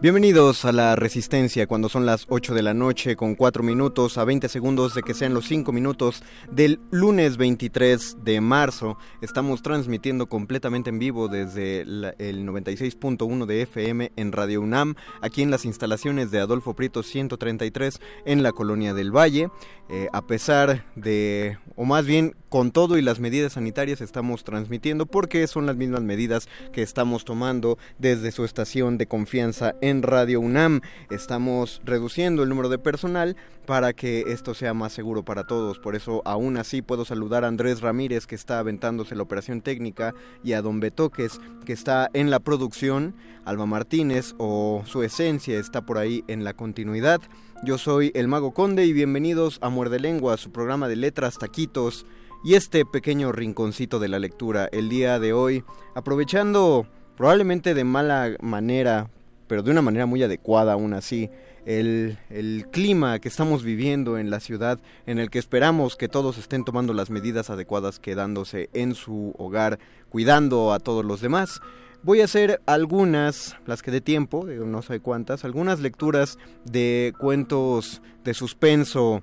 Bienvenidos a la Resistencia cuando son las 8 de la noche con 4 minutos a 20 segundos de que sean los 5 minutos del lunes 23 de marzo. Estamos transmitiendo completamente en vivo desde el 96.1 de FM en Radio UNAM, aquí en las instalaciones de Adolfo Prieto 133 en la Colonia del Valle. Eh, a pesar de, o más bien con todo y las medidas sanitarias estamos transmitiendo porque son las mismas medidas que estamos tomando desde su estación de confianza en Radio UNAM. Estamos reduciendo el número de personal para que esto sea más seguro para todos. Por eso aún así puedo saludar a Andrés Ramírez que está aventándose la operación técnica y a Don Betoques que está en la producción, Alba Martínez o su esencia está por ahí en la continuidad. Yo soy el Mago Conde y bienvenidos a Muerde Lengua, su programa de letras, taquitos y este pequeño rinconcito de la lectura. El día de hoy, aprovechando probablemente de mala manera, pero de una manera muy adecuada aún así, el, el, clima que estamos viviendo en la ciudad, en el que esperamos que todos estén tomando las medidas adecuadas, quedándose en su hogar, cuidando a todos los demás. Voy a hacer algunas, las que dé tiempo, no sé cuántas, algunas lecturas de cuentos de suspenso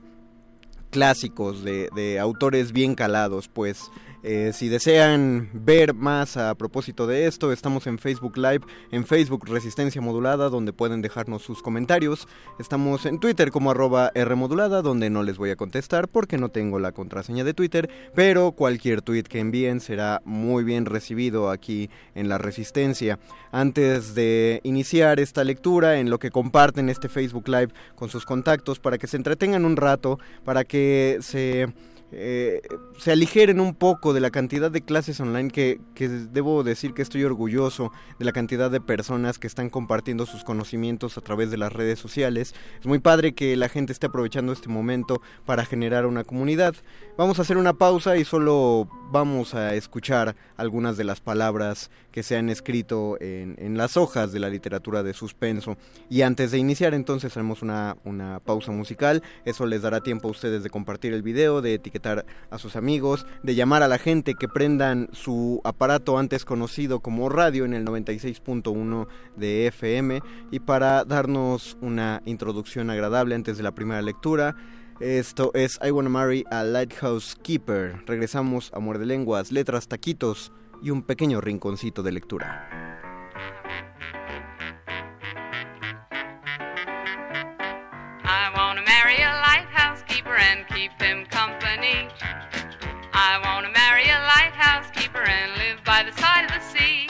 clásicos, de, de autores bien calados, pues eh, si desean ver más a propósito de esto, estamos en Facebook Live, en Facebook Resistencia Modulada, donde pueden dejarnos sus comentarios. Estamos en Twitter como arroba Rmodulada, donde no les voy a contestar porque no tengo la contraseña de Twitter, pero cualquier tweet que envíen será muy bien recibido aquí en la Resistencia. Antes de iniciar esta lectura, en lo que comparten este Facebook Live con sus contactos, para que se entretengan un rato, para que se eh, se aligeren un poco de la cantidad de clases online que, que, debo decir que estoy orgulloso de la cantidad de personas que están compartiendo sus conocimientos a través de las redes sociales. Es muy padre que la gente esté aprovechando este momento para generar una comunidad. Vamos a hacer una pausa y solo vamos a escuchar algunas de las palabras que se han escrito en, en las hojas de la literatura de suspenso. Y antes de iniciar entonces haremos una, una pausa musical. Eso les dará tiempo a ustedes de compartir el video, de etiquetar a sus amigos, de llamar a la gente que prendan su aparato antes conocido como radio en el 96.1 de FM y para darnos una introducción agradable antes de la primera lectura. Esto es I Wanna Marry a Lighthouse Keeper. Regresamos a Muerde Lenguas, letras, taquitos y un pequeño rinconcito de lectura. and keep him and live by the side of the sea.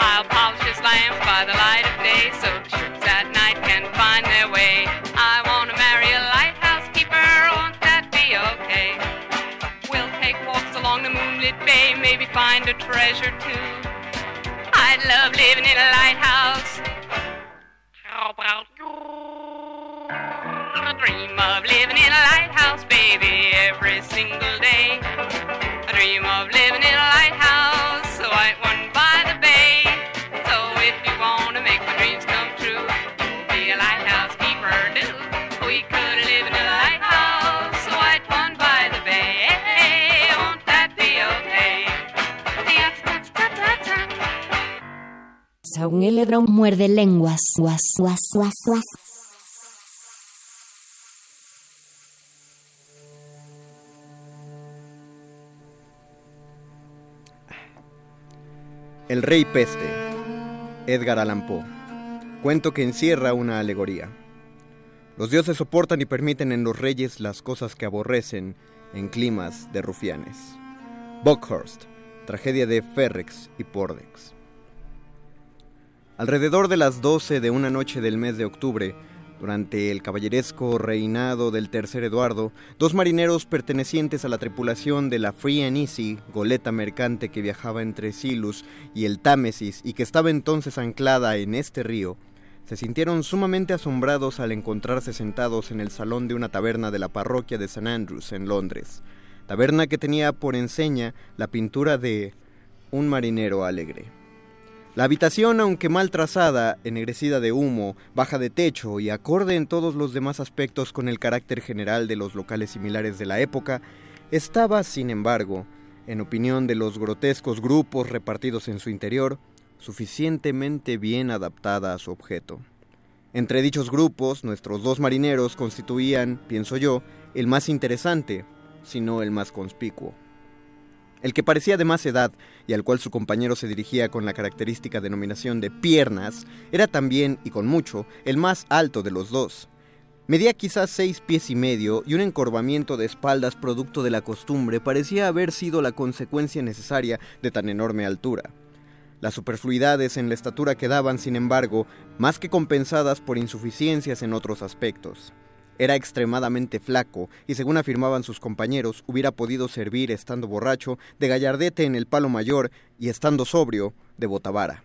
I'll polish his lamps by the light of day so ships at night can find their way. I want to marry a lighthouse keeper, won't that be okay? We'll take walks along the moonlit bay, maybe find a treasure too. I'd love living in a lighthouse. I dream of living in a lighthouse, baby, every single day. I dream of living in a lighthouse, a white one by the bay. So if you wanna make my dreams come true, be a lighthouse keeper, do. We could live in a lighthouse, a white one by the bay. Won't that be okay? Saúl muerde lenguas. Guas, guas, guas, guas. El Rey Peste, Edgar Allan Poe. Cuento que encierra una alegoría. Los dioses soportan y permiten en los reyes las cosas que aborrecen en climas de rufianes. Buckhurst, tragedia de Ferrex y Pordex. Alrededor de las 12 de una noche del mes de octubre, durante el caballeresco reinado del tercer Eduardo, dos marineros pertenecientes a la tripulación de la Free and Easy, goleta mercante que viajaba entre Silus y el Támesis y que estaba entonces anclada en este río, se sintieron sumamente asombrados al encontrarse sentados en el salón de una taberna de la parroquia de St. Andrews en Londres, taberna que tenía por enseña la pintura de Un marinero alegre. La habitación, aunque mal trazada, ennegrecida de humo, baja de techo y acorde en todos los demás aspectos con el carácter general de los locales similares de la época, estaba, sin embargo, en opinión de los grotescos grupos repartidos en su interior, suficientemente bien adaptada a su objeto. Entre dichos grupos, nuestros dos marineros constituían, pienso yo, el más interesante, si no el más conspicuo. El que parecía de más edad y al cual su compañero se dirigía con la característica denominación de piernas, era también, y con mucho, el más alto de los dos. Medía quizás seis pies y medio y un encorvamiento de espaldas producto de la costumbre parecía haber sido la consecuencia necesaria de tan enorme altura. Las superfluidades en la estatura quedaban, sin embargo, más que compensadas por insuficiencias en otros aspectos. Era extremadamente flaco y según afirmaban sus compañeros hubiera podido servir estando borracho de gallardete en el palo mayor y estando sobrio de botavara.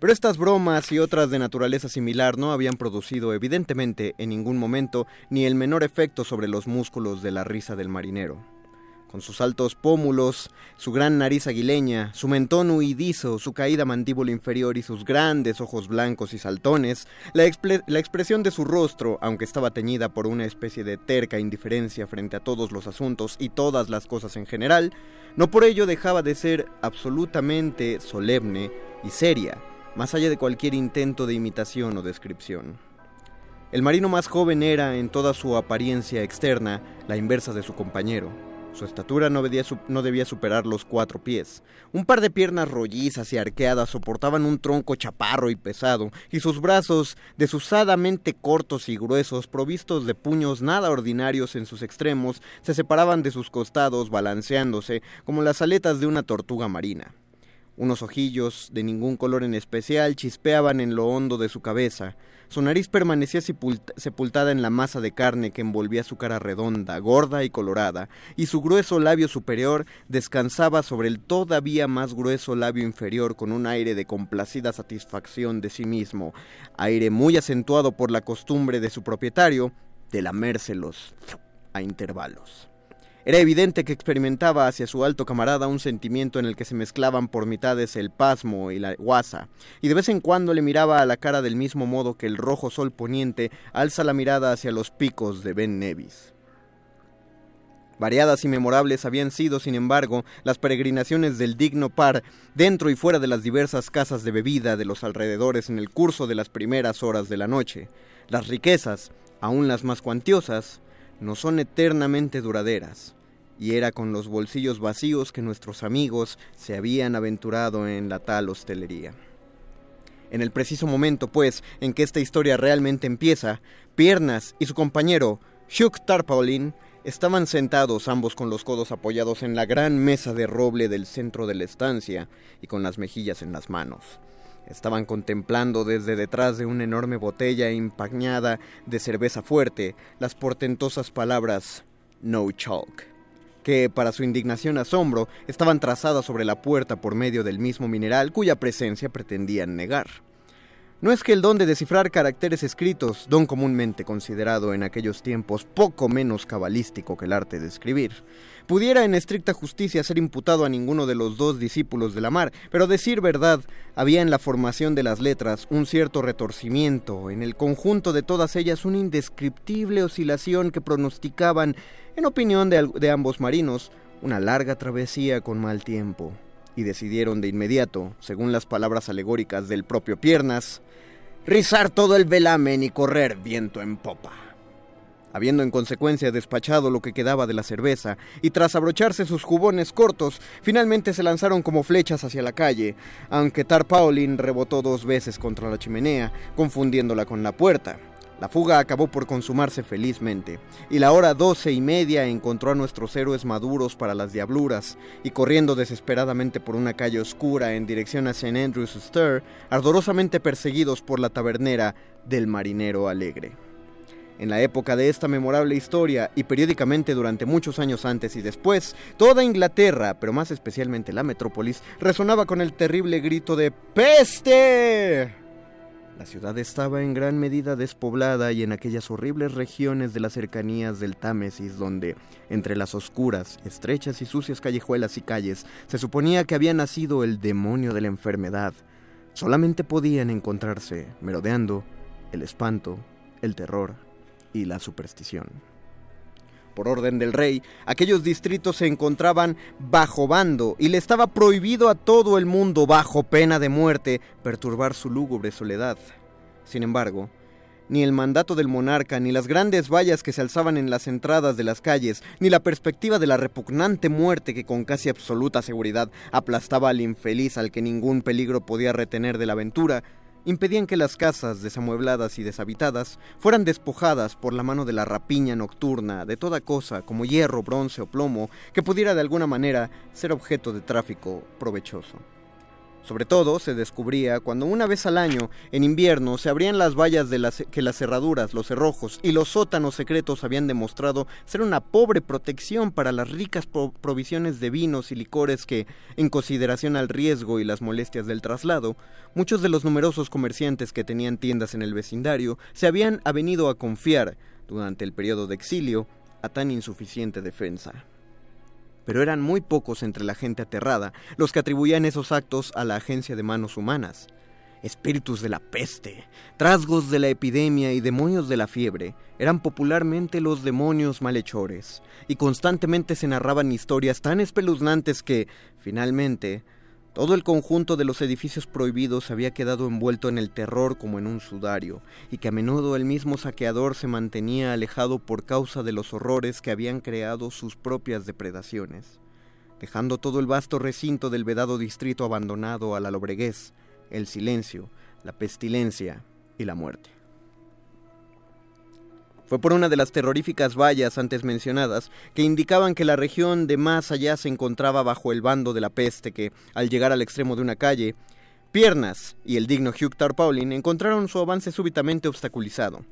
Pero estas bromas y otras de naturaleza similar no habían producido evidentemente en ningún momento ni el menor efecto sobre los músculos de la risa del marinero con sus altos pómulos, su gran nariz aguileña, su mentón huidizo, su caída mandíbula inferior y sus grandes ojos blancos y saltones, la, la, expresión de su rostro, aunque estaba teñida por una especie de terca indiferencia frente a todos los asuntos y todas las cosas en general, no por ello dejaba de ser absolutamente solemne y seria, más allá de cualquier intento de imitación o descripción. El marino más joven era, en toda su apariencia externa, la inversa de su compañero su estatura no debía, superar los cuatro pies. Un par de piernas rollizas y arqueadas soportaban un tronco chaparro y pesado, y sus brazos, desusadamente cortos y gruesos, provistos de puños nada ordinarios en sus extremos, se separaban de sus costados balanceándose como las aletas de una tortuga marina. Unos ojillos, de ningún color en especial, chispeaban en lo hondo de su cabeza. Su nariz permanecía sepultada en la masa de carne que envolvía su cara redonda, gorda y colorada, y su grueso labio superior descansaba sobre el todavía más grueso labio inferior con un aire de complacida satisfacción de sí mismo, aire muy acentuado por la costumbre de su propietario de lamérselos a intervalos. Era evidente que experimentaba hacia su alto camarada un sentimiento en el que se mezclaban por mitades el pasmo y la guasa, y de vez en cuando le miraba a la cara del mismo modo que el rojo sol poniente alza la mirada hacia los picos de Ben Nevis. Variadas y memorables habían sido, sin embargo, las peregrinaciones del digno par dentro y fuera de las diversas casas de bebida de los alrededores en el curso de las primeras horas de la noche. Las riquezas, aun las más cuantiosas, no son eternamente duraderas, y era con los bolsillos vacíos que nuestros amigos se habían aventurado en la tal hostelería. En el preciso momento, pues, en que esta historia realmente empieza, Piernas y su compañero, Hugh Tarpaulin, estaban sentados ambos con los codos apoyados en la gran mesa de roble del centro de la estancia y con las mejillas en las manos. Estaban contemplando desde detrás de una enorme botella empañada de cerveza fuerte las portentosas palabras No Chalk, que para su indignación asombro estaban trazadas sobre la puerta por medio del mismo mineral cuya presencia pretendían negar. No es que el don de descifrar caracteres escritos, don comúnmente considerado en aquellos tiempos poco menos cabalístico que el arte de escribir, pudiera en estricta justicia ser imputado a ninguno de los dos discípulos de la mar, pero decir verdad, había en la formación de las letras un cierto retorcimiento, en el conjunto de todas ellas una indescriptible oscilación que pronosticaban, en opinión de, de ambos marinos, una larga travesía con mal tiempo y decidieron de inmediato, según las palabras alegóricas del propio Piernas, rizar todo el velamen y correr viento en popa. Habiendo en consecuencia despachado lo que quedaba de la cerveza y tras abrocharse sus jubones cortos, finalmente se lanzaron como flechas hacia la calle, aunque Tarpaulin rebotó dos veces contra la chimenea, confundiéndola con la puerta. La fuga acabó por consumarse felizmente, y la hora doce y media encontró a nuestros héroes maduros para las diabluras, y corriendo desesperadamente por una calle oscura en dirección a St. Andrew's Stir, ardorosamente perseguidos por la tabernera del marinero alegre. En la época de esta memorable historia y periódicamente durante muchos años antes y después, toda Inglaterra, pero más especialmente la metrópolis, resonaba con el terrible grito de ¡Peste! La ciudad estaba en gran medida despoblada y en aquellas horribles regiones de las cercanías del Támesis donde, entre las oscuras, estrechas y sucias callejuelas y calles, se suponía que había nacido el demonio de la enfermedad, solamente podían encontrarse, merodeando, el espanto, el terror y la superstición. Por orden del rey, aquellos distritos se encontraban bajo bando y le estaba prohibido a todo el mundo, bajo pena de muerte, perturbar su lúgubre soledad. Sin embargo, ni el mandato del monarca, ni las grandes vallas que se alzaban en las entradas de las calles, ni la perspectiva de la repugnante muerte que con casi absoluta seguridad aplastaba al infeliz al que ningún peligro podía retener de la aventura, impedían que las casas desamuebladas y deshabitadas fueran despojadas por la mano de la rapiña nocturna de toda cosa como hierro, bronce o plomo que pudiera de alguna manera ser objeto de tráfico provechoso. Sobre todo se descubría cuando una vez al año, en invierno, se abrían las vallas de las que las cerraduras, los cerrojos y los sótanos secretos habían demostrado ser una pobre protección para las ricas provisiones de vinos y licores que, en consideración al riesgo y las molestias del traslado, muchos de los numerosos comerciantes que tenían tiendas en el vecindario se habían avenido a confiar, durante el periodo de exilio, a tan insuficiente defensa pero eran muy pocos entre la gente aterrada los que atribuían esos actos a la agencia de manos humanas. Espíritus de la peste, trasgos de la epidemia y demonios de la fiebre eran popularmente los demonios malhechores, y constantemente se narraban historias tan espeluznantes que, finalmente, todo el conjunto de los edificios prohibidos había quedado envuelto en el terror como en un sudario, y que a menudo el mismo saqueador se mantenía alejado por causa de los horrores que habían creado sus propias depredaciones, dejando todo el vasto recinto del vedado distrito abandonado a la lobreguez, el silencio, la pestilencia y la muerte. Fue por una de las terroríficas vallas antes mencionadas que indicaban que la región de más allá se encontraba bajo el bando de la peste que, al llegar al extremo de una calle, Piernas y el digno Hugh Tarpaulin encontraron su avance súbitamente obstaculizado.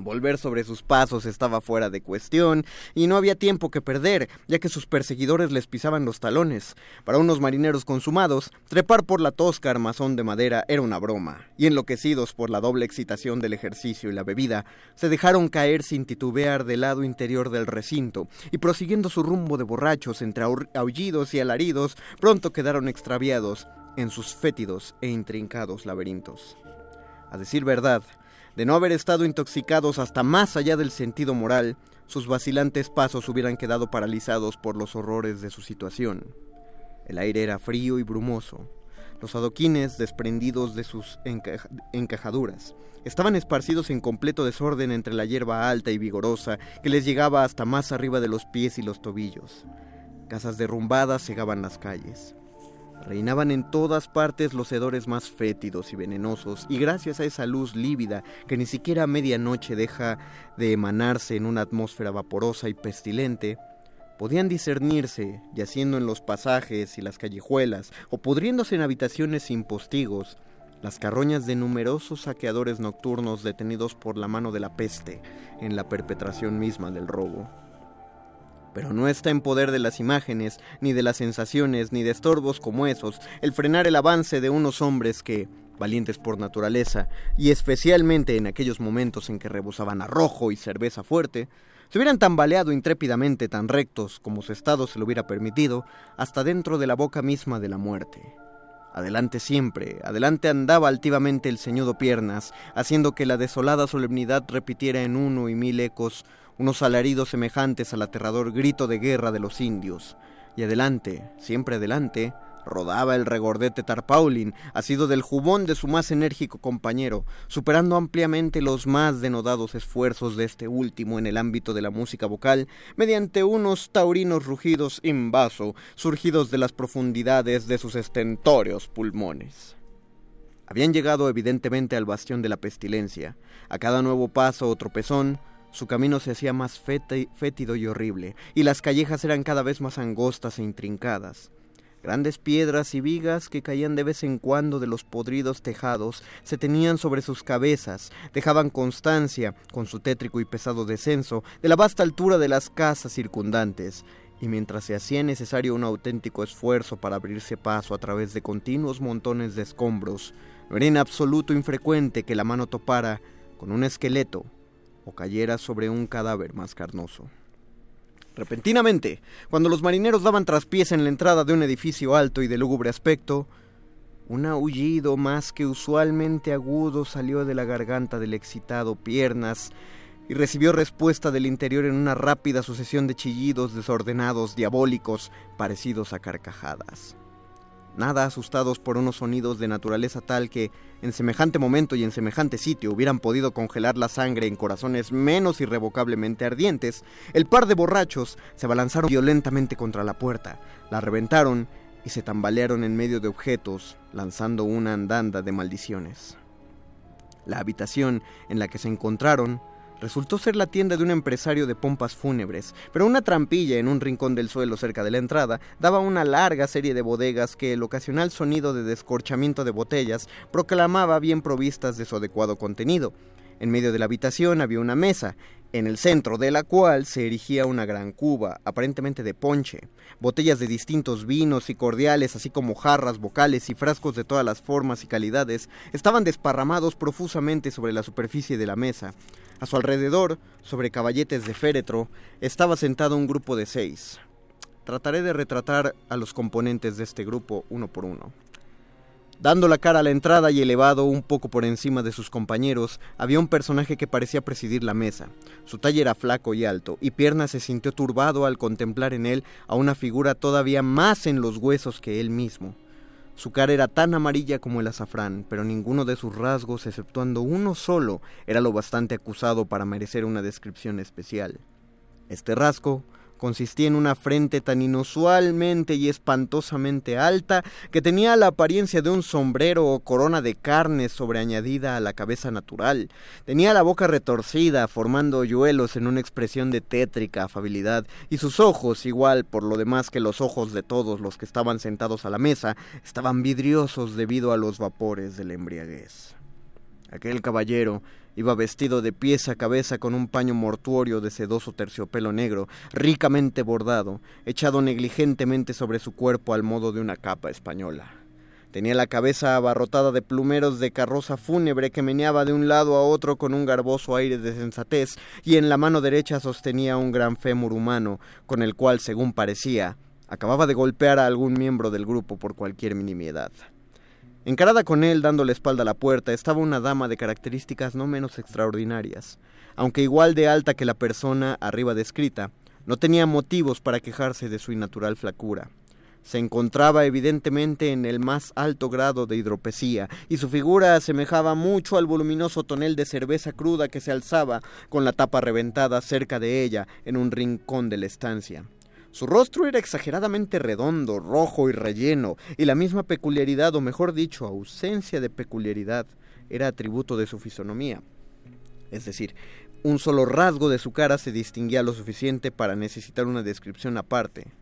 Volver sobre sus pasos estaba fuera de cuestión y no había tiempo que perder, ya que sus perseguidores les pisaban los talones. Para unos marineros consumados, trepar por la tosca armazón de madera era una broma, y enloquecidos por la doble excitación del ejercicio y la bebida, se dejaron caer sin titubear del lado interior del recinto, y prosiguiendo su rumbo de borrachos entre aullidos y alaridos, pronto quedaron extraviados en sus fétidos e intrincados laberintos. A decir verdad, de no haber estado intoxicados hasta más allá del sentido moral, sus vacilantes pasos hubieran quedado paralizados por los horrores de su situación. El aire era frío y brumoso. Los adoquines, desprendidos de sus encajaduras, estaban esparcidos en completo desorden entre la hierba alta y vigorosa que les llegaba hasta más arriba de los pies y los tobillos. Casas derrumbadas cegaban las calles. Reinaban en todas partes los hedores más fétidos y venenosos, y gracias a esa luz lívida que ni siquiera a medianoche deja de emanarse en una atmósfera vaporosa y pestilente, podían discernirse, yaciendo en los pasajes y las callejuelas, o pudriéndose en habitaciones sin postigos, las carroñas de numerosos saqueadores nocturnos detenidos por la mano de la peste en la perpetración misma del robo pero no está en poder de las imágenes, ni de las sensaciones, ni de estorbos como esos, el frenar el avance de unos hombres que, valientes por naturaleza, y especialmente en aquellos momentos en que rebosaban a rojo y cerveza fuerte, se hubieran tambaleado intrépidamente tan rectos como su estado se lo hubiera permitido, hasta dentro de la boca misma de la muerte. Adelante siempre, adelante andaba altivamente el ceñudo Piernas, haciendo que la desolada solemnidad repitiera en uno y mil ecos unos alaridos semejantes al aterrador grito de guerra de los indios. Y adelante, siempre adelante, rodaba el regordete Tarpaulin, asido del jubón de su más enérgico compañero, superando ampliamente los más denodados esfuerzos de este último en el ámbito de la música vocal, mediante unos taurinos rugidos in vaso, surgidos de las profundidades de sus estentóreos pulmones. Habían llegado evidentemente al bastión de la pestilencia. A cada nuevo paso o tropezón, su camino se hacía más fétido y horrible, y las callejas eran cada vez más angostas e intrincadas. Grandes piedras y vigas que caían de vez en cuando de los podridos tejados se tenían sobre sus cabezas, dejaban constancia, con su tétrico y pesado descenso, de la vasta altura de las casas circundantes, y mientras se hacía necesario un auténtico esfuerzo para abrirse paso a través de continuos montones de escombros, no era en absoluto infrecuente que la mano topara con un esqueleto cayera sobre un cadáver más carnoso. Repentinamente, cuando los marineros daban traspiés en la entrada de un edificio alto y de lúgubre aspecto, un aullido más que usualmente agudo salió de la garganta del excitado Piernas y recibió respuesta del interior en una rápida sucesión de chillidos desordenados, diabólicos, parecidos a carcajadas nada asustados por unos sonidos de naturaleza tal que, en semejante momento y en semejante sitio, hubieran podido congelar la sangre en corazones menos irrevocablemente ardientes, el par de borrachos se abalanzaron violentamente contra la puerta, la reventaron y se tambalearon en medio de objetos, lanzando una andanda de maldiciones. La habitación en la que se encontraron Resultó ser la tienda de un empresario de pompas fúnebres, pero una trampilla en un rincón del suelo cerca de la entrada daba una larga serie de bodegas que el ocasional sonido de descorchamiento de botellas proclamaba bien provistas de su adecuado contenido. En medio de la habitación había una mesa, en el centro de la cual se erigía una gran cuba, aparentemente de ponche. Botellas de distintos vinos y cordiales, así como jarras, bocales y frascos de todas las formas y calidades, estaban desparramados profusamente sobre la superficie de la mesa. A su alrededor, sobre caballetes de féretro, estaba sentado un grupo de seis. Trataré de retratar a los componentes de este grupo uno por uno. Dando la cara a la entrada y elevado un poco por encima de sus compañeros, había un personaje que parecía presidir la mesa. Su talle era flaco y alto, y Pierna se sintió turbado al contemplar en él a una figura todavía más en los huesos que él mismo. Su cara era tan amarilla como el azafrán, pero ninguno de sus rasgos, exceptuando uno solo, era lo bastante acusado para merecer una descripción especial. Este rasgo consistía en una frente tan inusualmente y espantosamente alta que tenía la apariencia de un sombrero o corona de carne sobreañadida a la cabeza natural. Tenía la boca retorcida, formando hoyuelos en una expresión de tétrica afabilidad, y sus ojos, igual por lo demás que los ojos de todos los que estaban sentados a la mesa, estaban vidriosos debido a los vapores de la embriaguez. Aquel caballero Iba vestido de pies a cabeza con un paño mortuorio de sedoso terciopelo negro, ricamente bordado, echado negligentemente sobre su cuerpo al modo de una capa española. Tenía la cabeza abarrotada de plumeros de carroza fúnebre que meneaba de un lado a otro con un garboso aire de sensatez, y en la mano derecha sostenía un gran fémur humano, con el cual, según parecía, acababa de golpear a algún miembro del grupo por cualquier minimidad. Encarada con él, dando la espalda a la puerta, estaba una dama de características no menos extraordinarias. Aunque igual de alta que la persona arriba descrita, no tenía motivos para quejarse de su innatural flacura. Se encontraba evidentemente en el más alto grado de hidropesía, y su figura asemejaba mucho al voluminoso tonel de cerveza cruda que se alzaba con la tapa reventada cerca de ella en un rincón de la estancia. Su rostro era exageradamente redondo, rojo y relleno, y la misma peculiaridad, o mejor dicho, ausencia de peculiaridad, era atributo de su fisonomía. Es decir, un solo rasgo de su cara se distinguía lo suficiente para necesitar una descripción aparte.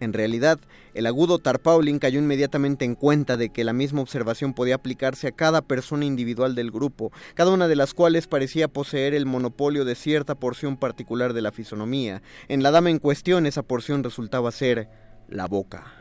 En realidad, el agudo Tarpaulin cayó inmediatamente en cuenta de que la misma observación podía aplicarse a cada persona individual del grupo, cada una de las cuales parecía poseer el monopolio de cierta porción particular de la fisonomía. En la dama en cuestión esa porción resultaba ser la boca.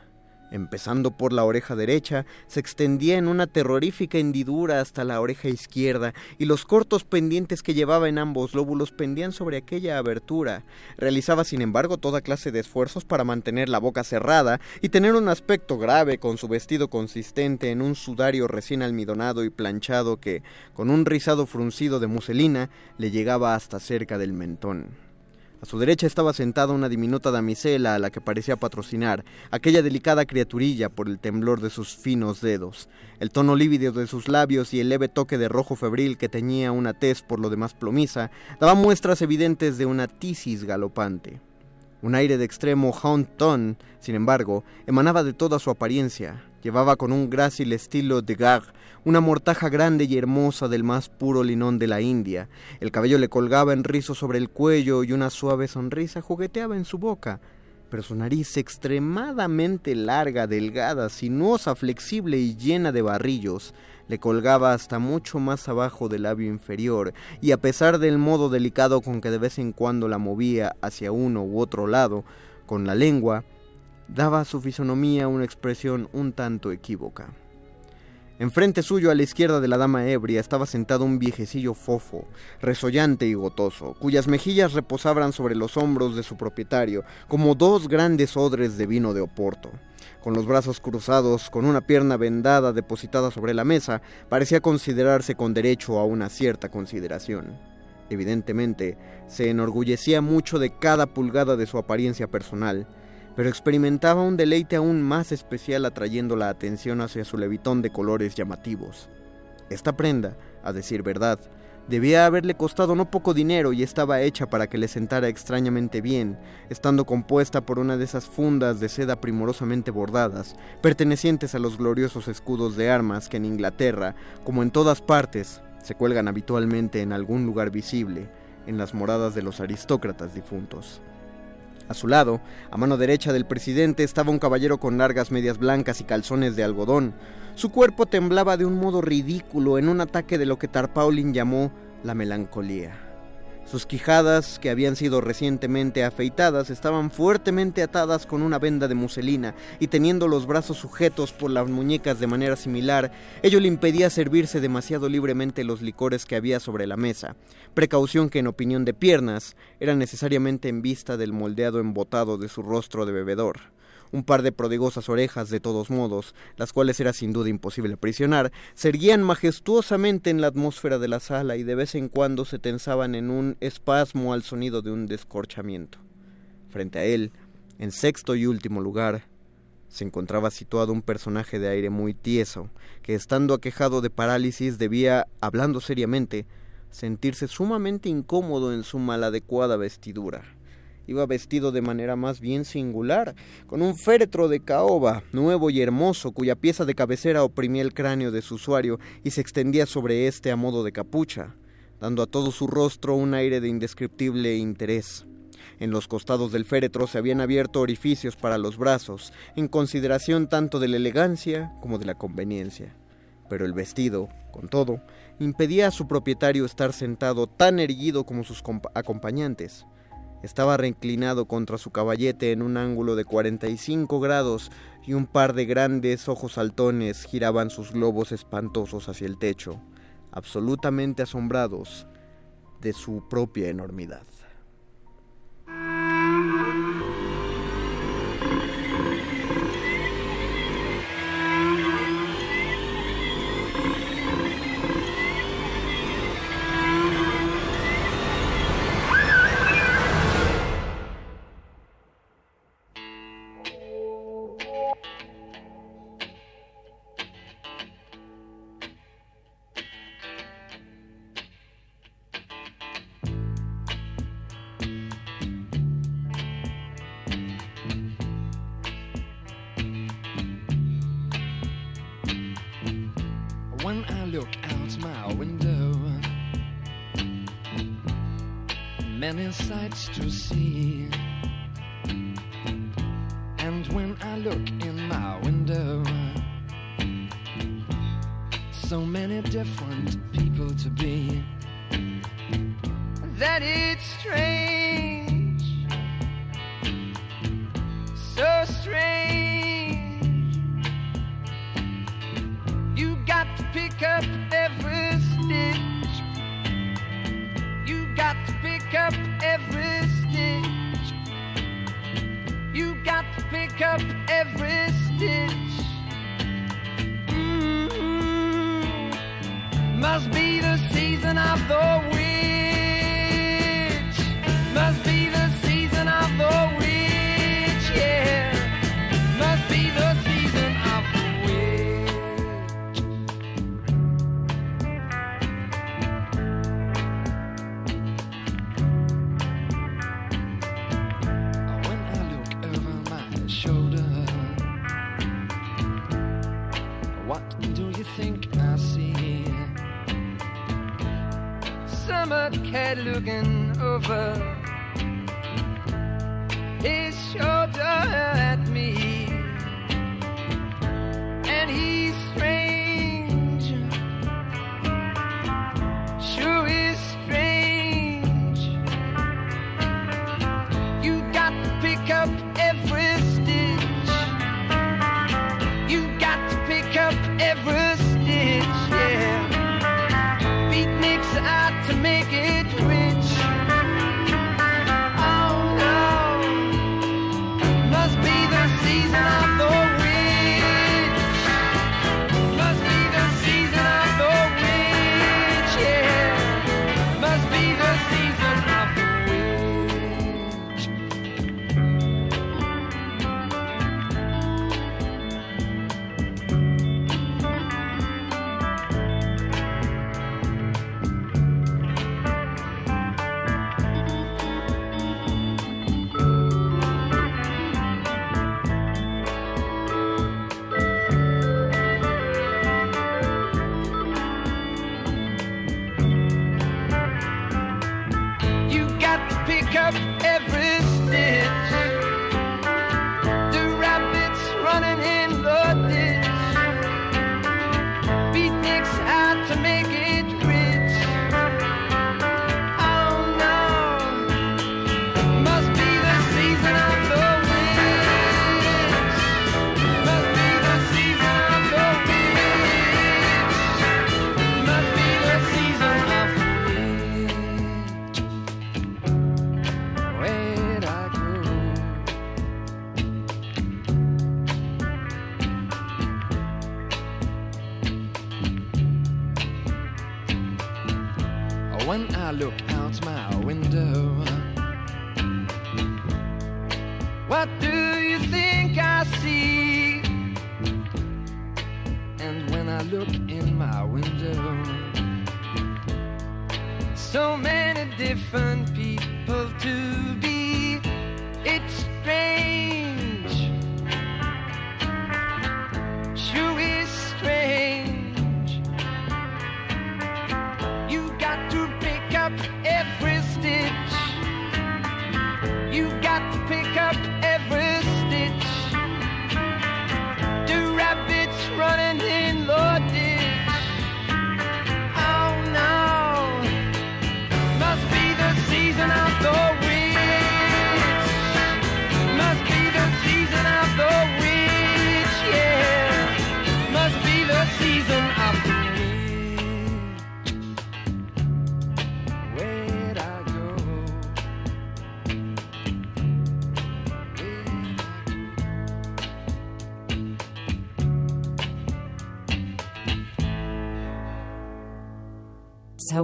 Empezando por la oreja derecha, se extendía en una terrorífica hendidura hasta la oreja izquierda, y los cortos pendientes que llevaba en ambos lóbulos pendían sobre aquella abertura. Realizaba, sin embargo, toda clase de esfuerzos para mantener la boca cerrada y tener un aspecto grave con su vestido consistente en un sudario recién almidonado y planchado que, con un rizado fruncido de muselina, le llegaba hasta cerca del mentón. A su derecha estaba sentada una diminuta damisela a la que parecía patrocinar, aquella delicada criaturilla por el temblor de sus finos dedos. El tono lívido de sus labios y el leve toque de rojo febril que teñía una tez por lo demás plomiza daban muestras evidentes de una tisis galopante. Un aire de extremo ton, sin embargo, emanaba de toda su apariencia. Llevaba con un grácil estilo de gag una mortaja grande y hermosa del más puro linón de la India. El cabello le colgaba en rizo sobre el cuello y una suave sonrisa jugueteaba en su boca. Pero su nariz extremadamente larga, delgada, sinuosa, flexible y llena de barrillos, le colgaba hasta mucho más abajo del labio inferior, y a pesar del modo delicado con que de vez en cuando la movía hacia uno u otro lado, con la lengua, daba a su fisonomía una expresión un tanto equívoca. Enfrente suyo, a la izquierda de la dama ebria, estaba sentado un viejecillo fofo, resollante y gotoso, cuyas mejillas reposaban sobre los hombros de su propietario, como dos grandes odres de vino de Oporto. Con los brazos cruzados, con una pierna vendada depositada sobre la mesa, parecía considerarse con derecho a una cierta consideración. Evidentemente, se enorgullecía mucho de cada pulgada de su apariencia personal, pero experimentaba un deleite aún más especial atrayendo la atención hacia su levitón de colores llamativos. Esta prenda, a decir verdad, debía haberle costado no poco dinero y estaba hecha para que le sentara extrañamente bien, estando compuesta por una de esas fundas de seda primorosamente bordadas, pertenecientes a los gloriosos escudos de armas que en Inglaterra, como en todas partes, se cuelgan habitualmente en algún lugar visible, en las moradas de los aristócratas difuntos. A su lado, a mano derecha del presidente, estaba un caballero con largas medias blancas y calzones de algodón. Su cuerpo temblaba de un modo ridículo en un ataque de lo que Tarpaulin llamó la melancolía. Sus quijadas, que habían sido recientemente afeitadas, estaban fuertemente atadas con una venda de muselina y teniendo los brazos sujetos por las muñecas de manera similar, ello le impedía servirse demasiado libremente los licores que había sobre la mesa, precaución que en opinión de piernas era necesariamente en vista del moldeado embotado de su rostro de bebedor un par de prodigosas orejas de todos modos, las cuales era sin duda imposible aprisionar, se erguían majestuosamente en la atmósfera de la sala y de vez en cuando se tensaban en un espasmo al sonido de un descorchamiento. Frente a él, en sexto y último lugar, se encontraba situado un personaje de aire muy tieso, que estando aquejado de parálisis debía, hablando seriamente, sentirse sumamente incómodo en su maladecuada vestidura Iba vestido de manera más bien singular, con un féretro de caoba, nuevo y hermoso, cuya pieza de cabecera oprimía el cráneo de su usuario y se extendía sobre éste a modo de capucha, dando a todo su rostro un aire de indescriptible interés. En los costados del féretro se habían abierto orificios para los brazos, en consideración tanto de la elegancia como de la conveniencia. Pero el vestido, con todo, impedía a su propietario estar sentado tan erguido como sus acompañantes. Estaba reinclinado contra su caballete en un ángulo de 45 grados y un par de grandes ojos saltones giraban sus globos espantosos hacia el techo, absolutamente asombrados de su propia enormidad.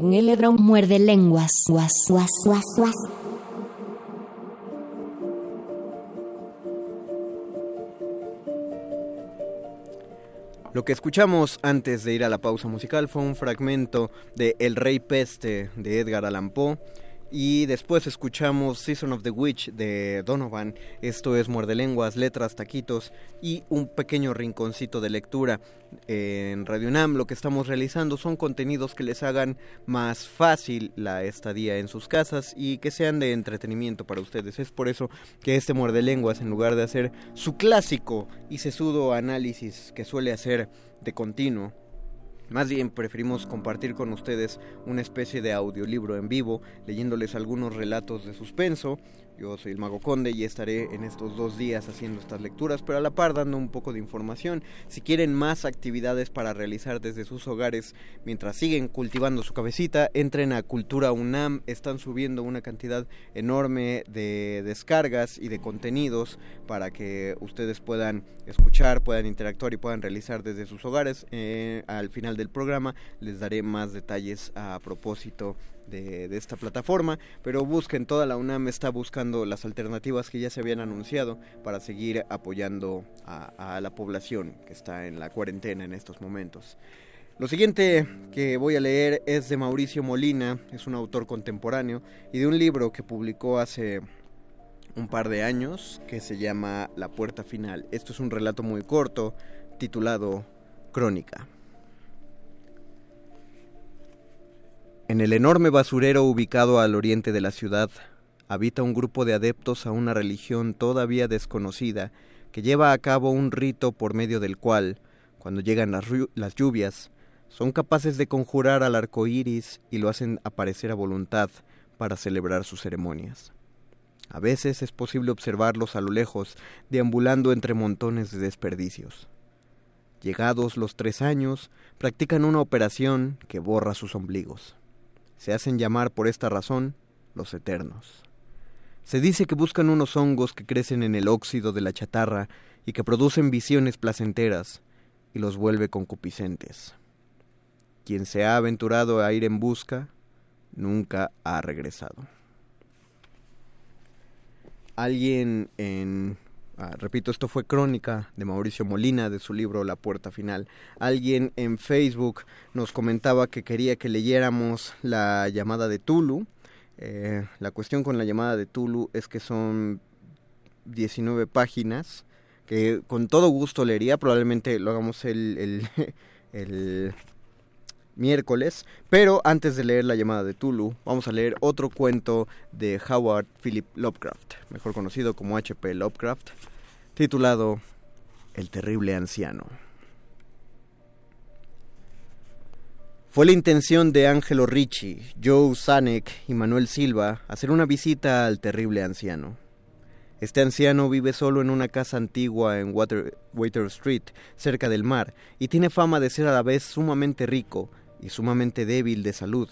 Saúl Lebron muerde lenguas. Guas, guas, guas, guas. Lo que escuchamos antes de ir a la pausa musical fue un fragmento de El Rey Peste de Edgar Allan Poe. Y después escuchamos Season of the Witch de Donovan. Esto es Muerde Lenguas, Letras, Taquitos y un pequeño rinconcito de lectura en Radio UNAM. Lo que estamos realizando son contenidos que les hagan más fácil la estadía en sus casas y que sean de entretenimiento para ustedes. Es por eso que este Muerde Lenguas, en lugar de hacer su clásico y sesudo análisis que suele hacer de continuo, más bien preferimos compartir con ustedes una especie de audiolibro en vivo, leyéndoles algunos relatos de suspenso. Yo soy el Mago Conde y estaré en estos dos días haciendo estas lecturas, pero a la par dando un poco de información. Si quieren más actividades para realizar desde sus hogares mientras siguen cultivando su cabecita, entren a Cultura UNAM. Están subiendo una cantidad enorme de descargas y de contenidos para que ustedes puedan escuchar, puedan interactuar y puedan realizar desde sus hogares. Eh, al final del programa les daré más detalles a propósito de, esta plataforma, pero busquen, toda la UNAM está buscando las alternativas que ya se habían anunciado para seguir apoyando a la población que está en la cuarentena en estos momentos. Lo siguiente que voy a leer es de Mauricio Molina, es un autor contemporáneo y de un libro que publicó hace un par de años que se llama La Puerta Final. Esto es un relato muy corto titulado Crónica. En el enorme basurero ubicado al oriente de la ciudad, habita un grupo de adeptos a una religión todavía desconocida que lleva a cabo un rito por medio del cual, cuando llegan las, las lluvias, son capaces de conjurar al arco iris y lo hacen aparecer a voluntad para celebrar sus ceremonias. A veces es posible observarlos a lo lejos, deambulando entre montones de desperdicios. Llegados los tres años, practican una operación que borra sus ombligos. Se hacen llamar por esta razón los eternos. Se dice que buscan unos hongos que crecen en el óxido de la chatarra y que producen visiones placenteras y los vuelve concupiscentes. Quien se ha aventurado a ir en busca nunca ha regresado. Alguien en Ah, repito, esto fue crónica de Mauricio Molina de su libro La Puerta Final. Alguien en Facebook nos comentaba que quería que leyéramos la llamada de Tulu. Eh, la cuestión con la llamada de Tulu es que son 19 páginas que con todo gusto leería. Probablemente lo hagamos el, el miércoles. Pero antes de leer La llamada de Tulu, vamos a leer otro cuento de Howard Philip Lovecraft, mejor conocido como H.P. Lovecraft, titulado El terrible anciano. Fue la intención de Angelo Ricci, Joe Sanek y Manuel Silva hacer una visita al terrible anciano. Este anciano vive solo en una casa antigua en Water, Water Street, cerca del mar, y tiene fama de ser a la vez sumamente rico, y sumamente débil de salud,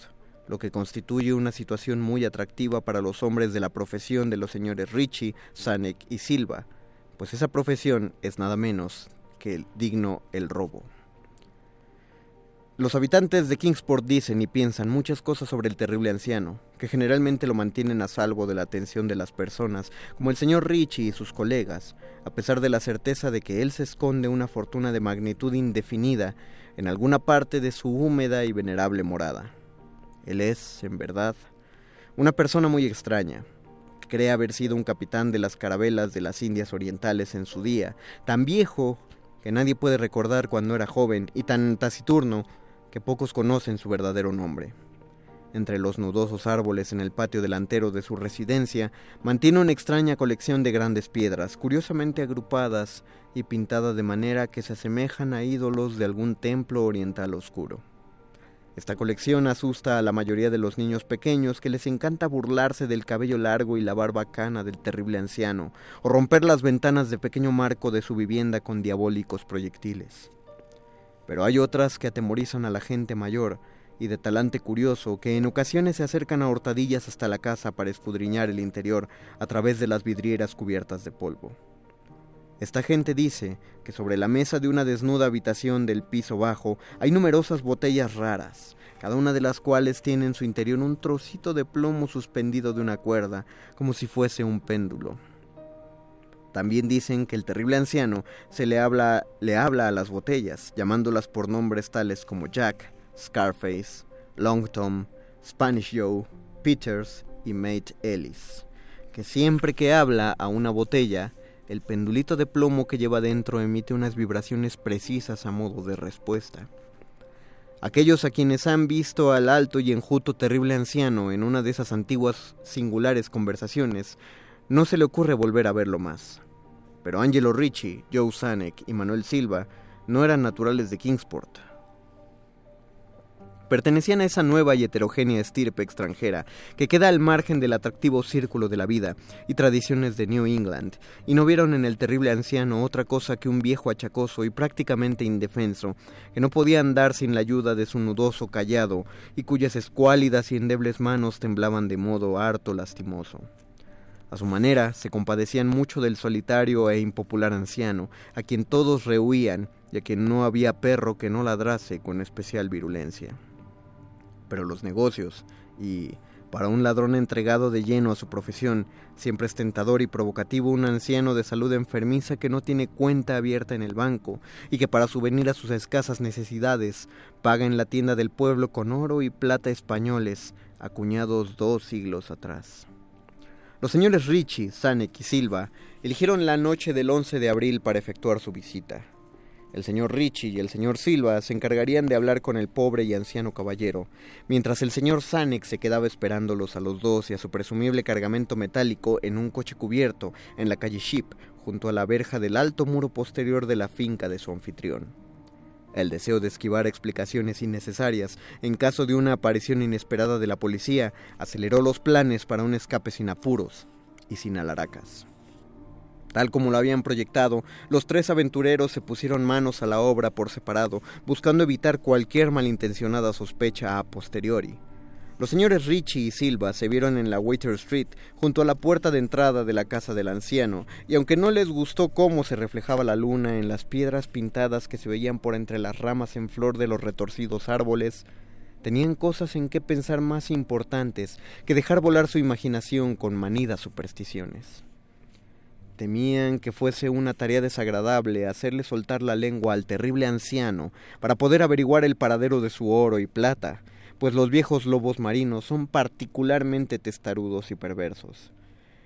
lo que constituye una situación muy atractiva para los hombres de la profesión de los señores Richie, Sanek y Silva, pues esa profesión es nada menos que el digno el robo. Los habitantes de Kingsport dicen y piensan muchas cosas sobre el terrible anciano, que generalmente lo mantienen a salvo de la atención de las personas, como el señor Richie y sus colegas, a pesar de la certeza de que él se esconde una fortuna de magnitud indefinida en alguna parte de su húmeda y venerable morada. Él es, en verdad, una persona muy extraña. Cree haber sido un capitán de las carabelas de las Indias Orientales en su día, tan viejo que nadie puede recordar cuando era joven y tan taciturno que pocos conocen su verdadero nombre. Entre los nudosos árboles en el patio delantero de su residencia, mantiene una extraña colección de grandes piedras, curiosamente agrupadas y pintadas de manera que se asemejan a ídolos de algún templo oriental oscuro. Esta colección asusta a la mayoría de los niños pequeños que les encanta burlarse del cabello largo y la barba cana del terrible anciano, o romper las ventanas de pequeño marco de su vivienda con diabólicos proyectiles. Pero hay otras que atemorizan a la gente mayor, y de talante curioso que en ocasiones se acercan a hurtadillas hasta la casa para escudriñar el interior a través de las vidrieras cubiertas de polvo. Esta gente dice que sobre la mesa de una desnuda habitación del piso bajo hay numerosas botellas raras, cada una de las cuales tiene en su interior un trocito de plomo suspendido de una cuerda, como si fuese un péndulo. También dicen que el terrible anciano se le habla, le habla a las botellas, llamándolas por nombres tales como Jack, Scarface, Long Tom, Spanish Joe, Peters y Mate Ellis, que siempre que habla a una botella, el pendulito de plomo que lleva dentro emite unas vibraciones precisas a modo de respuesta. Aquellos a quienes han visto al alto y enjuto terrible anciano en una de esas antiguas singulares conversaciones, no se le ocurre volver a verlo más. Pero Angelo Ricci, Joe Sanek y Manuel Silva no eran naturales de Kingsport pertenecían a esa nueva y heterogénea estirpe extranjera que queda al margen del atractivo círculo de la vida y tradiciones de New England, y no vieron en el terrible anciano otra cosa que un viejo achacoso y prácticamente indefenso, que no podía andar sin la ayuda de su nudoso callado y cuyas escuálidas y endebles manos temblaban de modo harto lastimoso. A su manera, se compadecían mucho del solitario e impopular anciano, a quien todos rehuían y a quien no había perro que no ladrase con especial virulencia pero los negocios, y para un ladrón entregado de lleno a su profesión, siempre es tentador y provocativo un anciano de salud enfermiza que no tiene cuenta abierta en el banco y que para subvenir a sus escasas necesidades paga en la tienda del pueblo con oro y plata españoles, acuñados dos siglos atrás. Los señores Richie, Sanek y Silva eligieron la noche del 11 de abril para efectuar su visita. El señor Richie y el señor Silva se encargarían de hablar con el pobre y anciano caballero, mientras el señor Sanek se quedaba esperándolos a los dos y a su presumible cargamento metálico en un coche cubierto en la calle Ship, junto a la verja del alto muro posterior de la finca de su anfitrión. El deseo de esquivar explicaciones innecesarias en caso de una aparición inesperada de la policía aceleró los planes para un escape sin apuros y sin alaracas. Tal como lo habían proyectado, los tres aventureros se pusieron manos a la obra por separado, buscando evitar cualquier malintencionada sospecha a posteriori. Los señores Richie y Silva se vieron en la Waiter Street, junto a la puerta de entrada de la casa del anciano, y aunque no les gustó cómo se reflejaba la luna en las piedras pintadas que se veían por entre las ramas en flor de los retorcidos árboles, tenían cosas en que pensar más importantes que dejar volar su imaginación con manidas supersticiones. Temían que fuese una tarea desagradable hacerle soltar la lengua al terrible anciano para poder averiguar el paradero de su oro y plata, pues los viejos lobos marinos son particularmente testarudos y perversos.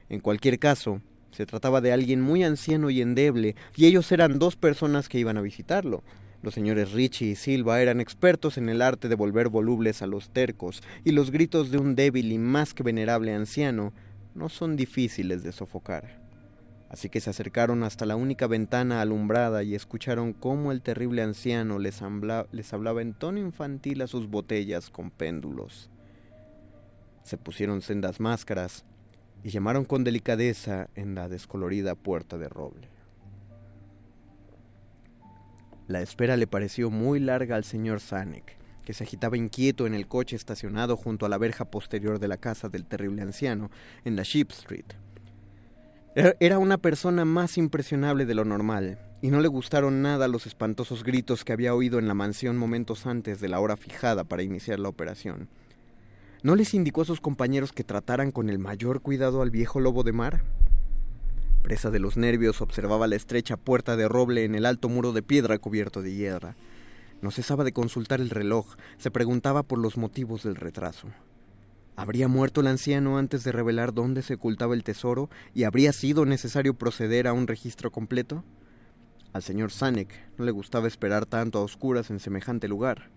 En cualquier caso, se trataba de alguien muy anciano y endeble, y ellos eran dos personas que iban a visitarlo. Los señores Richie y Silva eran expertos en el arte de volver volubles a los tercos, y los gritos de un débil y más que venerable anciano no son difíciles de sofocar así que se acercaron hasta la única ventana alumbrada y escucharon cómo el terrible anciano les, les, hablaba en tono infantil a sus botellas con péndulos. Se pusieron sendas máscaras y llamaron con delicadeza en la descolorida puerta de roble. La espera le pareció muy larga al señor Sanek, que se agitaba inquieto en el coche estacionado junto a la verja posterior de la casa del terrible anciano en la Sheep Street. Era una persona más impresionable de lo normal, y no le gustaron nada los espantosos gritos que había oído en la mansión momentos antes de la hora fijada para iniciar la operación. ¿No les indicó a sus compañeros que trataran con el mayor cuidado al viejo lobo de mar? Presa de los nervios, observaba la estrecha puerta de roble en el alto muro de piedra cubierto de hierra. No cesaba de consultar el reloj, se preguntaba por los motivos del retraso. ¿Habría muerto el anciano antes de revelar dónde se ocultaba el tesoro y habría sido necesario proceder a un registro completo? Al señor Sanek no le gustaba esperar tanto a oscuras en semejante lugar.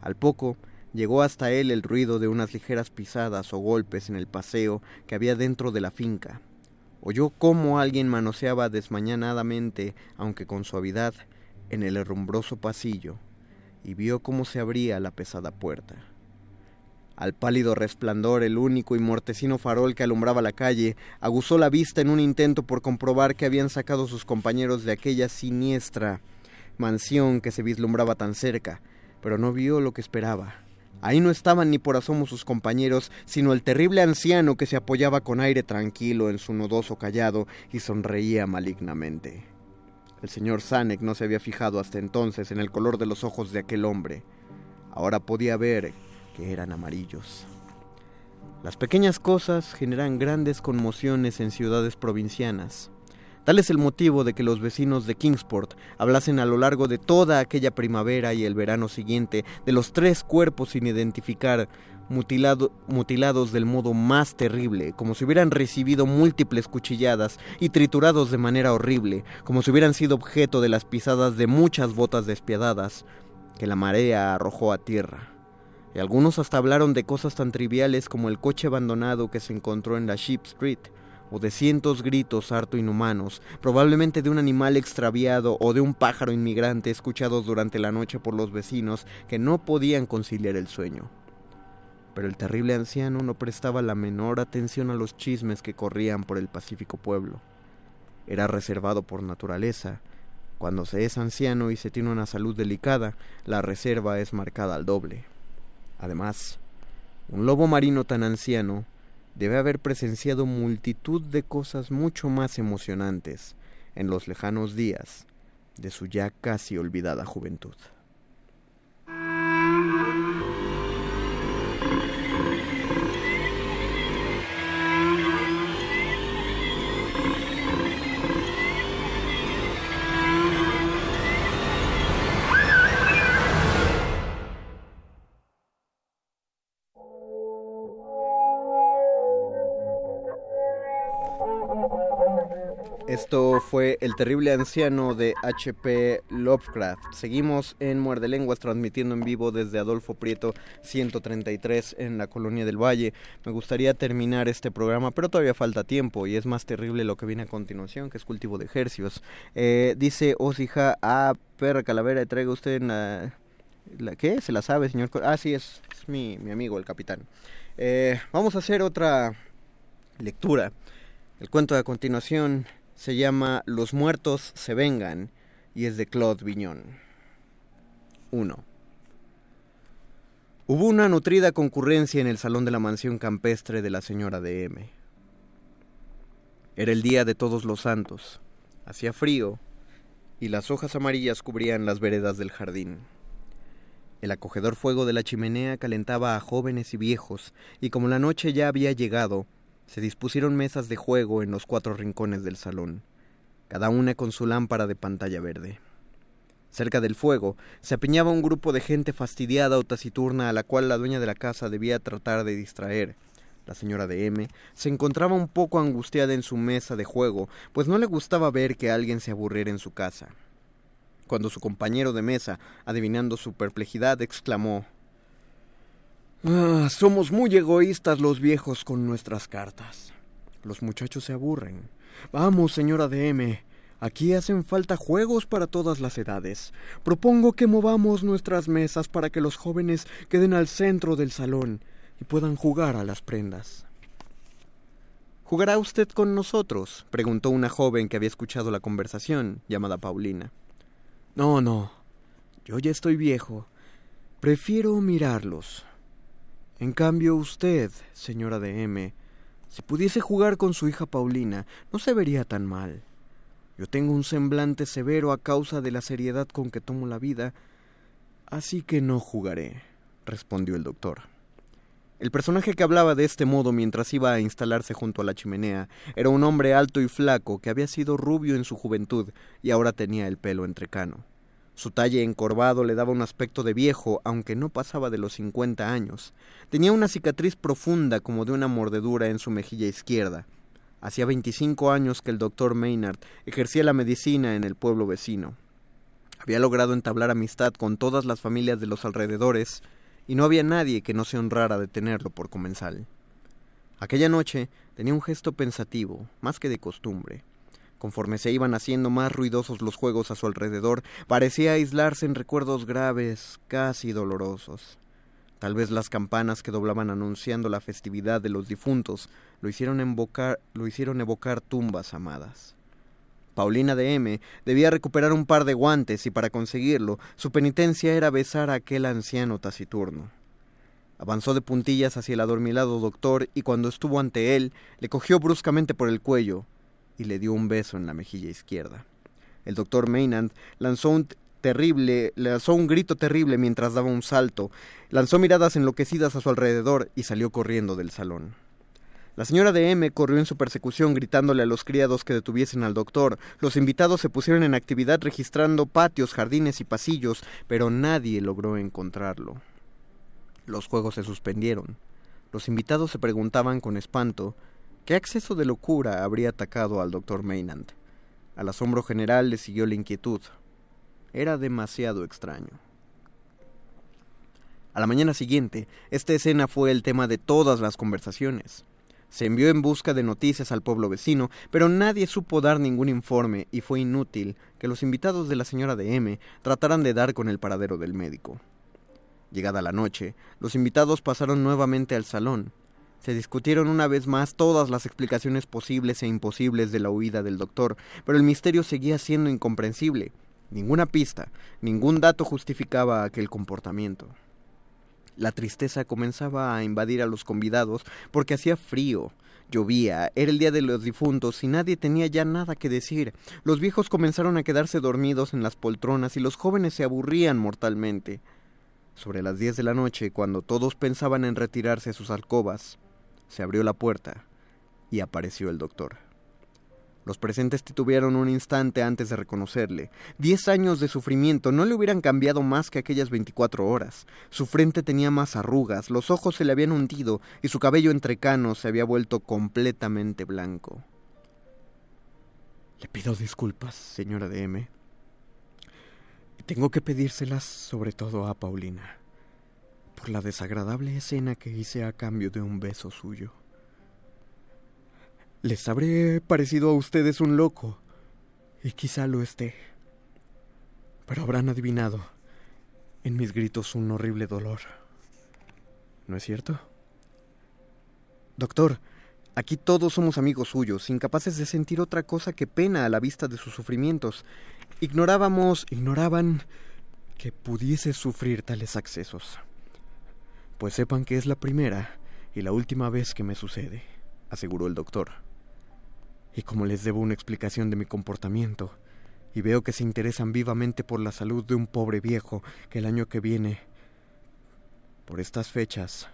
Al poco llegó hasta él el ruido de unas ligeras pisadas o golpes en el paseo que había dentro de la finca. Oyó cómo alguien manoseaba desmañanadamente, aunque con suavidad, en el herrumbroso pasillo, y vio cómo se abría la pesada puerta. Al pálido resplandor, el único y mortecino farol que alumbraba la calle, aguzó la vista en un intento por comprobar que habían sacado sus compañeros de aquella siniestra mansión que se vislumbraba tan cerca, pero no vio lo que esperaba. Ahí no estaban ni por asomo sus compañeros, sino el terrible anciano que se apoyaba con aire tranquilo en su nudoso callado y sonreía malignamente. El señor Sanek no se había fijado hasta entonces en el color de los ojos de aquel hombre. Ahora podía ver eran amarillos. Las pequeñas cosas generan grandes conmociones en ciudades provincianas. Tal es el motivo de que los vecinos de Kingsport hablasen a lo largo de toda aquella primavera y el verano siguiente de los tres cuerpos sin identificar, mutilados del modo más terrible, como si hubieran recibido múltiples cuchilladas y triturados de manera horrible, como si hubieran sido objeto de las pisadas de muchas botas despiadadas que la marea arrojó a tierra y algunos hasta hablaron de cosas tan triviales como el coche abandonado que se encontró en la Sheep Street, o de cientos gritos harto inhumanos, probablemente de un animal extraviado o de un pájaro inmigrante escuchados durante la noche por los vecinos que no podían conciliar el sueño. Pero el terrible anciano no prestaba la menor atención a los chismes que corrían por el pacífico pueblo. Era reservado por naturaleza. Cuando se es anciano y se tiene una salud delicada, la reserva es marcada al doble. Además, un lobo marino tan anciano debe haber presenciado multitud de cosas mucho más emocionantes en los lejanos días de su ya casi olvidada juventud. Esto fue El terrible anciano de H.P. Lovecraft. Seguimos en Muerde Lenguas transmitiendo en vivo desde Adolfo Prieto 133 en la Colonia del Valle. Me gustaría terminar este programa, pero todavía falta tiempo y es más terrible lo que viene a continuación, que es cultivo de ejercios. Eh, dice Osija, ah, perra calavera, traiga usted la, la... ¿Qué? ¿Se la sabe, señor? Ah, sí, es, mi, mi, amigo, el capitán. Eh, vamos a hacer otra lectura. El cuento de a continuación se llama Los muertos se vengan y es de Claude Vignon. 1. Hubo una nutrida concurrencia en el salón de la mansión campestre de la señora de M. Era el día de todos los santos. Hacía frío y las hojas amarillas cubrían las veredas del jardín. El acogedor fuego de la chimenea calentaba a jóvenes y viejos, y como la noche ya había llegado, se dispusieron mesas de juego en los cuatro rincones del salón, cada una con su lámpara de pantalla verde. Cerca del fuego se apiñaba un grupo de gente fastidiada o taciturna a la cual la dueña de la casa debía tratar de distraer. La señora de M se encontraba un poco angustiada en su mesa de juego, pues no le gustaba ver que alguien se aburriera en su casa. Cuando su compañero de mesa, adivinando su perplejidad, exclamó Ah, somos muy egoístas los viejos con nuestras cartas. Los muchachos se aburren. Vamos, señora DM. Aquí hacen falta juegos para todas las edades. Propongo que movamos nuestras mesas para que los jóvenes queden al centro del salón y puedan jugar a las prendas. ¿Jugará usted con nosotros? preguntó una joven que había escuchado la conversación, llamada Paulina. No, no. Yo ya estoy viejo. Prefiero mirarlos. En cambio usted, señora de M, si pudiese jugar con su hija Paulina, no se vería tan mal. Yo tengo un semblante severo a causa de la seriedad con que tomo la vida, así que no jugaré, respondió el doctor. El personaje que hablaba de este modo mientras iba a instalarse junto a la chimenea era un hombre alto y flaco que había sido rubio en su juventud y ahora tenía el pelo entrecano. Su talle encorvado le daba un aspecto de viejo, aunque no pasaba de los cincuenta años. Tenía una cicatriz profunda como de una mordedura en su mejilla izquierda. Hacía veinticinco años que el doctor Maynard ejercía la medicina en el pueblo vecino. Había logrado entablar amistad con todas las familias de los alrededores, y no había nadie que no se honrara de tenerlo por comensal. Aquella noche tenía un gesto pensativo, más que de costumbre. Conforme se iban haciendo más ruidosos los juegos a su alrededor, parecía aislarse en recuerdos graves, casi dolorosos. Tal vez las campanas que doblaban anunciando la festividad de los difuntos lo hicieron, lo hicieron evocar tumbas amadas. Paulina de M debía recuperar un par de guantes y para conseguirlo su penitencia era besar a aquel anciano taciturno. Avanzó de puntillas hacia el adormilado doctor y cuando estuvo ante él le cogió bruscamente por el cuello, y le dio un beso en la mejilla izquierda. El doctor Maynard lanzó un terrible, lanzó un grito terrible mientras daba un salto, lanzó miradas enloquecidas a su alrededor y salió corriendo del salón. La señora de M corrió en su persecución gritándole a los criados que detuviesen al doctor. Los invitados se pusieron en actividad registrando patios, jardines y pasillos, pero nadie logró encontrarlo. Los juegos se suspendieron. Los invitados se preguntaban con espanto ¿Qué acceso de locura habría atacado al doctor Maynard? Al asombro general le siguió la inquietud. Era demasiado extraño. A la mañana siguiente, esta escena fue el tema de todas las conversaciones. Se envió en busca de noticias al pueblo vecino, pero nadie supo dar ningún informe y fue inútil que los invitados de la señora de M trataran de dar con el paradero del médico. Llegada la noche, los invitados pasaron nuevamente al salón, se discutieron una vez más todas las explicaciones posibles e imposibles de la huida del doctor, pero el misterio seguía siendo incomprensible. Ninguna pista, ningún dato justificaba aquel comportamiento. La tristeza comenzaba a invadir a los convidados porque hacía frío, llovía, era el día de los difuntos y nadie tenía ya nada que decir. Los viejos comenzaron a quedarse dormidos en las poltronas y los jóvenes se aburrían mortalmente. Sobre las diez de la noche, cuando todos pensaban en retirarse a sus alcobas, se abrió la puerta y apareció el doctor. Los presentes titubearon un instante antes de reconocerle. Diez años de sufrimiento no le hubieran cambiado más que aquellas veinticuatro horas. Su frente tenía más arrugas, los ojos se le habían hundido y su cabello entrecano se había vuelto completamente blanco. Le pido disculpas, señora DM. Tengo que pedírselas sobre todo a Paulina, por la desagradable escena que hice a cambio de un beso suyo. Les habré parecido a ustedes un loco, y quizá lo esté. Pero habrán adivinado en mis gritos un horrible dolor. ¿No es cierto? Doctor, aquí todos somos amigos suyos, incapaces de sentir otra cosa que pena a la vista de sus sufrimientos. Ignorábamos, ignoraban que pudiese sufrir tales accesos. Pues sepan que es la primera y la última vez que me sucede, aseguró el doctor. Y como les debo una explicación de mi comportamiento, y veo que se interesan vivamente por la salud de un pobre viejo que el año que viene, por estas fechas,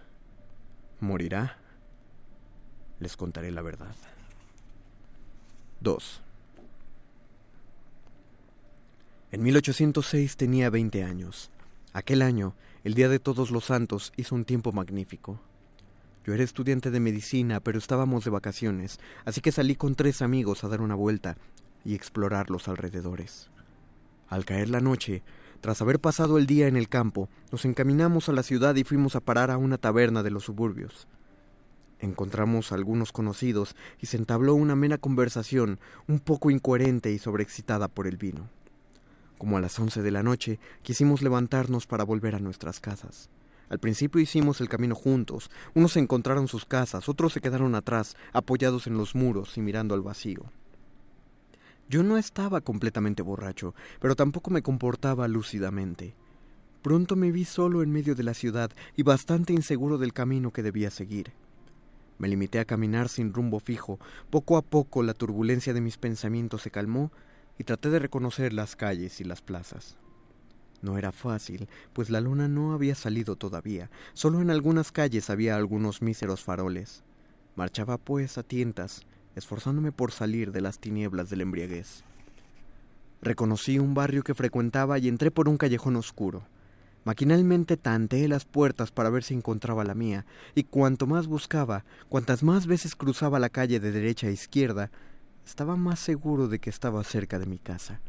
morirá, les contaré la verdad. 2. En 1806 tenía 20 años. Aquel año, el Día de Todos los Santos, hizo un tiempo magnífico. Yo era estudiante de medicina, pero estábamos de vacaciones, así que salí con tres amigos a dar una vuelta y explorar los alrededores. Al caer la noche, tras haber pasado el día en el campo, nos encaminamos a la ciudad y fuimos a parar a una taberna de los suburbios. Encontramos a algunos conocidos y se entabló una amena conversación, un poco incoherente y sobreexcitada por el vino. Como a las once de la noche, quisimos levantarnos para volver a nuestras casas. Al principio hicimos el camino juntos. Unos encontraron sus casas, otros se quedaron atrás, apoyados en los muros y mirando al vacío. Yo no estaba completamente borracho, pero tampoco me comportaba lúcidamente. Pronto me vi solo en medio de la ciudad y bastante inseguro del camino que debía seguir. Me limité a caminar sin rumbo fijo. Poco a poco la turbulencia de mis pensamientos se calmó y traté de reconocer las calles y las plazas. No era fácil, pues la luna no había salido todavía. Solo en algunas calles había algunos míseros faroles. Marchaba pues a tientas, esforzándome por salir de las tinieblas del embriaguez. Reconocí un barrio que frecuentaba y entré por un callejón oscuro. Maquinalmente tanteé las puertas para ver si encontraba la mía, y cuanto más buscaba, cuantas más veces cruzaba la calle de derecha a izquierda, estaba más seguro de que estaba cerca de mi casa.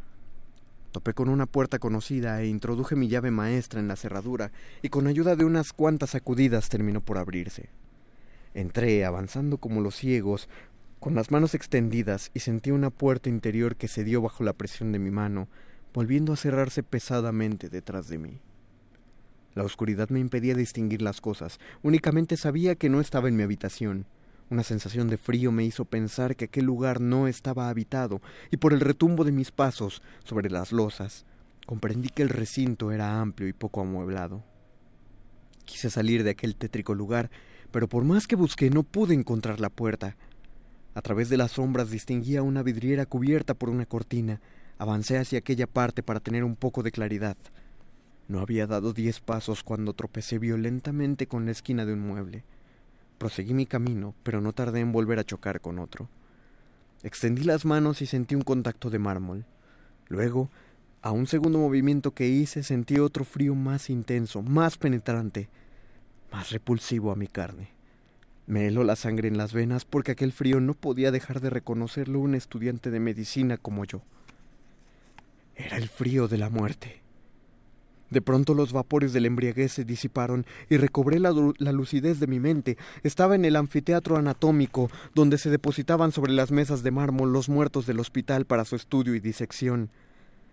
Topé con una puerta conocida e introduje mi llave maestra en la cerradura, y con ayuda de unas cuantas sacudidas terminó por abrirse. Entré, avanzando como los ciegos, con las manos extendidas, y sentí una puerta interior que cedió bajo la presión de mi mano, volviendo a cerrarse pesadamente detrás de mí. La oscuridad me impedía distinguir las cosas, únicamente sabía que no estaba en mi habitación. Una sensación de frío me hizo pensar que aquel lugar no estaba habitado, y por el retumbo de mis pasos sobre las losas, comprendí que el recinto era amplio y poco amueblado. Quise salir de aquel tétrico lugar, pero por más que busqué no pude encontrar la puerta. A través de las sombras distinguía una vidriera cubierta por una cortina. Avancé hacia aquella parte para tener un poco de claridad. No había dado diez pasos cuando tropecé violentamente con la esquina de un mueble. Proseguí mi camino, pero no tardé en volver a chocar con otro. Extendí las manos y sentí un contacto de mármol. Luego, a un segundo movimiento que hice, sentí otro frío más intenso, más penetrante, más repulsivo a mi carne. Me heló la sangre en las venas porque aquel frío no podía dejar de reconocerlo un estudiante de medicina como yo. Era el frío de la muerte. De pronto los vapores del embriaguez se disiparon y recobré la, la, lucidez de mi mente. Estaba en el anfiteatro anatómico, donde se depositaban sobre las mesas de mármol los muertos del hospital para su estudio y disección.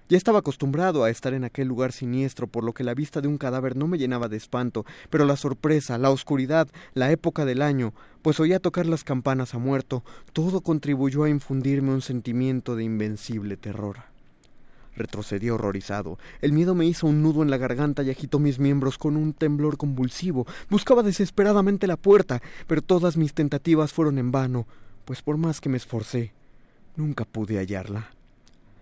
Ya estaba acostumbrado a estar en aquel lugar siniestro, por lo que la vista de un cadáver no me llenaba de espanto, pero la sorpresa, la oscuridad, la época del año, pues oía tocar las campanas a muerto, todo contribuyó a infundirme un sentimiento de invencible terror. Retrocedí horrorizado. El miedo me hizo un nudo en la garganta y agitó mis miembros con un temblor convulsivo. Buscaba desesperadamente la puerta, pero todas mis tentativas fueron en vano, pues por más que me esforcé, nunca pude hallarla.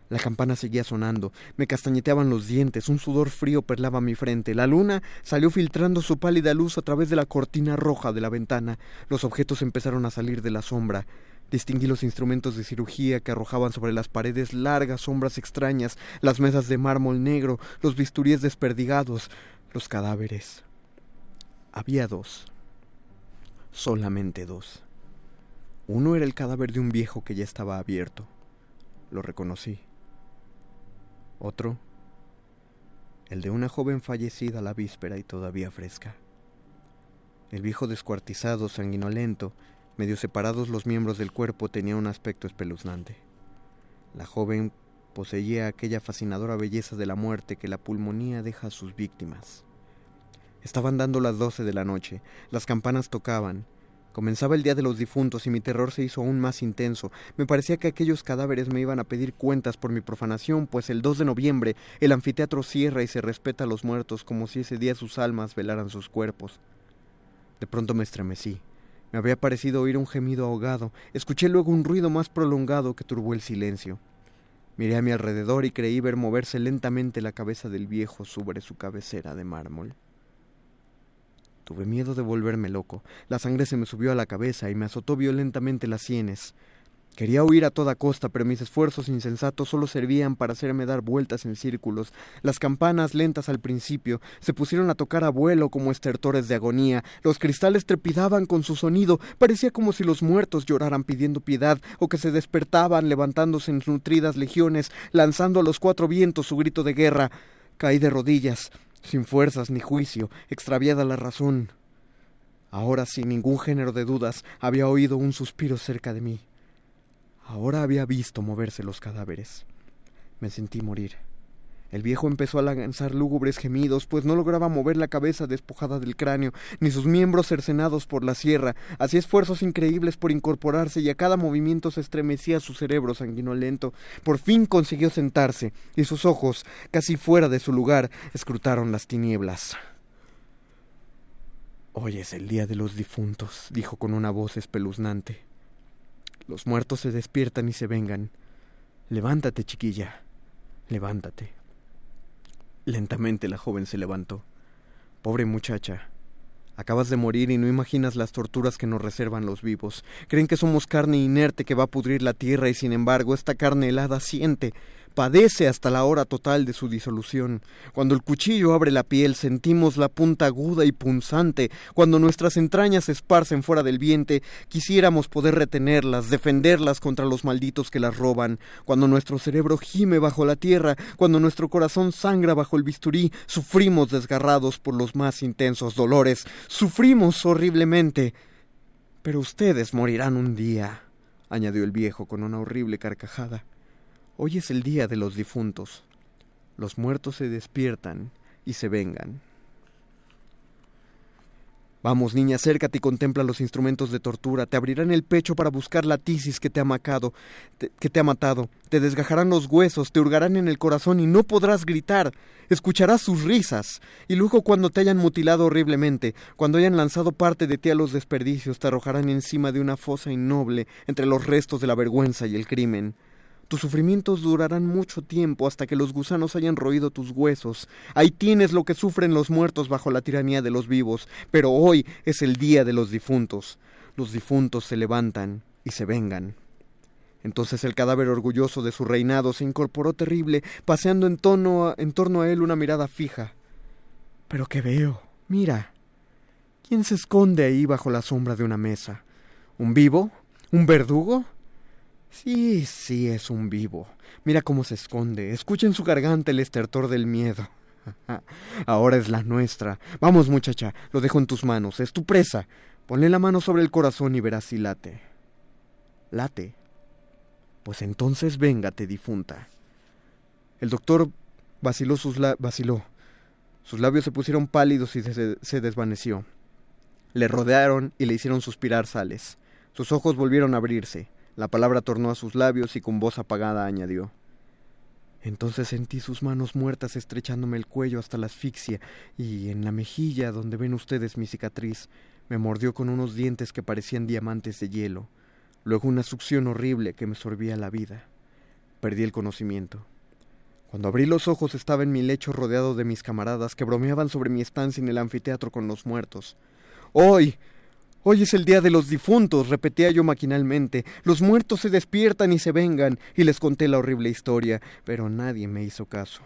La campana seguía sonando, me castañeteaban los dientes, un sudor frío perlaba mi frente, la luna salió filtrando su pálida luz a través de la cortina roja de la ventana, los objetos empezaron a salir de la sombra, Distinguí los instrumentos de cirugía que arrojaban sobre las paredes largas sombras extrañas, las mesas de mármol negro, los bisturíes desperdigados, los cadáveres. Había dos. Solamente dos. Uno era el cadáver de un viejo que ya estaba abierto. Lo reconocí. Otro, el de una joven fallecida la víspera y todavía fresca. El viejo descuartizado, sanguinolento, medio separados los miembros del cuerpo, tenía un aspecto espeluznante. La joven poseía aquella fascinadora belleza de la muerte que la pulmonía deja a sus víctimas. Estaban dando las doce de la noche, las campanas tocaban, Comenzaba el Día de los Difuntos y mi terror se hizo aún más intenso. Me parecía que aquellos cadáveres me iban a pedir cuentas por mi profanación, pues el 2 de noviembre el anfiteatro cierra y se respeta a los muertos como si ese día sus almas velaran sus cuerpos. De pronto me estremecí. Me había parecido oír un gemido ahogado. Escuché luego un ruido más prolongado que turbó el silencio. Miré a mi alrededor y creí ver moverse lentamente la cabeza del viejo sobre su cabecera de mármol. Tuve miedo de volverme loco. La sangre se me subió a la cabeza y me azotó violentamente las sienes. Quería huir a toda costa, pero mis esfuerzos insensatos solo servían para hacerme dar vueltas en círculos. Las campanas, lentas al principio, se pusieron a tocar a vuelo como estertores de agonía. Los cristales trepidaban con su sonido. Parecía como si los muertos lloraran pidiendo piedad, o que se despertaban levantándose en nutridas legiones, lanzando a los cuatro vientos su grito de guerra. Caí de rodillas sin fuerzas ni juicio, extraviada la razón. Ahora, sin ningún género de dudas, había oído un suspiro cerca de mí. Ahora había visto moverse los cadáveres. Me sentí morir. El viejo empezó a lanzar lúgubres gemidos, pues no lograba mover la cabeza despojada del cráneo, ni sus miembros cercenados por la sierra. Hacía esfuerzos increíbles por incorporarse y a cada movimiento se estremecía su cerebro sanguinolento. Por fin consiguió sentarse, y sus ojos, casi fuera de su lugar, escrutaron las tinieblas. Hoy es el día de los difuntos, dijo con una voz espeluznante. Los muertos se despiertan y se vengan. Levántate, chiquilla. Levántate. Lentamente la joven se levantó. Pobre muchacha. Acabas de morir y no imaginas las torturas que nos reservan los vivos. Creen que somos carne inerte que va a pudrir la tierra y sin embargo esta carne helada siente, padece hasta la hora total de su disolución. Cuando el cuchillo abre la piel sentimos la punta aguda y punzante. Cuando nuestras entrañas se esparcen fuera del vientre, quisiéramos poder retenerlas, defenderlas contra los malditos que las roban. Cuando nuestro cerebro gime bajo la tierra, cuando nuestro corazón sangra bajo el bisturí, sufrimos desgarrados por los más intensos dolores. Sufrimos horriblemente. Pero ustedes morirán un día, añadió el viejo con una horrible carcajada. Hoy es el día de los difuntos. Los muertos se despiertan y se vengan. Vamos, niña, acércate y contempla los instrumentos de tortura. Te abrirán el pecho para buscar la tisis que te ha macado, que te ha matado. Te desgajarán los huesos, te hurgarán en el corazón y no podrás gritar. Escucharás sus risas. Y luego cuando te hayan mutilado horriblemente, cuando hayan lanzado parte de ti a los desperdicios, te arrojarán encima de una fosa innoble entre los restos de la vergüenza y el crimen. Tus sufrimientos durarán mucho tiempo hasta que los gusanos hayan roído tus huesos. Ahí tienes lo que sufren los muertos bajo la tiranía de los vivos, pero hoy es el día de los difuntos. Los difuntos se levantan y se vengan. Entonces el cadáver orgulloso de su reinado se incorporó terrible, paseando en, torno a él una mirada fija. Pero qué veo, mira. ¿Quién se esconde ahí bajo la sombra de una mesa? ¿Un vivo? ¿Un verdugo? Sí, sí, es un vivo. Mira cómo se esconde. Escucha en su garganta el estertor del miedo. Ahora es la nuestra. Vamos, muchacha, lo dejo en tus manos. Es tu presa. Ponle la mano sobre el corazón y verás si late. Late. Pues entonces véngate, difunta. El doctor vaciló sus vaciló. Sus labios se pusieron pálidos y se, se desvaneció. Le rodearon y le hicieron suspirar sales. Sus ojos volvieron a abrirse. La palabra tornó a sus labios y con voz apagada añadió entonces sentí sus manos muertas estrechándome el cuello hasta la asfixia, y en la mejilla, donde ven ustedes mi cicatriz, me mordió con unos dientes que parecían diamantes de hielo, luego una succión horrible que me sorbía la vida. Perdí el conocimiento. Cuando abrí los ojos estaba en mi lecho rodeado de mis camaradas que bromeaban sobre mi estancia en el anfiteatro con los muertos. Hoy, Hoy es el día de los difuntos, repetía yo maquinalmente. Los muertos se despiertan y se vengan, y les conté la horrible historia, pero nadie me hizo caso.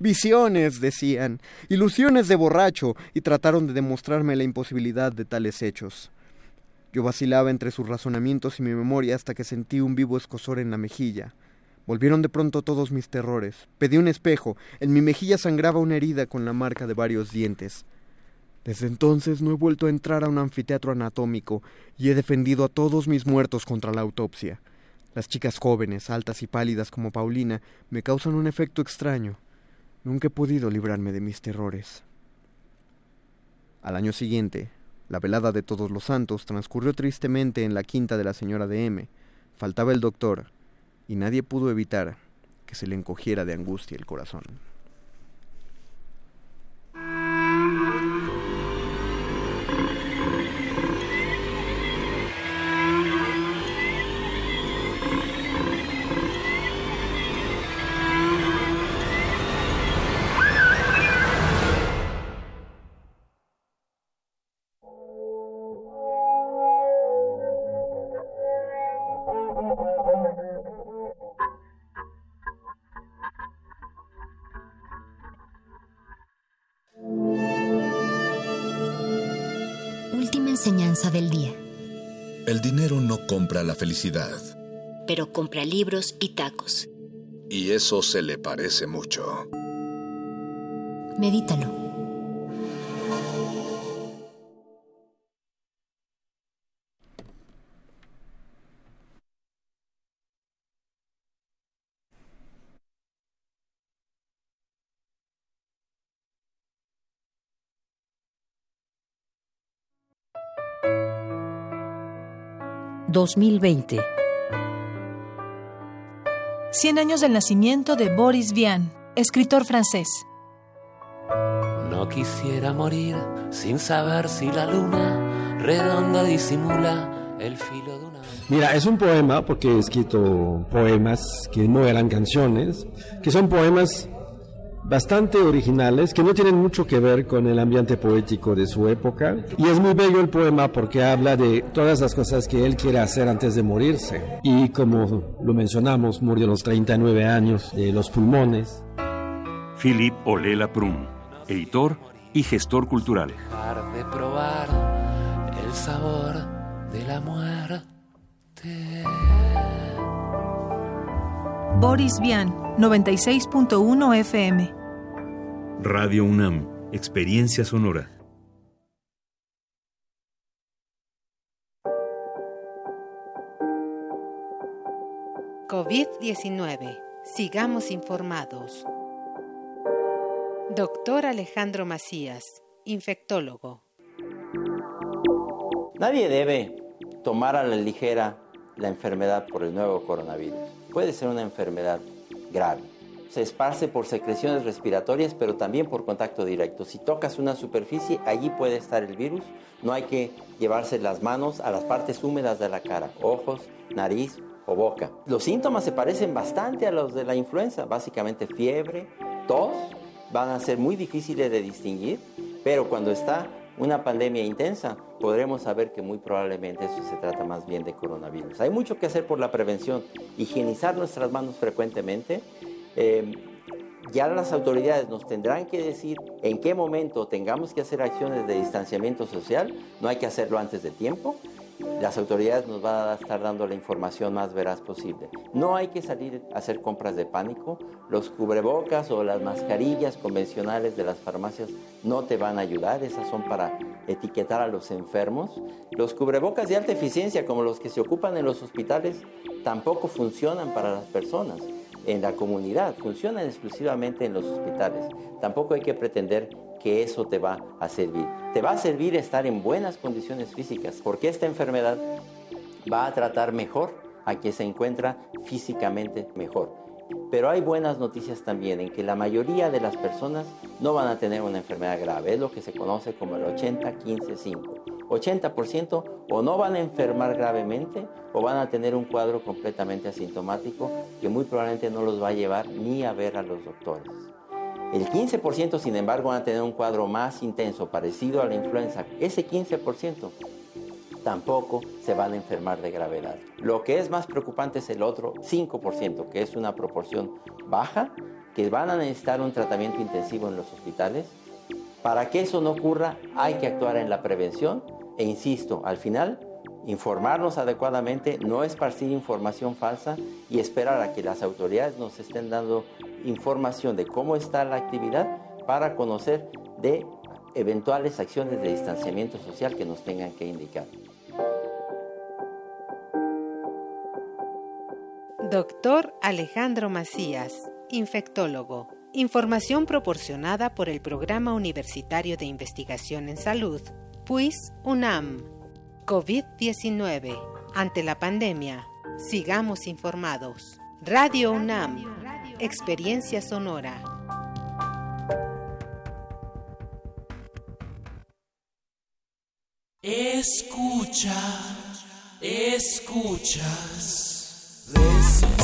Visiones, decían, ilusiones de borracho, y trataron de demostrarme la imposibilidad de tales hechos. Yo vacilaba entre sus razonamientos y mi memoria hasta que sentí un vivo escosor en la mejilla. Volvieron de pronto todos mis terrores. Pedí un espejo. En mi mejilla sangraba una herida con la marca de varios dientes. Desde entonces no he vuelto a entrar a un anfiteatro anatómico y he defendido a todos mis muertos contra la autopsia. Las chicas jóvenes, altas y pálidas como Paulina, me causan un efecto extraño. Nunca he podido librarme de mis terrores. Al año siguiente, la velada de todos los santos transcurrió tristemente en la quinta de la señora de M. Faltaba el doctor, y nadie pudo evitar que se le encogiera de angustia el corazón. La felicidad. Pero compra libros y tacos. Y eso se le parece mucho. Medítalo. ...2020... 100 años del nacimiento de Boris Vian, escritor francés. No quisiera morir sin saber si la luna redonda disimula el filo de una... Mira, es un poema porque he escrito poemas que no eran canciones, que son poemas bastante originales que no tienen mucho que ver con el ambiente poético de su época. Y es muy bello el poema porque habla de todas las cosas que él quiere hacer antes de morirse. Y como lo mencionamos, murió a los 39 años de los pulmones. Philippe Olela Prum, editor y gestor cultural. Dejar de probar el sabor de la muerte. Boris Vian, 96.1 FM. Radio UNAM, Experiencia Sonora. COVID-19. Sigamos informados. Doctor Alejandro Macías, infectólogo. Nadie debe tomar a la ligera la enfermedad por el nuevo coronavirus. Puede ser una enfermedad grave. Se esparce por secreciones respiratorias, pero también por contacto directo. Si tocas una superficie, allí puede estar el virus. No hay que llevarse las manos a las partes húmedas de la cara, ojos, nariz o boca. Los síntomas se parecen bastante a los de la influenza, básicamente fiebre, tos, van a ser muy difíciles de distinguir, pero cuando está una pandemia intensa, podremos saber que muy probablemente eso se trata más bien de coronavirus. Hay mucho que hacer por la prevención, higienizar nuestras manos frecuentemente. Eh, ya las autoridades nos tendrán que decir en qué momento tengamos que hacer acciones de distanciamiento social, no hay que hacerlo antes de tiempo. Las autoridades nos van a estar dando la información más veraz posible. No hay que salir a hacer compras de pánico. Los cubrebocas o las mascarillas convencionales de las farmacias no te van a ayudar. Esas son para etiquetar a los enfermos. Los cubrebocas de alta eficiencia, como los que se ocupan en los hospitales, tampoco funcionan para las personas en la comunidad, funcionan exclusivamente en los hospitales. Tampoco hay que pretender que eso te va a servir. Te va a servir estar en buenas condiciones físicas, porque esta enfermedad va a tratar mejor a quien se encuentra físicamente mejor. Pero hay buenas noticias también en que la mayoría de las personas no van a tener una enfermedad grave, es lo que se conoce como el 80-15-5. 80% o no van a enfermar gravemente o van a tener un cuadro completamente asintomático que muy probablemente no los va a llevar ni a ver a los doctores. El 15% sin embargo van a tener un cuadro más intenso, parecido a la influenza. Ese 15% tampoco se van a enfermar de gravedad. Lo que es más preocupante es el otro 5%, que es una proporción baja, que van a necesitar un tratamiento intensivo en los hospitales. Para que eso no ocurra hay que actuar en la prevención e insisto, al final informarnos adecuadamente, no esparcir información falsa y esperar a que las autoridades nos estén dando información de cómo está la actividad para conocer de eventuales acciones de distanciamiento social que nos tengan que indicar. Doctor Alejandro Macías, infectólogo. Información proporcionada por el Programa Universitario de Investigación en Salud, PUIS UNAM. COVID-19. Ante la pandemia, sigamos informados. Radio UNAM. Experiencia sonora. Escucha, escuchas. Resistencia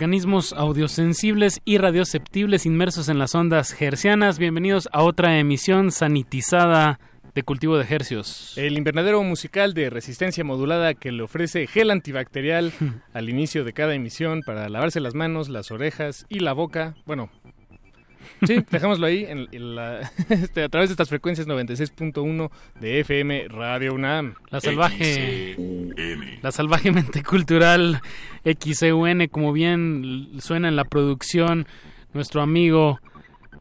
Organismos audiosensibles y radioceptibles inmersos en las ondas hercianas. Bienvenidos a otra emisión sanitizada de cultivo de hercios. El invernadero musical de resistencia modulada que le ofrece gel antibacterial al inicio de cada emisión para lavarse las manos, las orejas y la boca. Bueno, Sí, dejámoslo ahí en, en la, este, a través de estas frecuencias 96.1 de FM Radio UNAM. La salvaje, la salvajemente cultural XEUN, como bien suena en la producción, nuestro amigo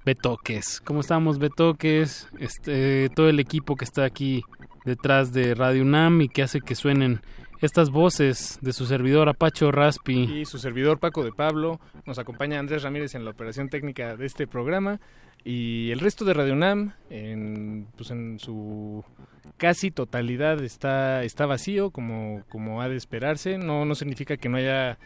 Betoques. ¿Cómo estamos, Betoques? Este, todo el equipo que está aquí detrás de Radio UNAM y que hace que suenen estas voces de su servidor Apacho Raspi. Y su servidor Paco de Pablo. Nos acompaña Andrés Ramírez en la operación técnica de este programa. Y el resto de Radio UNAM, en, pues en su casi totalidad, está, está vacío, como, como ha de esperarse. No, no significa que no haya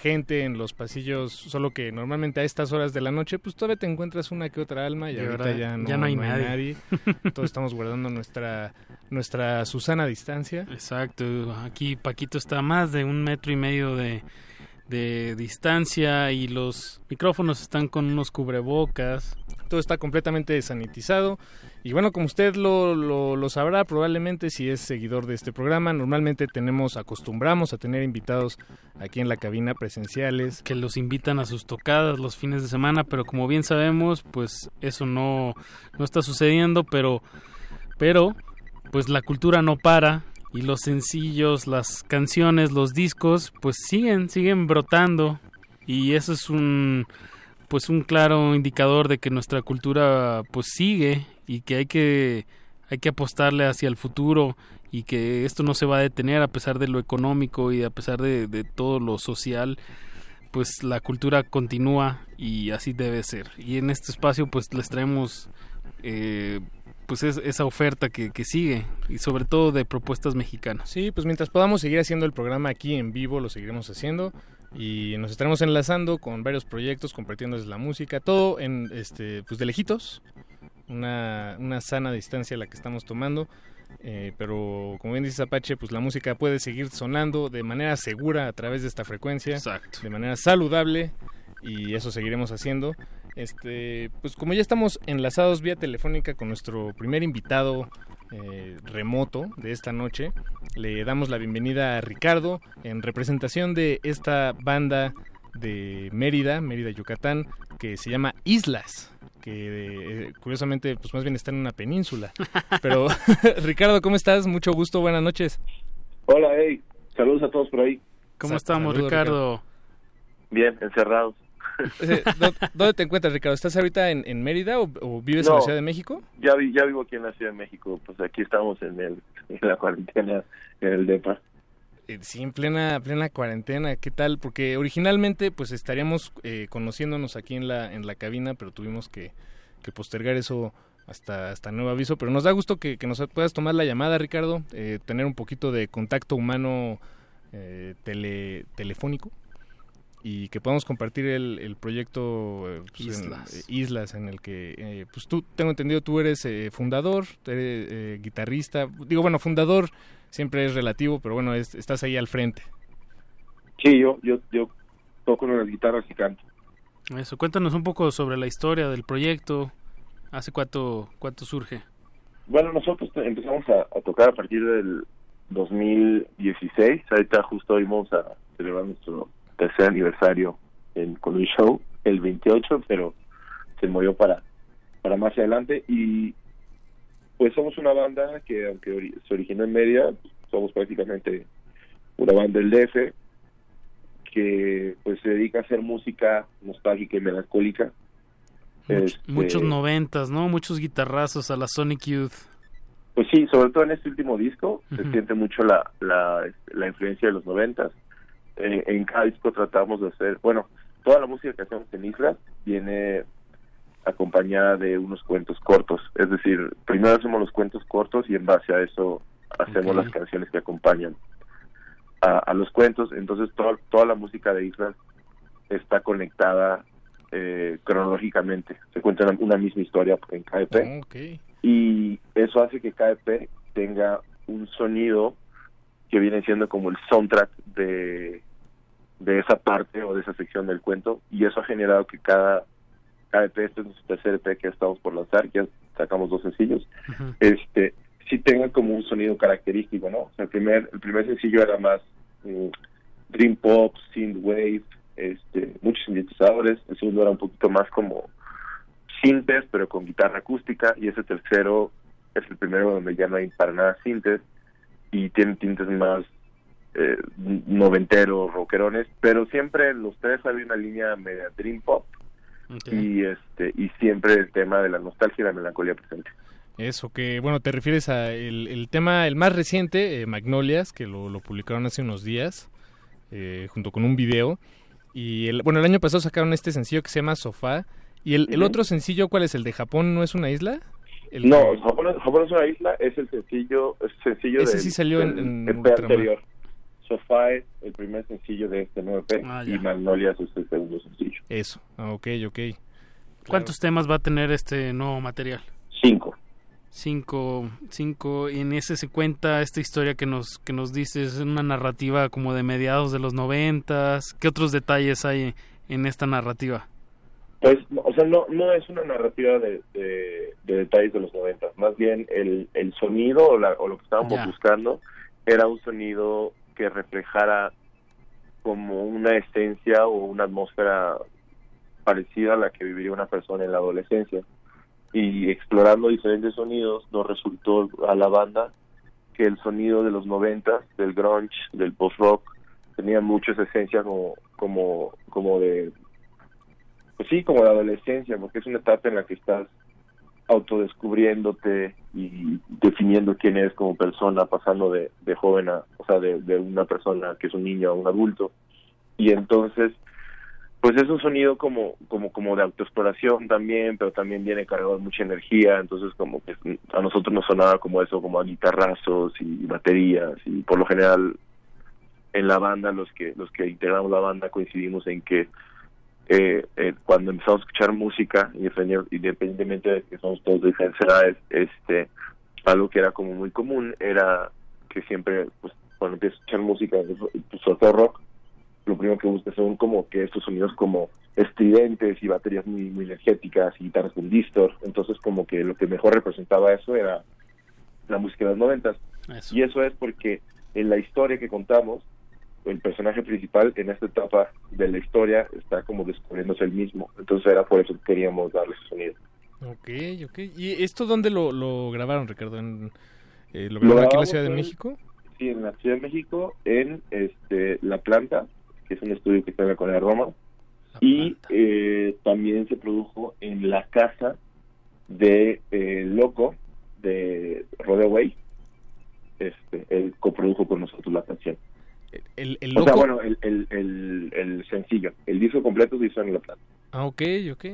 gente en los pasillos, solo que normalmente a estas horas de la noche, pues todavía te encuentras una que otra alma y, ahorita ya no, ya no hay no nadie. nadie. Todos estamos guardando nuestra, nuestra Susana distancia. Exacto, aquí Paquito está a más de un metro y medio de, de distancia y los micrófonos están con unos cubrebocas. Todo está completamente sanitizado. Y bueno, como usted lo, lo, lo, sabrá probablemente si es seguidor de este programa, normalmente tenemos, acostumbramos a tener invitados aquí en la cabina presenciales. Que los invitan a sus tocadas los fines de semana, pero como bien sabemos, pues eso no, no está sucediendo, pero, pero pues la cultura no para y los sencillos, las canciones, los discos, pues siguen, siguen brotando. Y eso es un pues un claro indicador de que nuestra cultura pues sigue y que hay que hay que apostarle hacia el futuro y que esto no se va a detener a pesar de lo económico y a pesar de, de todo lo social pues la cultura continúa y así debe ser. Y en este espacio pues les traemos eh, pues es, esa oferta que, que, sigue y sobre todo de propuestas mexicanas. Sí, pues mientras podamos seguir haciendo el programa aquí en vivo, lo seguiremos haciendo y nos estaremos enlazando con varios proyectos, compartiéndoles la música, todo en este pues de lejitos, una, una sana distancia la que estamos tomando. Eh, pero como bien dice Apache, pues la música puede seguir sonando de manera segura a través de esta frecuencia, Exacto. de manera saludable y eso seguiremos haciendo. Este, pues como ya estamos enlazados vía telefónica con nuestro primer invitado eh, remoto de esta noche, le damos la bienvenida a Ricardo en representación de esta banda de Mérida, Mérida, Yucatán, que se llama Islas que eh, curiosamente pues más bien está en una península. Pero Ricardo, ¿cómo estás? Mucho gusto, buenas noches. Hola, hey, saludos a todos por ahí. ¿Cómo estamos? Ricardo? Bien, encerrados. ¿Dónde te encuentras, Ricardo? ¿Estás ahorita en, en Mérida o, o vives no, en la Ciudad de México? Ya, vi, ya vivo aquí en la Ciudad de México, pues aquí estamos en, el, en la cuarentena, en el DEPA. Sí, en plena, plena cuarentena, ¿qué tal? Porque originalmente pues estaríamos eh, conociéndonos aquí en la, en la cabina, pero tuvimos que, que postergar eso hasta, hasta nuevo aviso. Pero nos da gusto que, que nos puedas tomar la llamada, Ricardo, eh, tener un poquito de contacto humano eh, tele, telefónico y que podamos compartir el, el proyecto pues, Islas. En, Islas en el que pues tú tengo entendido tú eres fundador eres, guitarrista digo bueno fundador siempre es relativo pero bueno es, estás ahí al frente. Sí yo yo yo toco las guitarras y canto. Eso cuéntanos un poco sobre la historia del proyecto hace cuánto cuánto surge. Bueno nosotros empezamos a, a tocar a partir del 2016 ahorita justo hoy vamos a celebrar nuestro tercer aniversario en, con un show el 28, pero se movió para, para más adelante y pues somos una banda que aunque ori se originó en media, somos prácticamente una banda del DF que pues se dedica a hacer música nostálgica y melancólica Este, Muchos noventas, ¿no? Muchos guitarrazos a la Sonic Youth. Pues sí, sobre todo en este último disco se siente mucho la, la, la influencia de los noventas. Eh, en cada disco tratamos de hacer, bueno, toda la música que hacemos en Islas viene acompañada de unos cuentos cortos. Es decir, primero hacemos los cuentos cortos y en base a eso hacemos las canciones que acompañan a, a los cuentos. Entonces toda, toda la música de Islas está conectada eh, cronológicamente. Se cuenta una, una misma historia en KEP Ok. y eso hace que KEP tenga un sonido que viene siendo como el soundtrack de, de esa parte o de esa sección del cuento y eso ha generado que cada KEP, este es nuestro tercer EP que estamos por lanzar, que ya sacamos dos sencillos, este sí tenga como un sonido característico, ¿no? O sea, el primer, el primer sencillo era más mm, dream pop, synthwave, este, muchos sintetizadores, el segundo era un poquito más como sintes, pero con guitarra acústica, y ese tercero es el primero donde ya no hay para nada sintes, y tiene tintes más eh, noventeros, rockerones, pero siempre en los tres había una línea media dream pop, y este y siempre el tema de la nostalgia y la melancolía presente. Eso, que bueno, te refieres a el, el tema, el más reciente, eh, Magnolias, que lo, lo publicaron hace unos días, eh, junto con un video. Y el, bueno, el año pasado sacaron este sencillo que se llama Sofá. ¿Y el, el otro sencillo cuál es? ¿El de Japón no es una isla? El no, que- Japón, es- Japón es una isla, es el sencillo, es sencillo Ese del- sí salió en- del en Ultramar. anterior. Sofá es el primer sencillo de este nuevo EP Ah, y. Magnolias es el segundo sencillo. Eso, ah, ok, ok. ¿Cuántos temas va a tener este nuevo material? Cinco. Cinco, cinco. Y en ese se cuenta esta historia que nos que nos dices, es una narrativa como de mediados de los noventas. ¿Qué otros detalles hay en esta narrativa? Pues, no, o sea, no, no es una narrativa de, de, de detalles de los 90, más bien el, el sonido o, la- o lo que estábamos Ya. buscando era un sonido que reflejara como una esencia o una atmósfera parecida a la que viviría una persona en la adolescencia. Y explorando diferentes sonidos nos resultó a la banda que el sonido de los 90, del grunge, del post-rock, tenía mucha esa esencia como, como, como de pues sí, como la adolescencia, porque es una etapa en la que estás autodescubriéndote y definiendo quién eres como persona, pasando de, de joven a, o sea, de, de una persona que es un niño a un adulto. Y entonces, pues es un sonido como, como, como de autoexploración también, pero también viene cargado de mucha energía, entonces como que a nosotros nos sonaba como eso, como a guitarrazos y baterías, y por lo general en la banda, los que, los que integramos la banda coincidimos en que eh, eh, cuando empezamos a escuchar música, independientemente de que somos todos de diferentes edades, este, algo que era como muy común era que siempre, pues, cuando empiezas a escuchar música, pues, sobre todo rock, lo primero que buscas son como que estos sonidos como estridentes y baterías muy, muy energéticas y guitarras con distor, entonces como que lo que mejor representaba eso era la música de los noventas. Y eso es porque en la historia que contamos, el personaje principal en esta etapa de la historia está como descubriéndose el mismo. Entonces era por eso que queríamos darle ese sonido. Ok, ok. ¿Y esto dónde lo, lo grabaron, Ricardo? ¿En, eh, ¿Lo Lo grabaron aquí en la Ciudad de México? Sí, en la Ciudad de México, en este La Planta, que es un estudio que está en la Colonia Roma. Y eh, también se produjo en la casa de eh, Loco, de Rodeway. Este, él coprodujo con nosotros la canción. El, el O sea, loco- bueno, el, el, el, el sencillo. El disco completo se hizo en La Planta. Ah, ok, ok.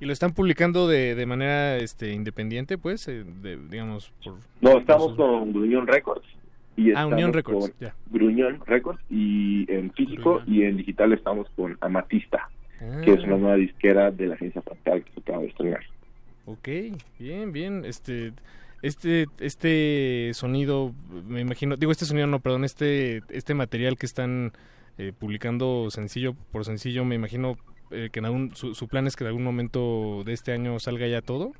¿Y lo están publicando de, de manera este, independiente, pues? eh, de- digamos, por... No, estamos con Gruñón Records. Y Ah, Unión Records, con ya. Gruñón Records y en físico y en digital estamos con Amatista, que es una Ah. nueva disquera de la agencia Fractal que se acaba de estrenar. Ok, bien, bien. Este, este, este sonido, me imagino, digo este sonido no, perdón, este, este material que están eh, publicando sencillo por sencillo, me imagino eh, que en algún, su, su plan es que en algún momento de este año salga ya todo.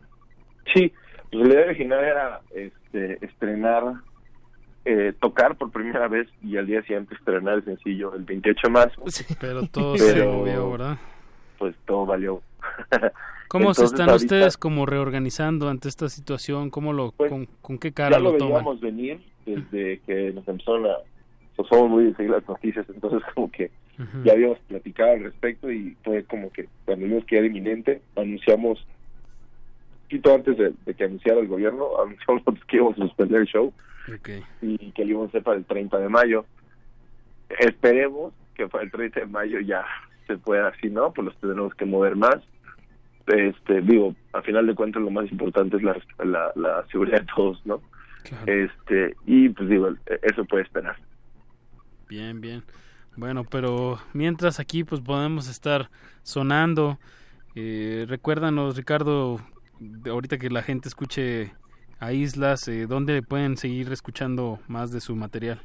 Sí, pues la idea original era este, estrenar, eh, tocar por primera vez y al día siguiente estrenar el sencillo el 28 de marzo. Pero todo se movió, ¿verdad? Pues todo valió. ¿Cómo Entonces, se están ahorita ustedes como reorganizando ante esta situación? ¿Cómo lo, con, con qué cara ya lo, lo, toman? venir desde que nos empezaron a... Pues somos muy de seguir las noticias, entonces como que Ya habíamos platicado al respecto y fue como que cuando vimos que era inminente, anunciamos, poquito antes de, de que anunciara el gobierno, anunciamos que íbamos a suspender el show y que lo íbamos a hacer para el 30 de mayo. Esperemos que para el 30 de mayo ya se pueda, si no, pues los tenemos que mover más. Este, digo, a final de cuentas lo más importante es la, la, la seguridad de todos, ¿no? Este, y pues digo, eso puede esperar. Bien, bien. Bueno, pero mientras aquí pues podemos estar sonando. Eh, recuérdanos, Ricardo, ahorita que la gente escuche a Islas, eh, ¿dónde pueden seguir escuchando más de su material?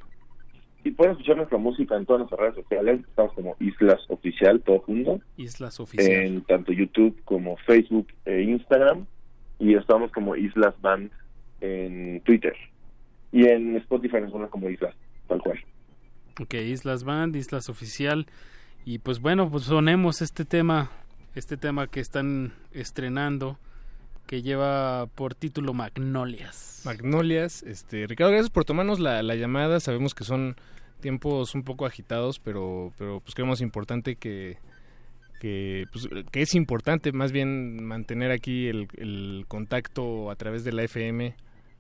Y pueden escuchar nuestra música en todas nuestras redes sociales. Estamos como Islas Oficial, todo junto. Islas Oficial. En tanto YouTube como Facebook e Instagram. Y estamos como Islas Band en Twitter. Y en Spotify nos ponen como Islas, tal cual. Ok, Islas Band, Islas Oficial. Y pues bueno, pues sonemos este tema, este tema que están estrenando, que lleva por título Magnolias. Magnolias, este, Ricardo, gracias por tomarnos la, la llamada. Sabemos que son tiempos un poco agitados, pero, pero pues creemos importante que, que, pues, que es importante más bien mantener aquí el, el contacto a través de la FM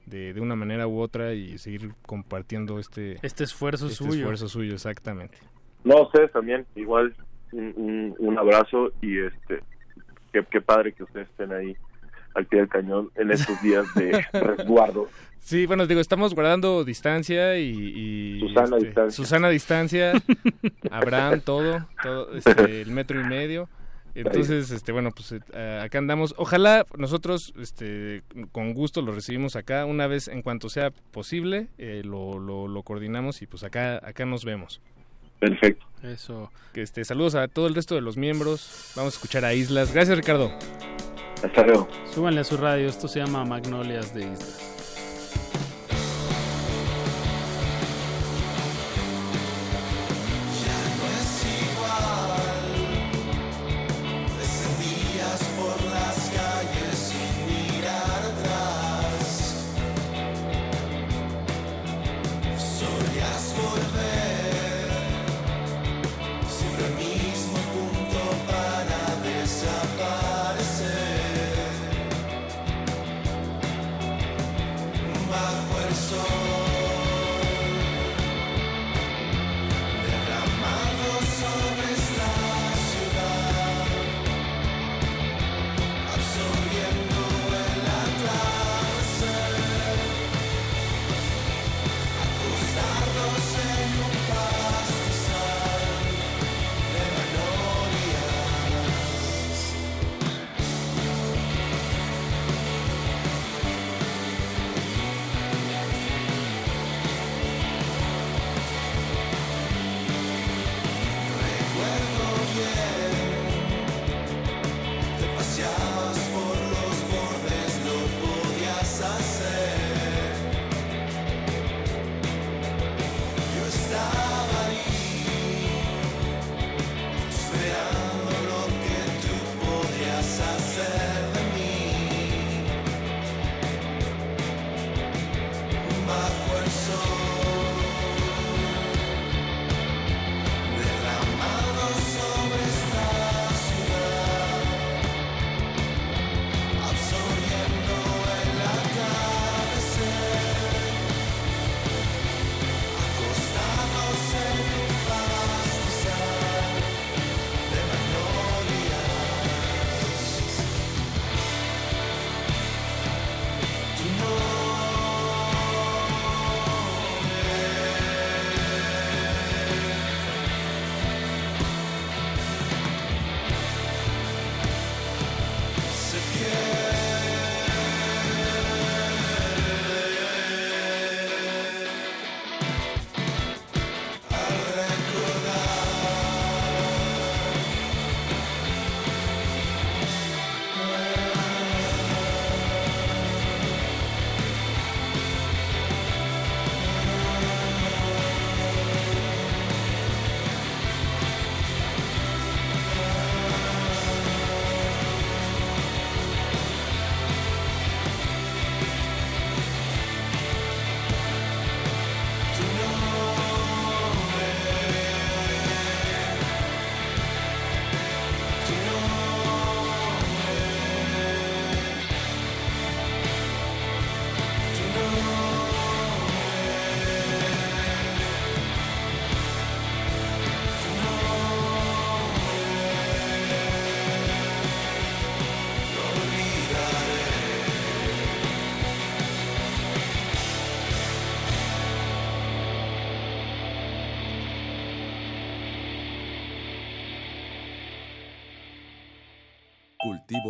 de, de, una manera u otra y seguir compartiendo este, este esfuerzo este suyo. esfuerzo suyo, exactamente. No, ustedes también, igual un, un, un abrazo y este qué, qué padre que ustedes estén ahí al pie del cañón en estos días de resguardo. Sí, bueno, digo, estamos guardando distancia y... y Susana este, distancia. Susana distancia, Abraham, todo, todo este, el metro y medio. Entonces, este, bueno, pues eh, acá andamos. Ojalá nosotros, este, con gusto lo recibimos acá. Una vez, en cuanto sea posible, eh, lo, lo, lo, coordinamos y pues acá, acá nos vemos. Perfecto. Eso. Este, saludos a todo el resto de los miembros. Vamos a escuchar a Islas. Gracias, Ricardo. Hasta luego. Súbanle a su radio. Esto se llama Magnolias de Islas.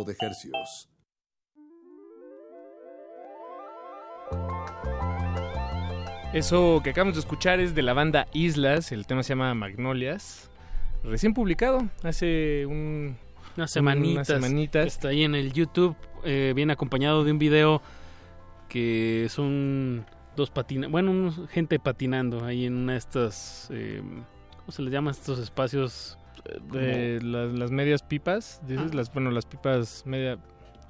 De Hercios. Eso que acabamos de escuchar es de la banda Islas, el tema se llama Magnolias, recién publicado hace un, unas semanitas, unas semanitas. está ahí en el YouTube, eh, bien acompañado de un video que son dos patinas, bueno, gente patinando ahí en una de estas, eh, ¿cómo se les llama estos espacios? De las, las, medias pipas, dices, ah. las, bueno, las pipas media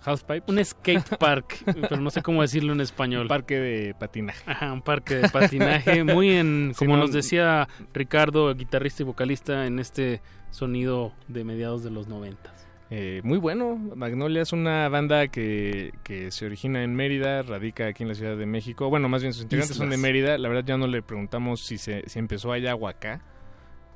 Halfpipe. Un skate park, pero no sé cómo decirlo en español. Un parque de patinaje. Ajá, un parque de patinaje. muy en, como nos decía Ricardo, guitarrista y vocalista, en este sonido de mediados de los noventas. Eh, muy bueno. Magnolia es una banda que, que, se origina en Mérida, radica aquí en la Ciudad de México. Bueno, más bien sus integrantes son de Mérida. La verdad ya no le preguntamos si se si empezó allá o acá.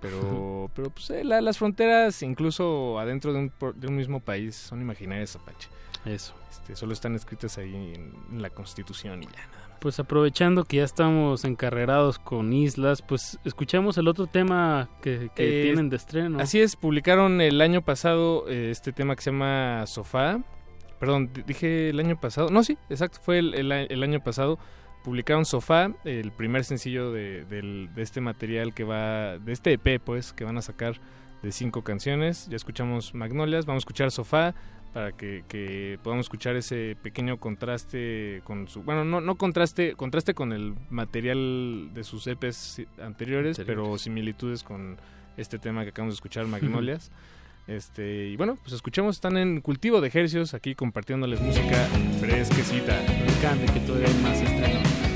Pero, pero pues, eh, las fronteras, incluso adentro de un, de un mismo país, son imaginarias, Apache. Eso. Este, solo están escritas ahí en, la Constitución y ya nada más. Pues aprovechando que ya estamos encarrerados con islas, pues escuchamos el otro tema que, que tienen de estreno. Así es, publicaron el año pasado eh, este tema que se llama Sofá. Perdón, dije el año pasado. No, sí, exacto, fue el, el, año pasado. Publicaron Sofá, el primer sencillo de, de este material que va, de este EP, pues, que van a sacar de cinco canciones. Ya escuchamos Magnolias, vamos a escuchar Sofá, para que, podamos escuchar ese pequeño contraste con su bueno no no contraste contraste con el material de sus EPs anteriores, pero similitudes con este tema que acabamos de escuchar Magnolias este y bueno pues escuchemos están en cultivo de ejercicios aquí compartiéndoles música fresquecita me que todavía hay más estrenos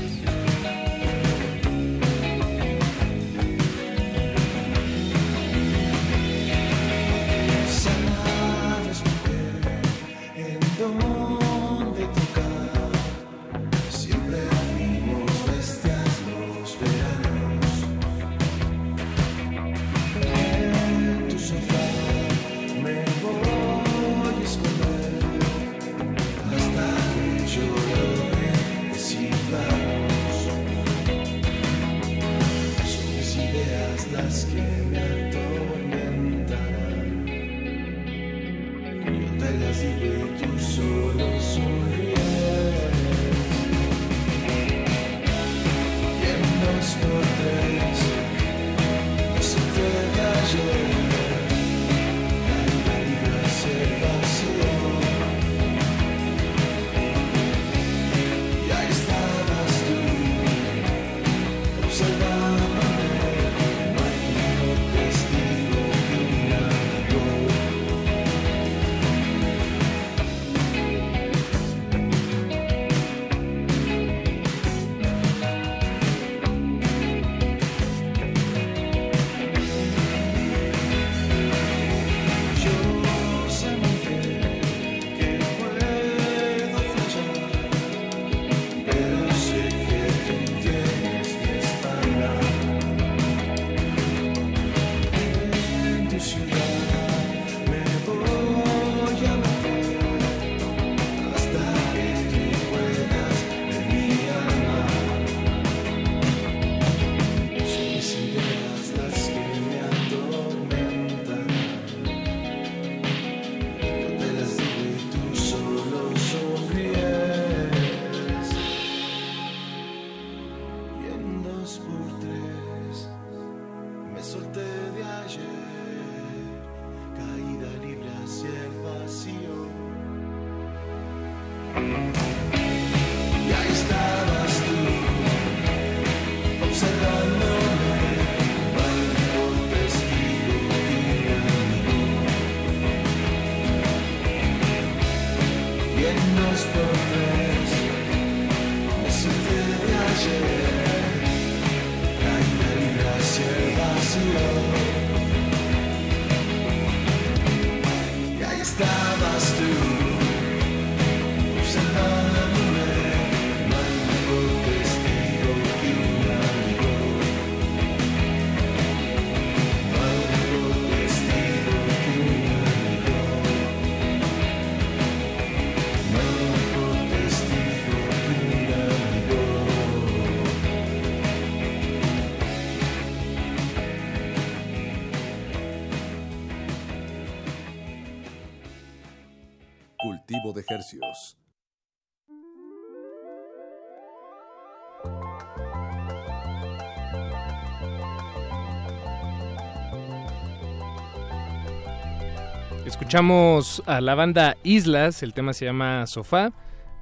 Escuchamos a la banda Islas, el tema se llama Sofá.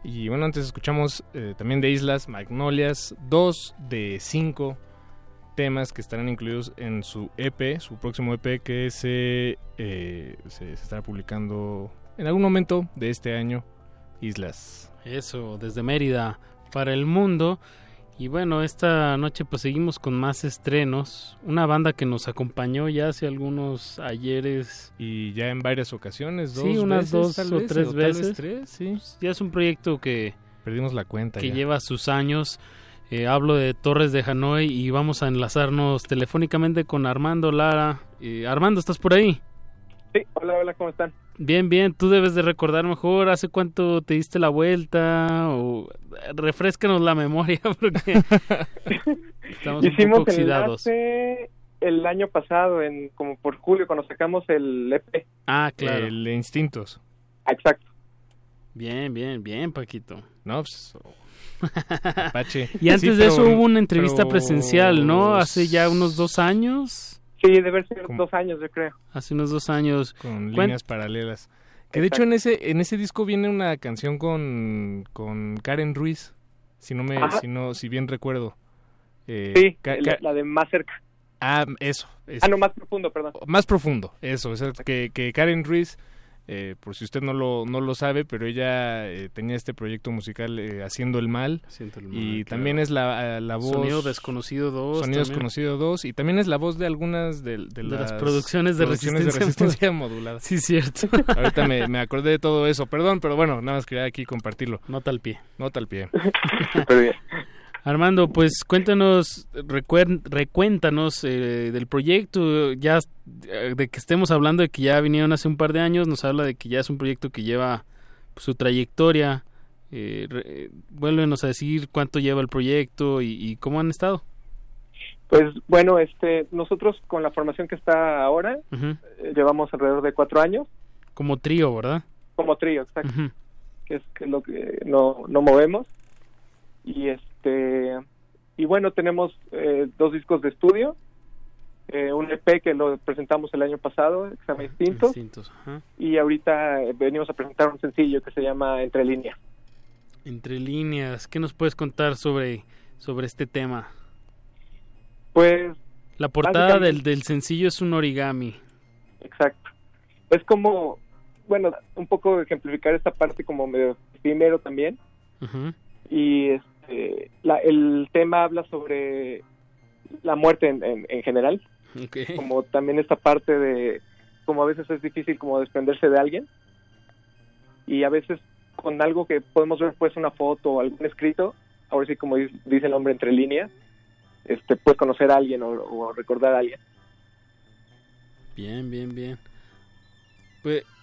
Y bueno, antes escuchamos eh, también de Islas Magnolias, dos de cinco temas que estarán incluidos en su EP, su próximo EP que eh, se estará publicando en algún momento de este año, Islas. Eso, desde Mérida para el mundo. Y bueno, esta noche pues seguimos con más estrenos. Una banda que nos acompañó ya hace algunos ayeres. Y ya en varias ocasiones, dos Sí, unas veces, dos tal o vez, tres o tal vez veces. tres, sí. Ya es un proyecto que, Perdimos la cuenta que ya. lleva sus años. Eh, hablo de Torres de Hanoi y vamos a enlazarnos telefónicamente con Armando Lara. Eh, Armando, ¿estás por ahí? Sí, hola, hola, ¿cómo están? Bien, bien, tú debes de recordar mejor hace cuánto te diste la vuelta o refrescanos la memoria porque estamos un Hicimos poco el oxidados. enlace el año pasado, en como por julio, cuando sacamos el EP. Ah, claro. El Instintos. Exacto. Bien, bien, bien, Paquito. No, pues, Apache. Y antes Sí, de eso hubo una entrevista pero- presencial, ¿no? Hace ya unos dos años. Sí, debe haber sido dos años, yo creo. Hace unos dos años. Con líneas paralelas. Que de hecho en ese en ese disco viene una canción con, con Karen Ruiz, si no me Ajá. si no si bien recuerdo. Eh, Sí, la, de más cerca. ah, eso. es- Ah, no, más profundo, perdón. más profundo, eso, es el que, que Karen Ruiz, eh, por si usted no lo, no lo sabe, pero ella eh, tenía este proyecto musical eh, Haciendo el Mal, Haciendo el y Mal, claro. también es la, la voz... Sonido Desconocido 2 Sonido también. Desconocido 2, y también es la voz de algunas de, de De las las, producciones de resistencia resistencia mod- modulada. Sí, cierto. Ahorita me, me acordé de todo eso, perdón, pero bueno, nada más quería aquí compartirlo. Nota al pie. Nota al pie. Súper bien. Armando, pues cuéntanos, recuéntanos eh, del proyecto, ya eh, de que estemos hablando de que ya vinieron hace un par de años, nos habla de que ya es un proyecto que lleva pues, su trayectoria, eh, re- vuélvenos a decir cuánto lleva el proyecto y, y cómo han estado. Pues bueno, este, nosotros con la formación que está ahora, eh, llevamos alrededor de cuatro años Como trío, ¿verdad? como trío, exacto. Ujú. que es, que es lo que no, no movemos. Y este y bueno, tenemos eh, dos discos de estudio, eh, un EP que lo presentamos el año pasado, que se llama Instintos, Distintos, ajá. y ahorita eh, venimos a presentar un sencillo que se llama Entre Líneas. Entre líneas, ¿qué nos puedes contar sobre, sobre este tema? Pues La portada del, del sencillo es un origami. Exacto. Es como, bueno, un poco ejemplificar esta parte como medio efímero también. Y este, la, el tema habla sobre la muerte en, en, en general. Ok. Como también esta parte de, como a veces es difícil como desprenderse de alguien. Y a veces con algo que podemos ver pues una foto o algún escrito, ahora sí como dice, el nombre entre líneas, este puedes conocer a alguien o, o recordar a alguien. Bien, bien, bien. Pues, ¿y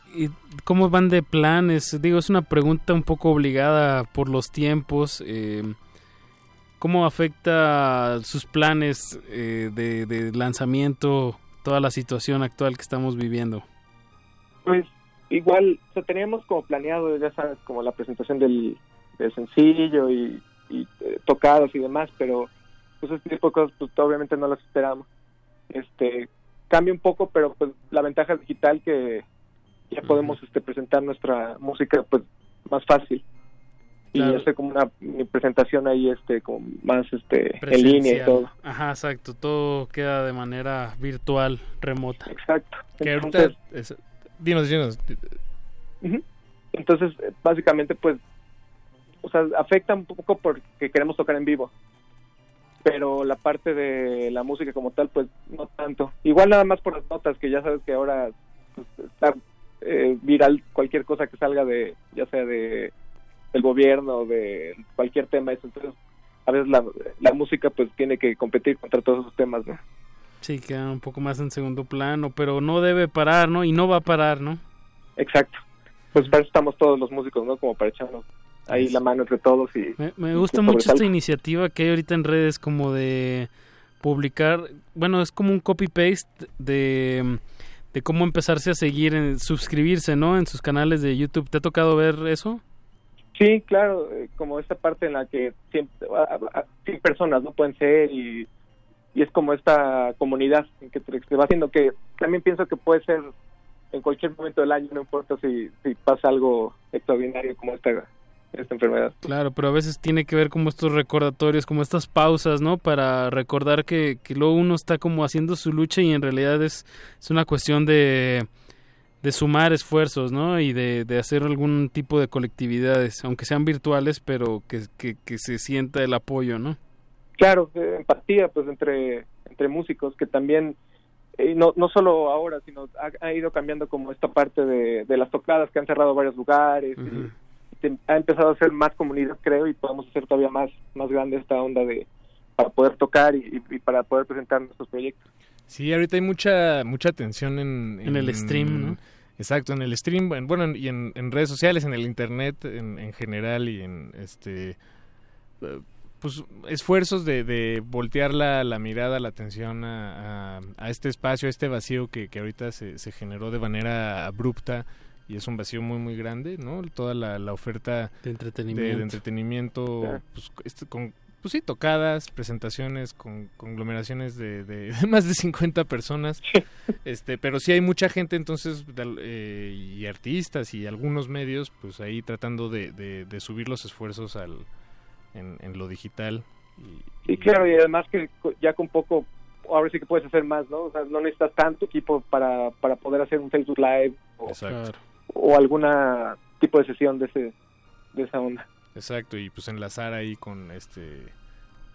cómo van de planes? Digo, es una pregunta un poco obligada por los tiempos. eh, ¿Cómo afecta sus planes eh, de, lanzamiento toda la situación actual que estamos viviendo? Pues igual, o sea, teníamos como planeado, ya sabes, como la presentación del, del sencillo y, y, eh, tocadas y demás, pero pues este tipo de cosas pues obviamente no las esperamos. Este cambia un poco, pero pues la ventaja digital que ya podemos este presentar nuestra música pues más fácil y Claro. hacer como una mi presentación ahí este como más este en línea y Presencial. todo. Ajá, exacto. Todo queda de manera virtual, remota. Exacto. Que ahorita, es- dinos, dinos. Entonces, eh, básicamente, pues, o sea, afecta un poco porque queremos tocar en vivo. Pero la parte de la música como tal, pues, no tanto. Igual nada más por las notas, que ya sabes que ahora pues, está eh, viral cualquier cosa que salga de, ya sea de del gobierno, de cualquier tema. Eso. Entonces, a veces la, la música, pues, tiene que competir contra todos esos temas, ¿no? Sí, queda un poco más en segundo plano, pero no debe parar, ¿no? Y no va a parar, ¿no? Exacto. Pues para eso estamos todos los músicos, ¿no? Como para echarnos ahí la mano entre todos y... Me, gusta que mucho esta iniciativa que hay ahorita en redes como de publicar, bueno, es como un copy-paste de, de cómo empezarse a seguir, en, suscribirse, ¿no? En sus canales de YouTube. ¿Te ha tocado ver eso? Sí, claro, eh, como esta parte en la que siempre, a- a- a- cien personas no pueden ser y, y es como esta comunidad en que te va haciendo que también pienso que puede ser en cualquier momento del año, no importa si, si pasa algo extraordinario como esta, esta enfermedad. Claro, pero a veces tiene que ver como estos recordatorios, como estas pausas, ¿no? Para recordar que, que luego uno está como haciendo su lucha y en realidad es, es una cuestión de, de sumar esfuerzos, ¿no? Y de, de hacer algún tipo de colectividades, aunque sean virtuales, pero que, que, que se sienta el apoyo, ¿no? Claro, eh, empatía pues entre, entre músicos que también, eh, no, no solo ahora, sino ha, ha ido cambiando como esta parte de, de las tocadas que han cerrado varios lugares y te- ha empezado a ser más comunidad creo y podemos hacer todavía más, más grande esta onda de para poder tocar y, y para poder presentar nuestros proyectos. Sí, ahorita hay mucha mucha atención en, En el stream, ¿no? Exacto, en el stream, en- bueno, y en, en redes sociales, en el internet en, en general y en este pues esfuerzos de, de voltear la, la mirada, la atención a, a- a este espacio, a este vacío que, que ahorita se, se generó de manera abrupta y es un vacío muy muy grande, ¿no? Toda la, la oferta De entretenimiento. de entretenimiento, Claro. pues, este, con pues sí, tocadas, presentaciones, con conglomeraciones de, de más de 50 personas, este, pero sí hay mucha gente entonces de- eh, y artistas y algunos medios, pues ahí tratando de, de- de subir los esfuerzos al, en, en lo digital. Y claro, y además que ya con poco, ahora sí que puedes hacer más, ¿no? O sea, no necesitas tanto equipo para, para poder hacer un Facebook Live o, Exacto. O alguna tipo de sesión de ese de esa onda. Exacto, y pues enlazar ahí con este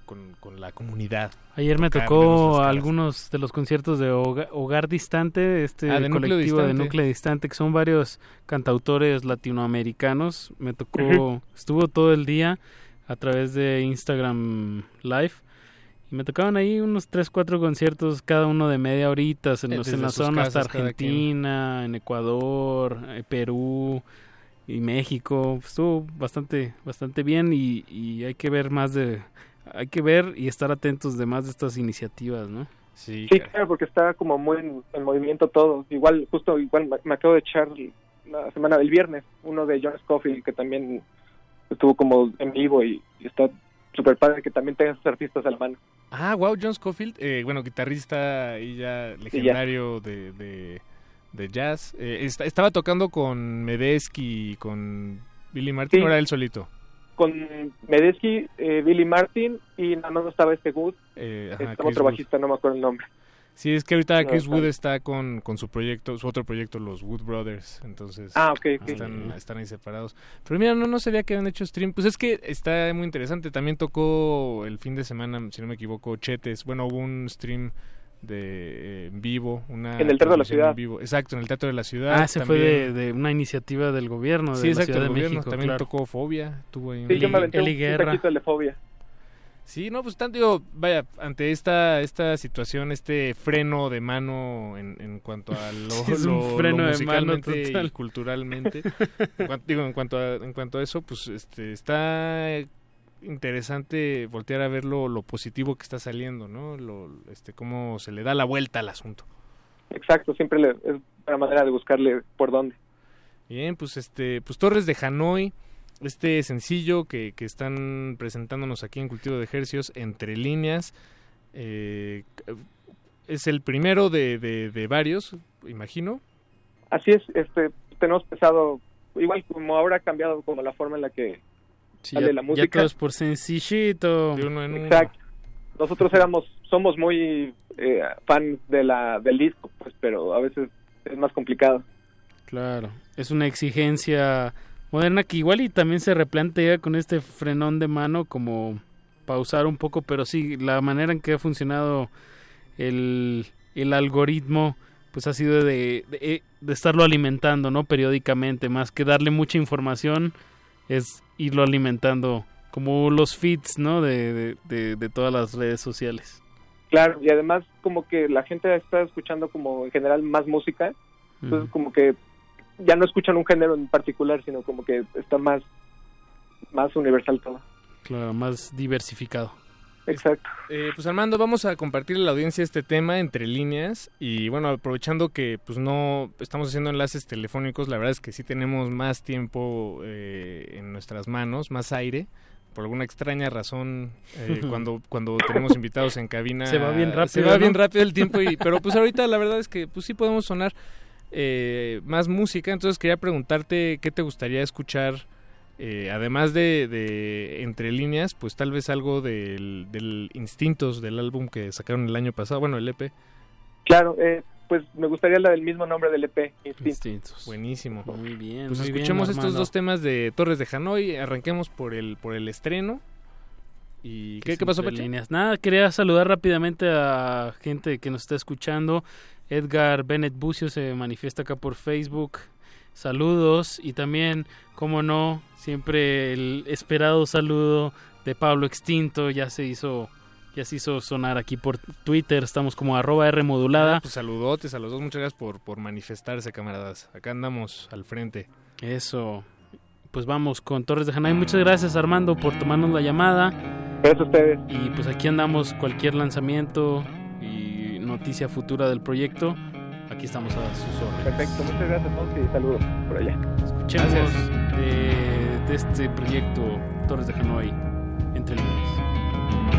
con, con la comunidad. Ayer me tocó algunos de los conciertos de Hoga- Hogar Distante, este Ah, de Núcleo colectivo de. Núcleo Distante, que son varios cantautores latinoamericanos. Me tocó, estuvo todo el día a través de Instagram Live. Y me tocaban ahí unos 3, 4 conciertos, cada uno de media horita, en, Eh, los- desde en la zona hasta. Argentina, en Ecuador, eh, Perú y México. Estuvo bastante, bastante bien y, y hay que ver más de, hay que ver y estar atentos de más de estas iniciativas, ¿no? Sí, Sí, claro, porque está como muy en, en movimiento todo. Igual, justo igual me, me acabo de echar la semana del viernes uno de John Scofield que también estuvo como en vivo y, y está súper padre que también tenga sus artistas a la mano. Ah, wow, John Scofield, eh, bueno, guitarrista y ya legendario de, de, de jazz. Eh, esta- estaba tocando con Medesky y con Billy Martin, Sí. ¿o era él solito? Con Medesky, eh, Billy Martin y nada más estaba este Good, Eh, estaba Chris otro Wood. bajista, no me acuerdo el nombre. Sí, es que ahorita No, Chris está Wood está con, con su proyecto, su otro proyecto, los Wood Brothers, entonces Ah. Están, están ahí separados. Pero mira, no, no sabía que habían hecho stream. Pues es que está muy interesante. También tocó el fin de semana, si no me equivoco, Chetes. Bueno, hubo un stream de eh, en vivo, una En el Teatro de la Ciudad. en vivo. Exacto, en el Teatro de la Ciudad. Ah, ese fue de, una iniciativa del gobierno de Sí, la exacto, Ciudad el de gobierno. México. También claro. tocó Fobia. Tuvo ahí un- Sí, yo me aventé un, Eli un Guerra. taquito de fobia. Sí, no, pues tanto digo, vaya, ante esta esta situación, este freno de mano en, en cuanto a lo, Sí, es un lo- lo freno de mano musicalmente total. y culturalmente, en cuanto, digo, en cuanto a, en cuanto a eso, pues este está interesante voltear a ver lo, lo positivo que está saliendo, ¿no? Lo, este, cómo se le da la vuelta al asunto. Exacto, siempre le- es una manera de buscarle por dónde. Bien, pues este, pues Torres de Hanoi, este sencillo que, que están presentándonos aquí en Cultivo de Ejercios, entre líneas, eh, es el primero de, de, de varios, imagino. Así es, este, tenemos pensado, igual como ahora ha cambiado como la forma en la que Sí, sale ya, la ya música. todo es por sencillito. De uno en uno. Exacto. Nosotros éramos, somos muy eh, fans de la, del disco, pues, pero a veces es más complicado. Claro, es una exigencia moderna que igual y también se replantea con este frenón de mano como pausar un poco, pero sí, la manera en que ha funcionado el, el algoritmo pues ha sido de, de, de estarlo alimentando, ¿no? Periódicamente, más que darle mucha información, es irlo alimentando como los feeds, ¿no? De, de, de, de todas las redes sociales. Claro, y además como que la gente está escuchando como en general más música, entonces como que ya no escuchan un género en particular, sino como que está más, más universal todo. Claro, más diversificado. Exacto. Eh, pues Armando, vamos a compartir a la audiencia este tema entre líneas y bueno, aprovechando que pues no estamos haciendo enlaces telefónicos, la verdad es que sí tenemos más tiempo eh, en nuestras manos, más aire. Por alguna extraña razón, eh, cuando cuando tenemos invitados en cabina Se va bien rápido, se va ¿no? bien rápido el tiempo. Y, pero pues ahorita la verdad es que pues sí podemos sonar eh, más música. Entonces quería preguntarte qué te gustaría escuchar eh, además de, de entre líneas, pues tal vez algo del, del Instintos del álbum que sacaron el año pasado, bueno, el EP. Claro, eh, pues me gustaría la del mismo nombre del EP, Instintos. Buenísimo. Muy bien. Pues muy bien, escuchemos estos Armando. dos temas de Torres de Hanoi, arranquemos por el por el estreno. ¿Y qué, qué pasó, Pache? líneas. Nada, quería saludar rápidamente a gente que nos está escuchando. Edgar Bennett Bucio se manifiesta acá por Facebook. Saludos y también, como no, siempre el esperado saludo de Pablo Extinto ya se hizo ya se hizo sonar aquí por Twitter. Estamos como arroba R modulada. Ah, pues saludotes a los dos, muchas gracias por, por manifestarse, camaradas. Acá andamos al frente. Eso. Pues vamos con Torres de Hanay. Muchas gracias Armando por tomarnos la llamada. Gracias a ustedes. Y pues aquí andamos cualquier lanzamiento noticia futura del proyecto. Aquí estamos a sus órdenes. Perfecto, muchas gracias, Monty, y saludos por allá. Escuchemos de, de este proyecto Torres de Hanoi entre líneas.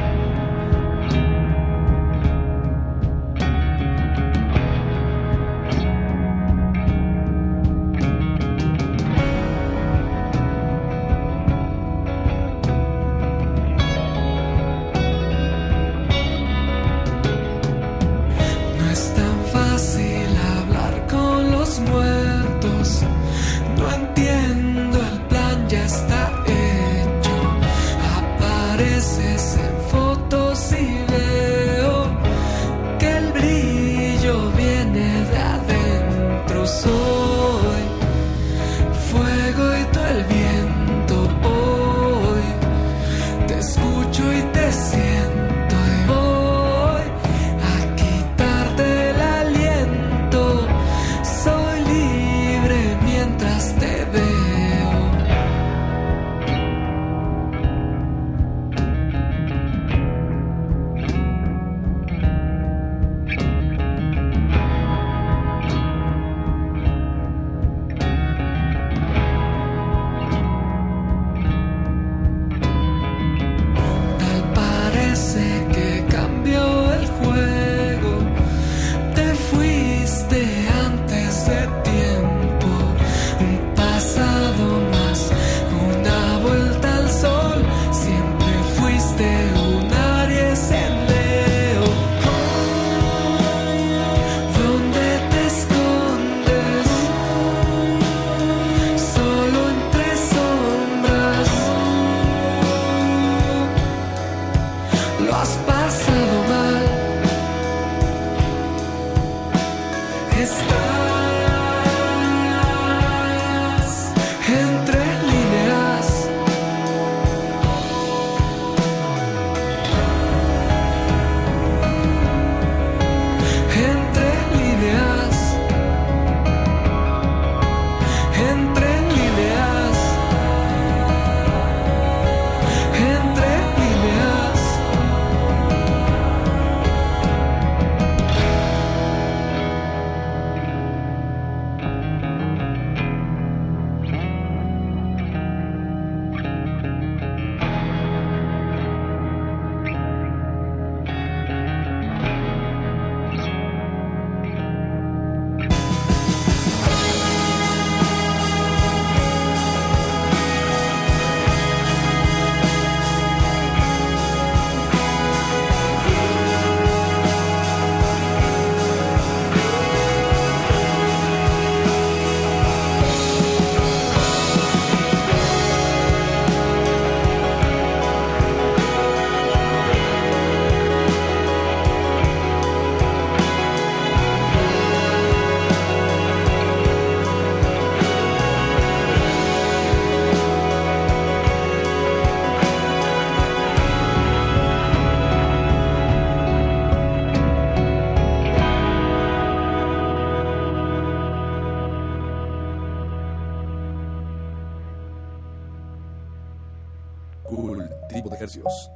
Cool,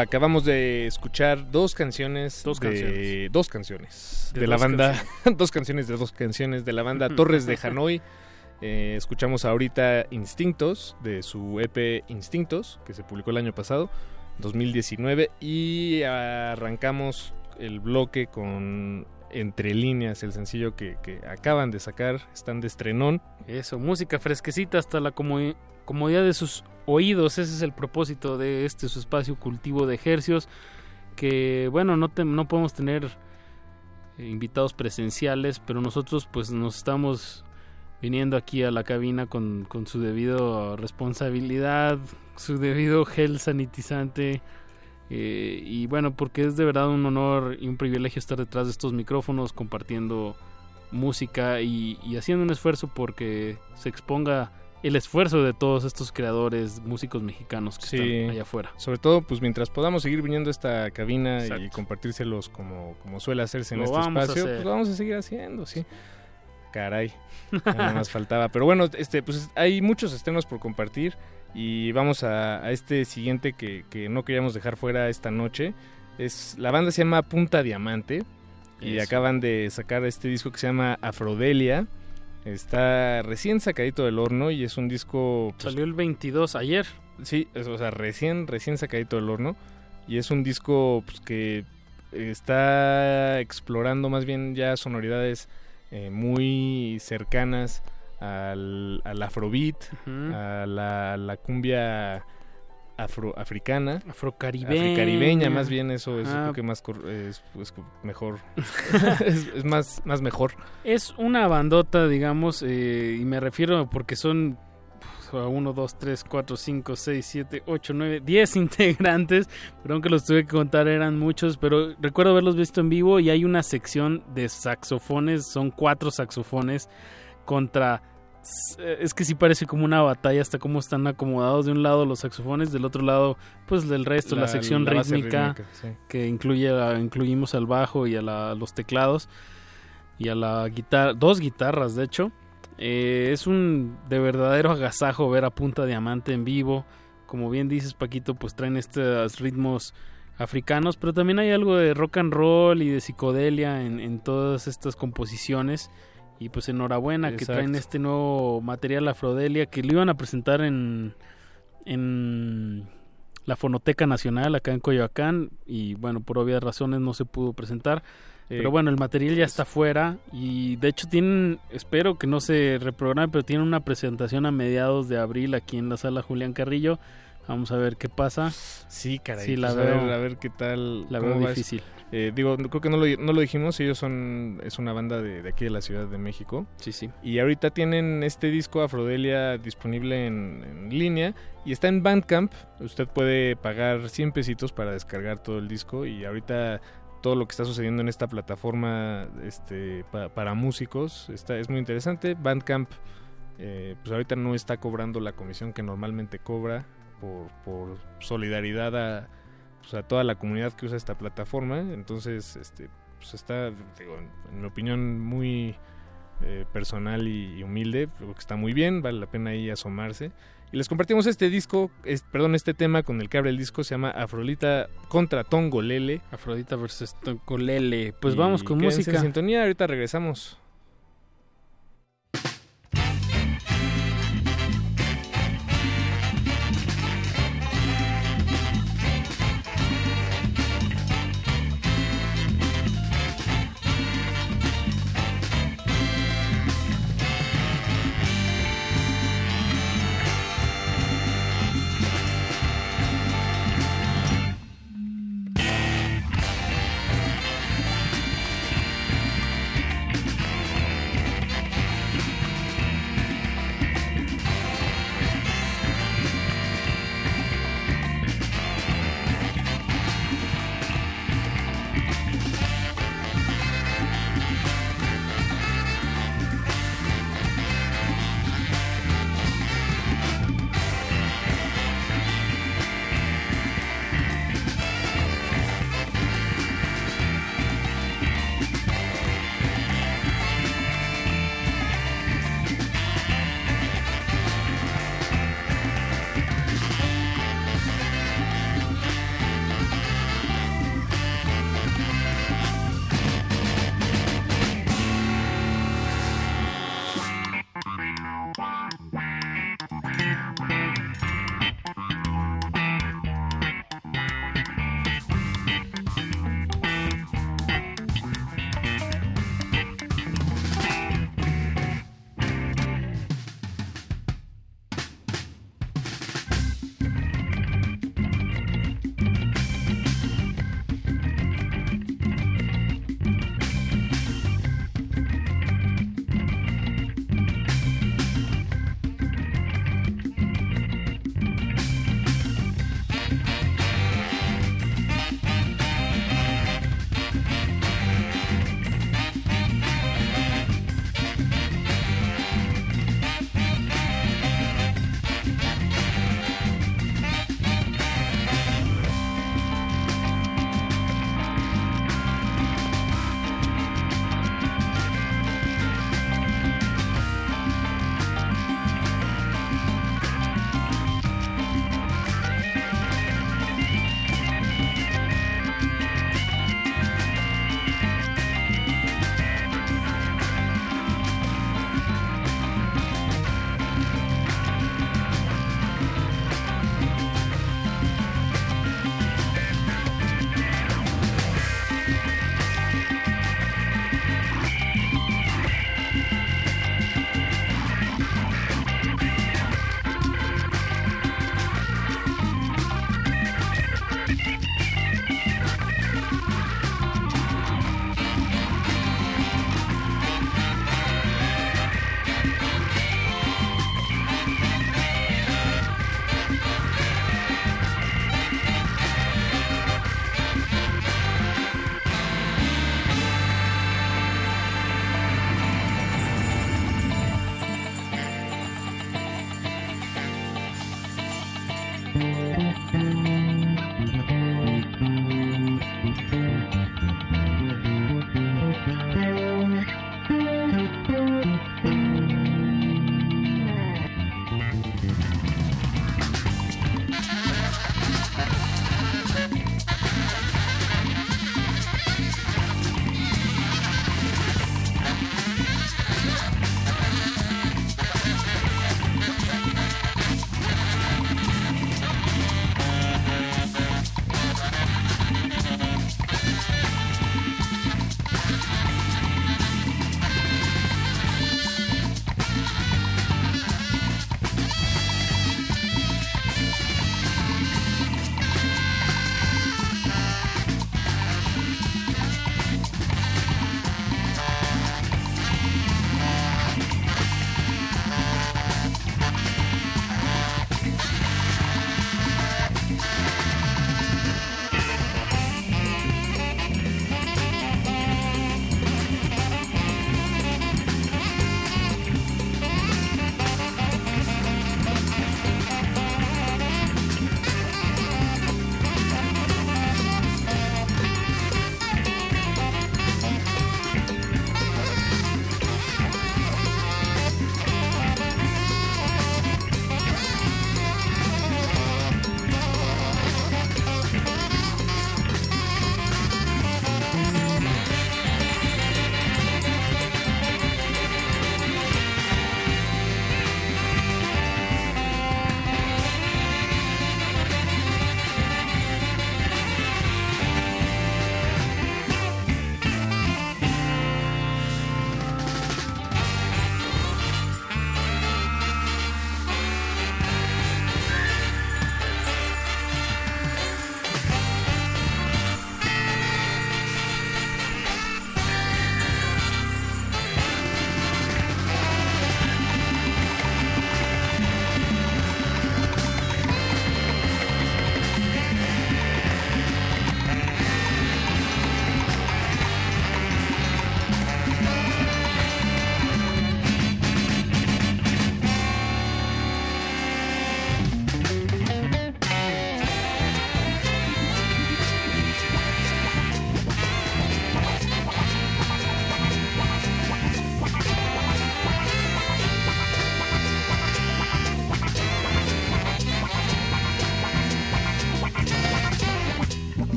Acabamos de escuchar dos canciones. Dos de- canciones. Dos canciones. De, De la banda. canciones. dos canciones de dos canciones de la banda Torres de Hanoi. Eh, escuchamos ahorita Instintos de su EP Instintos, que se publicó el año pasado, 2019. Y arrancamos el bloque con Entre líneas, el sencillo que, que acaban de sacar. Están de estrenón. Eso, música fresquecita hasta la como- comodidad de sus oídos. Ese es el propósito de este su espacio cultivo de ejercios. Que bueno, no, te- no podemos tener eh, invitados presenciales, pero nosotros pues nos estamos viniendo aquí a la cabina con, con su debido responsabilidad, su debido gel sanitizante. eh, y bueno, porque es de verdad un honor y un privilegio estar detrás de estos micrófonos compartiendo música y, y haciendo un esfuerzo porque se exponga el esfuerzo de todos estos creadores, músicos mexicanos que Sí, están allá afuera. Sobre todo, pues mientras podamos seguir viniendo a esta cabina y Exacto. compartírselos como, como suele hacerse en Lo este espacio, pues lo vamos a seguir haciendo, sí. Caray, nada más faltaba. Pero bueno, este, pues hay muchos estrenos por compartir y vamos a, a este siguiente que, que no queríamos dejar fuera esta noche. Es la banda se llama Punta Diamante y Eso. acaban de sacar este disco que se llama Afrodelia. Está recién sacadito del horno y es un disco pues, Salió el 22 ayer. Sí, es- o sea, recién, recién sacadito del horno. Y es un disco pues, que está explorando más bien ya sonoridades eh, muy cercanas al, al afrobeat, a la, la cumbia afro, africana. Afrocaribeña. Africaribeña, más bien eso es Ah. creo que más es, pues, mejor. es, es más, más mejor. Es una bandota, digamos, eh, y me refiero porque son pues, a 1, 2, 3, 4, 5, 6, 7, 8, 9, 10 integrantes. Pero aunque los tuve que contar eran muchos, pero recuerdo haberlos visto en vivo y hay una sección de saxofones, son cuatro saxofones contra es que sí parece como una batalla hasta cómo están acomodados de un lado los saxofones del otro lado pues del resto la, La- sección la rítmica, rítmica, sí. que incluye a- incluimos al bajo y a la- los teclados y a la guitarra dos guitarras de hecho. Eh, es un de verdadero agasajo ver a Punta Diamante en vivo. Como bien dices Paquito pues traen estos ritmos africanos pero también hay algo de rock and roll y de psicodelia en, en todas estas composiciones y pues enhorabuena que traen este nuevo material Afrodelia que lo iban a presentar en, en la Fonoteca Nacional acá en Coyoacán y bueno, por obvias razones no se pudo presentar. Eh, pero bueno, el material ya está fuera y de hecho tienen, espero que no se reprograme, pero tienen una presentación a mediados de abril aquí en la sala Julián Carrillo. Vamos a ver qué pasa. Sí, caray. Sí, la pues, a, veo, ver, a ver qué tal. la veo difícil. Eh, digo, creo que no lo, no lo dijimos. Ellos son. Es una banda de, de aquí de la Ciudad de México. Sí, sí. Y ahorita tienen este disco Afrodelia disponible en, en línea. Y está en Bandcamp. Usted puede pagar 100 pesitos para descargar todo el disco. Y ahorita todo lo que está sucediendo en esta plataforma este, pa- para músicos está, es muy interesante. Bandcamp, eh, pues ahorita no está cobrando la comisión que normalmente cobra por, por solidaridad a, pues, a toda la comunidad que usa esta plataforma. Entonces, este, pues está, digo, en, mi opinión, muy eh, personal y, y humilde. Creo que está muy bien, vale la pena ahí asomarse. Y les compartimos este disco, es- perdón, este tema con el que abre el disco, se llama Afrodita contra Tongolele. Afrodita versus Tongolele. Pues Y vamos con música. en sintonía, ahorita regresamos.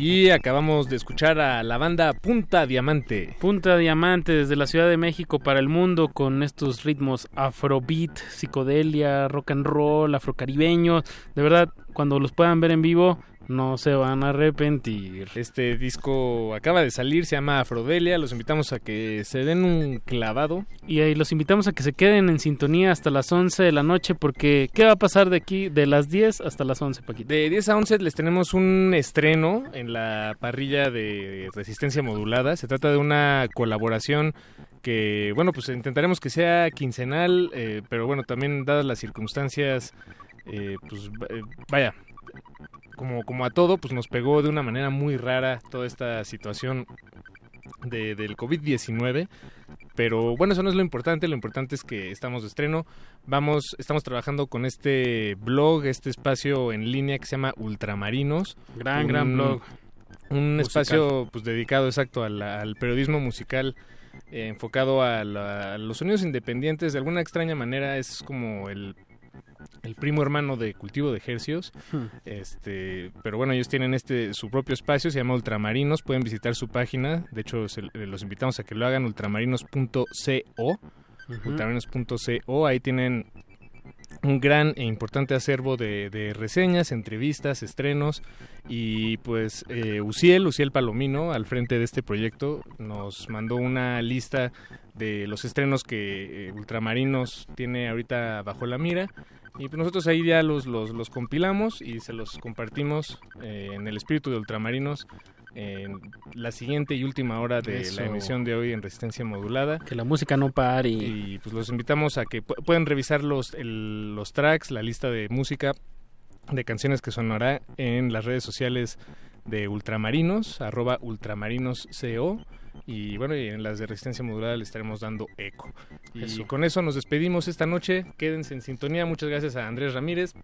Y acabamos de escuchar a la banda Punta Diamante. Punta Diamante desde la Ciudad de México para el mundo con estos ritmos afrobeat, psicodelia, rock and roll, afrocaribeño. De verdad, cuando los puedan ver en vivo, no se van a arrepentir. Este disco acaba de salir, se llama Afrodelia. Los invitamos a que se den un clavado. Y ahí los invitamos a que se queden en sintonía hasta las 11 de la noche, porque ¿qué va a pasar de aquí de las 10 hasta las 11, Paquito? De 10 a 11 les tenemos un estreno en la parrilla de resistencia modulada. Se trata de una colaboración que, bueno, pues intentaremos que sea quincenal, eh, pero bueno, también dadas las circunstancias, eh, pues eh, vaya, como, como a todo, pues nos pegó de una manera muy rara toda esta situación de, del COVID-19. Pero bueno, eso no es lo importante, lo importante es que estamos de estreno. Vamos, estamos trabajando con este blog, este espacio en línea que se llama Ultramarinos. Gran, gran blog. Un Musical. espacio pues dedicado exacto al, al periodismo musical eh, enfocado a, la- a los sonidos independientes. De alguna extraña manera es como el el primo hermano de cultivo de hercios Hmm. este pero bueno ellos tienen este su propio espacio se llama ultramarinos pueden visitar su página de hecho se- los invitamos a que lo hagan ultramarinos.co ultramarinos.co ahí tienen un gran e importante acervo de, de reseñas, entrevistas, estrenos y pues eh, Uciel, Uciel Palomino, al frente de este proyecto, nos mandó una lista de los estrenos que eh, Ultramarinos tiene ahorita bajo la mira y pues nosotros ahí ya los, los, los compilamos y se los compartimos eh, en el espíritu de Ultramarinos en la siguiente y última hora de Eso. la emisión de hoy en Resistencia Modulada. Que la música no pare. Y pues los invitamos a que pu- puedan revisar los, el- los tracks, la lista de música de canciones que sonará en las redes sociales de Ultramarinos, arroba ultramarinosco. Y bueno, y en las de Resistencia Modulada le estaremos dando eco. Y Eso. con eso nos despedimos esta noche. Quédense en sintonía. Muchas gracias a Andrés Ramírez,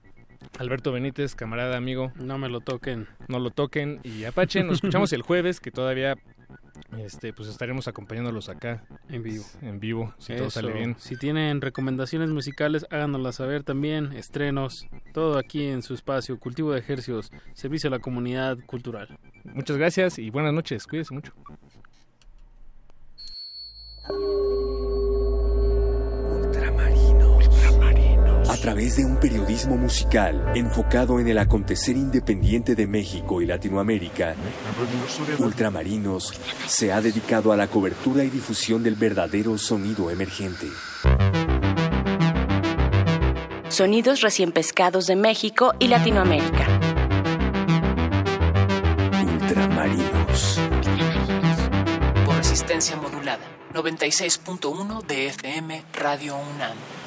Alberto Benítez, camarada, amigo. No me lo toquen. No lo toquen. Y Apache, nos escuchamos el jueves, que todavía este, pues estaremos acompañándolos acá. En vivo. En vivo, si todo Eso. sale bien. Si tienen recomendaciones musicales, háganoslas saber también. Estrenos, todo aquí en su espacio. Cultivo de ejercicios, servicio a la comunidad cultural. Muchas gracias y buenas noches. Cuídense mucho. A través de un periodismo musical enfocado en el acontecer independiente de México y Latinoamérica, Ultramarinos se ha dedicado a la cobertura y difusión del verdadero sonido emergente. Sonidos recién pescados de México y Latinoamérica. Ultramarinos. Por resistencia modulada. 96.1 de FM Radio UNAM.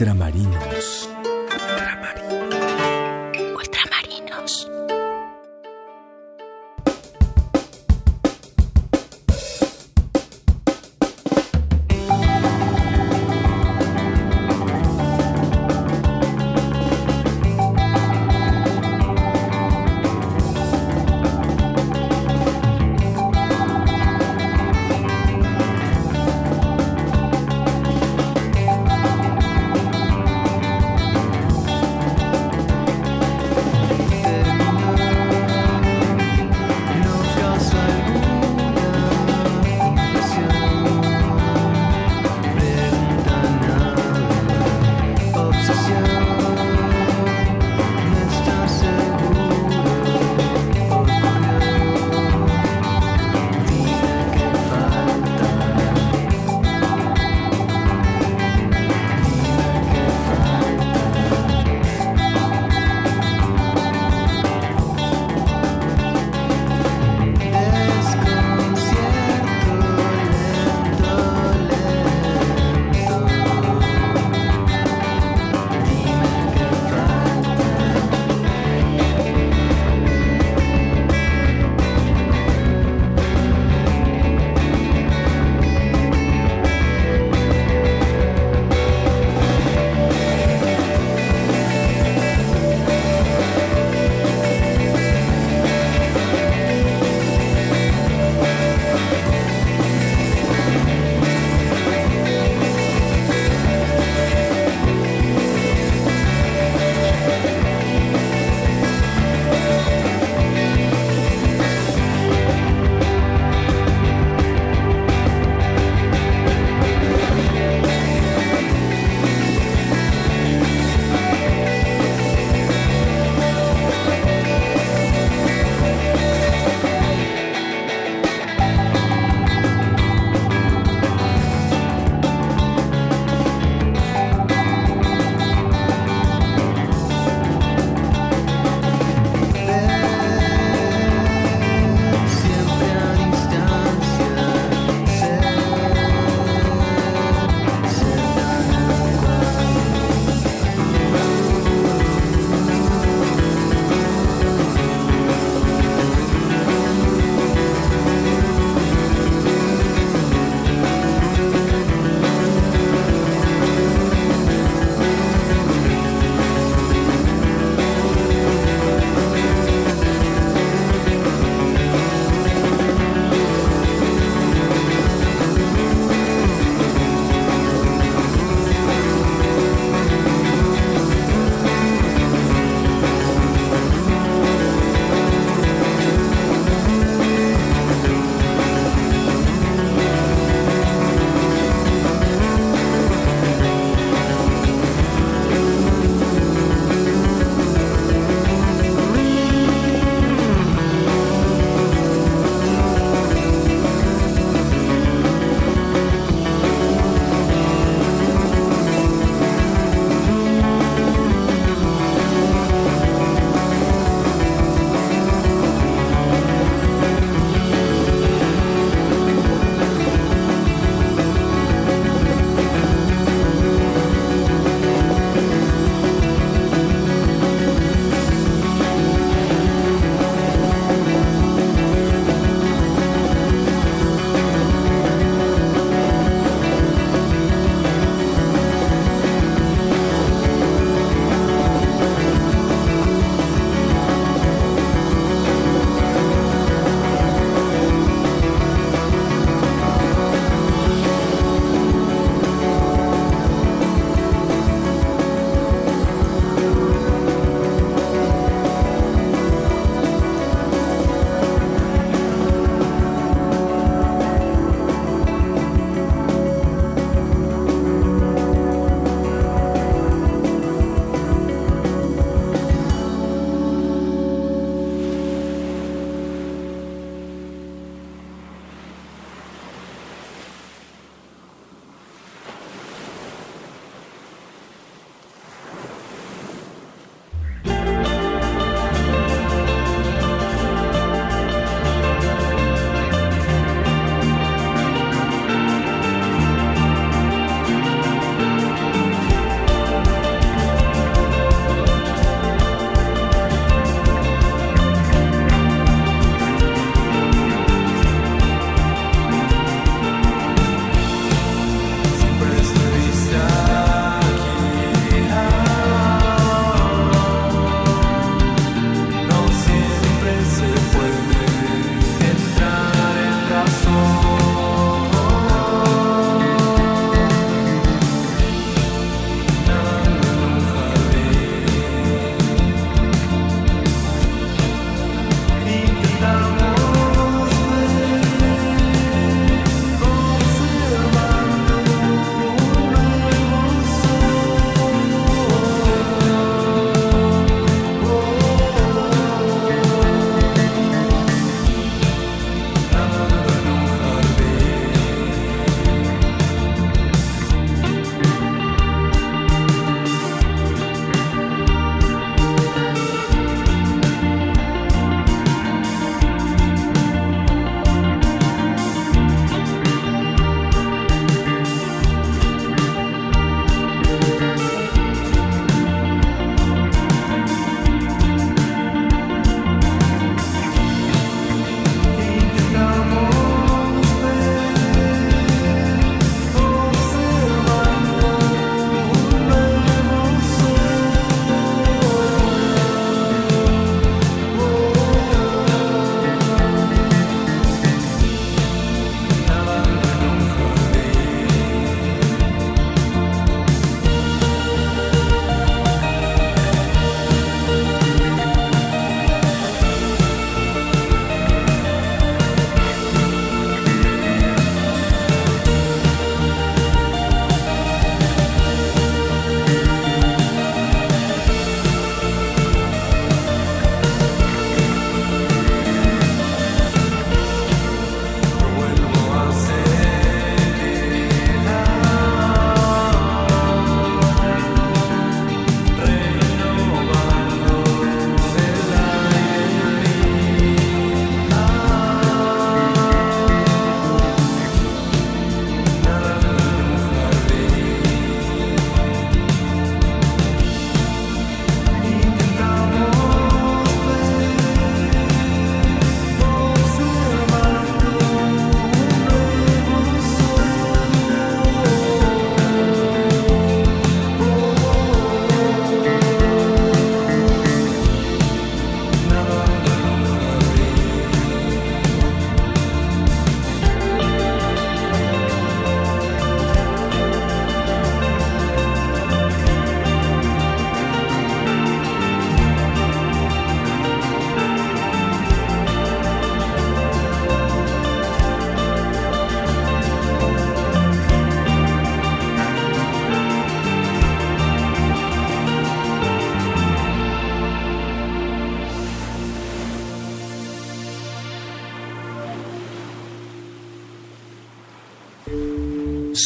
Ultramarinos.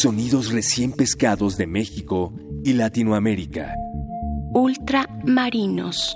Sonidos recién pescados de México y Latinoamérica. Ultramarinos.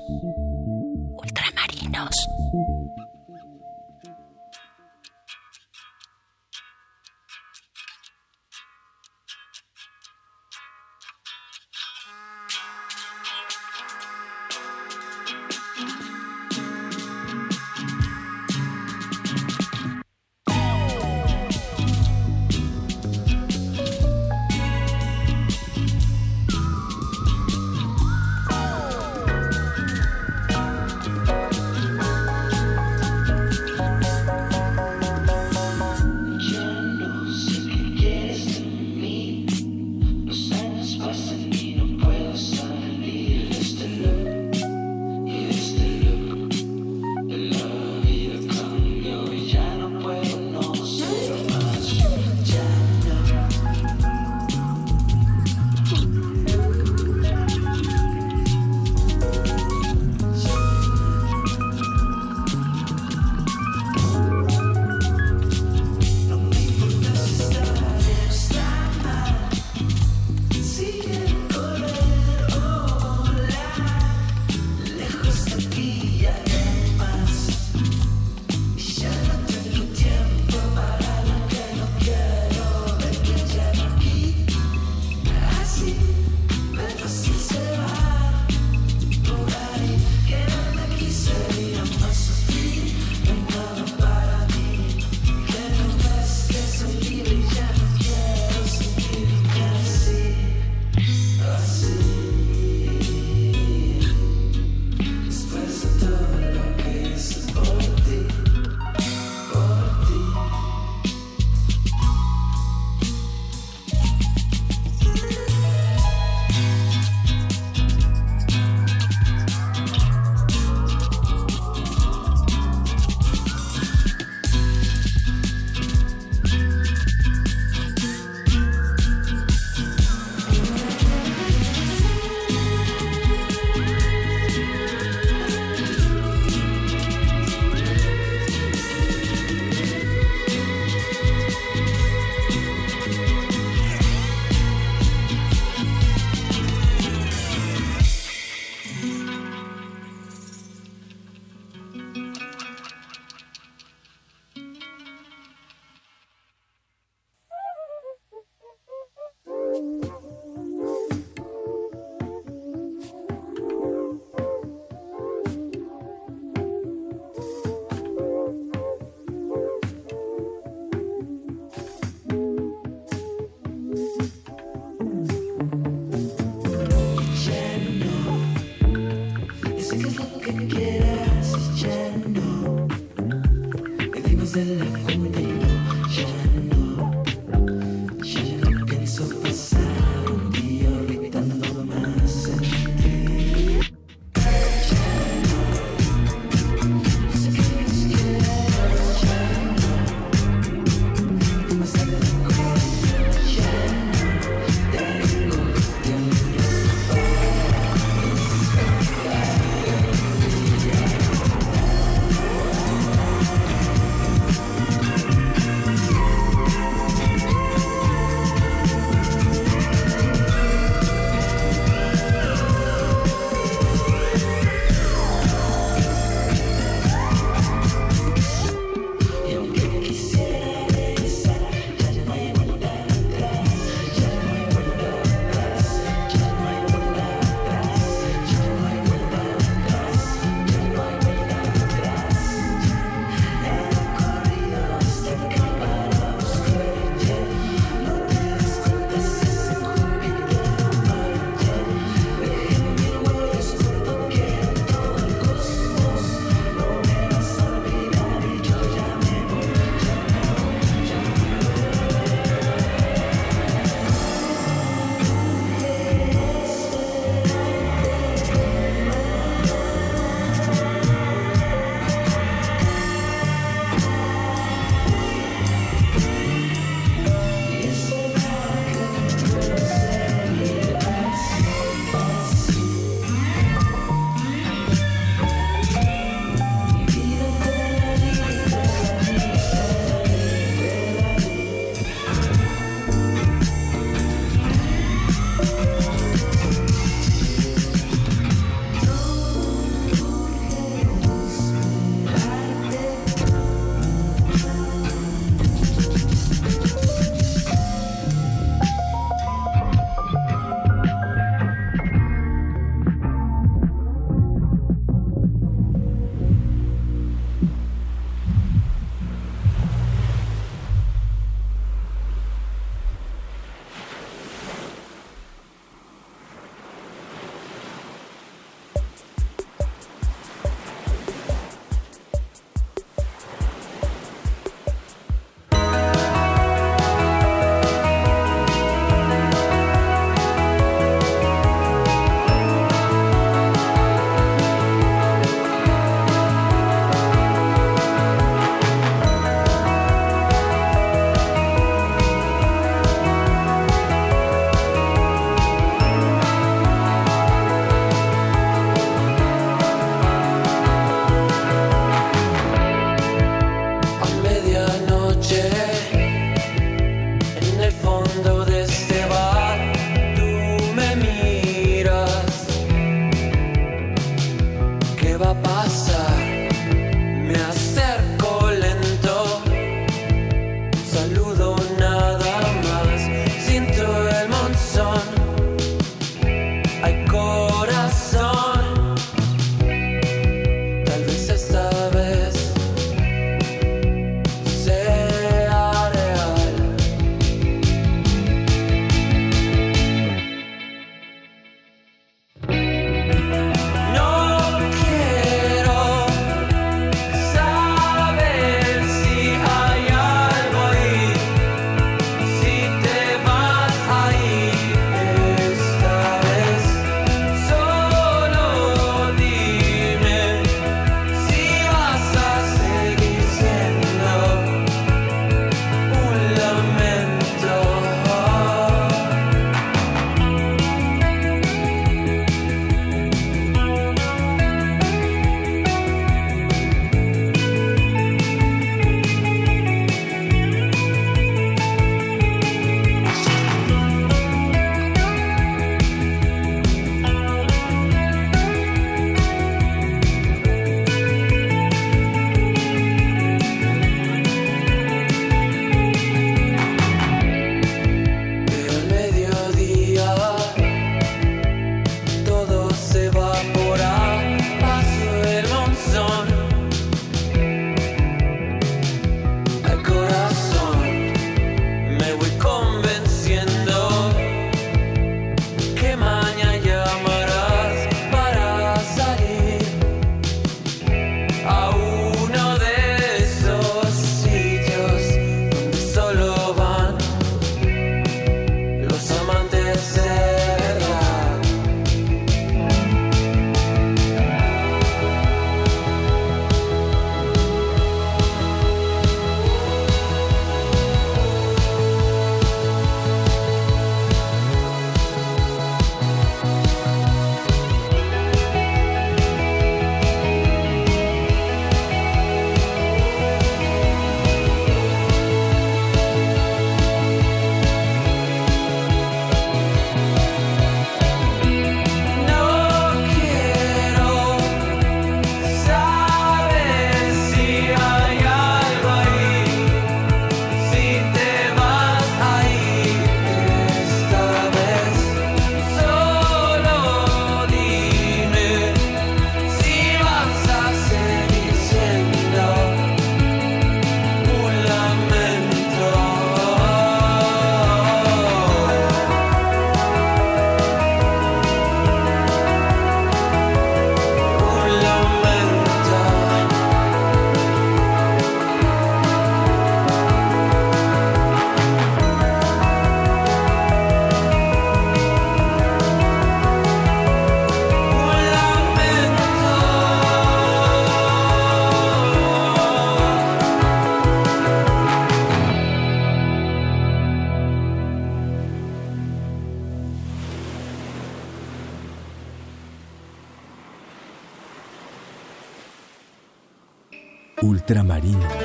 Ultramarinos.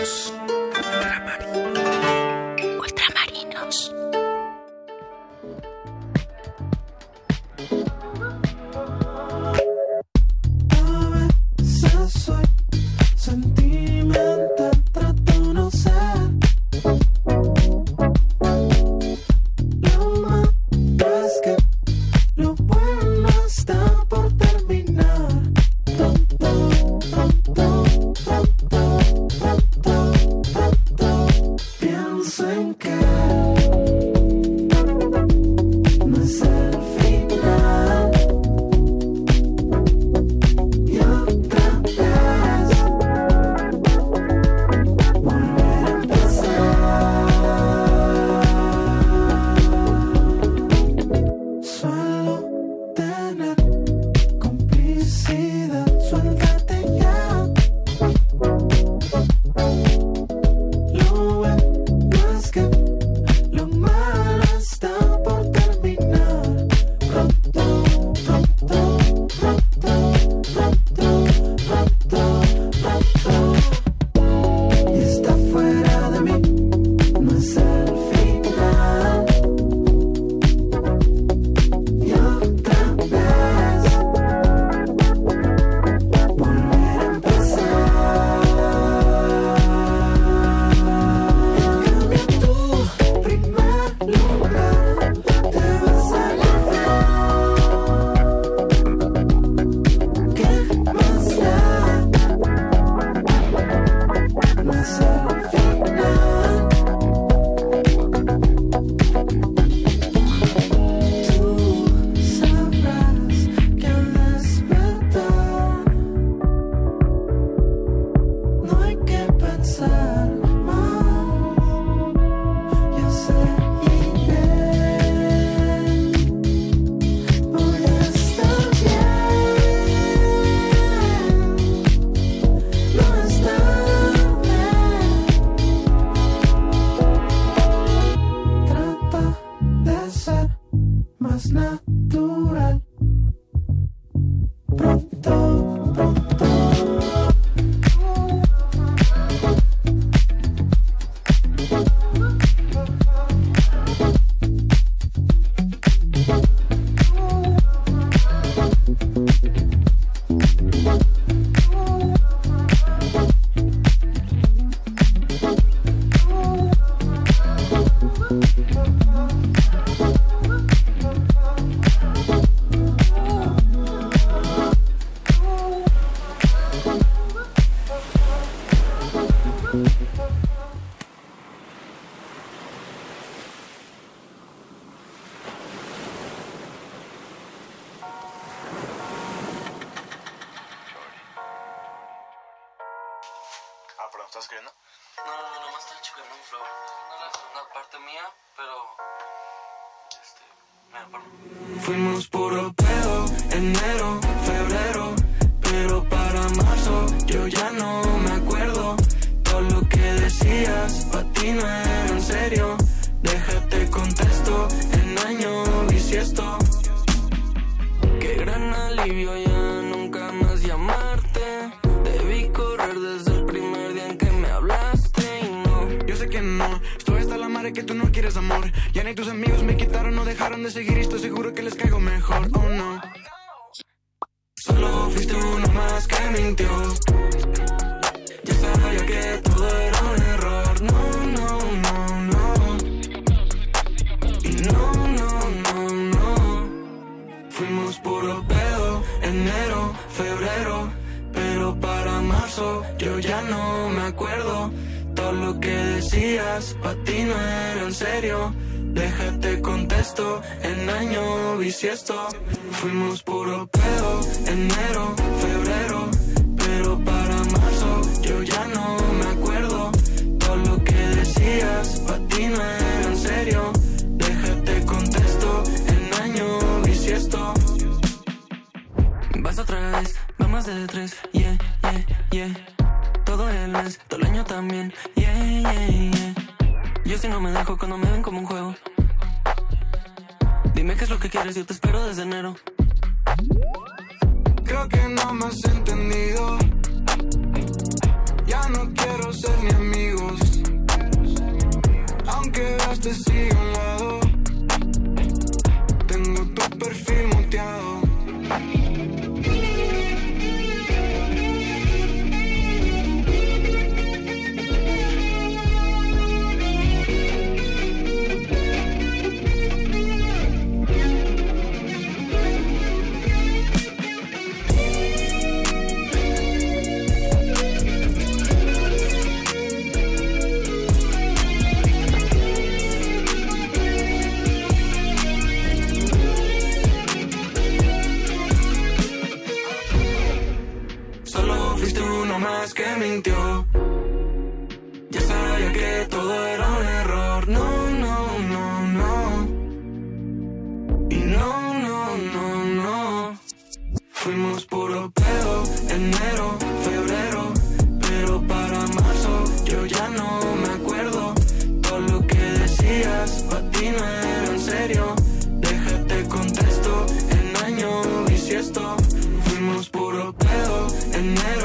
esto. Fuimos puro pedo, enero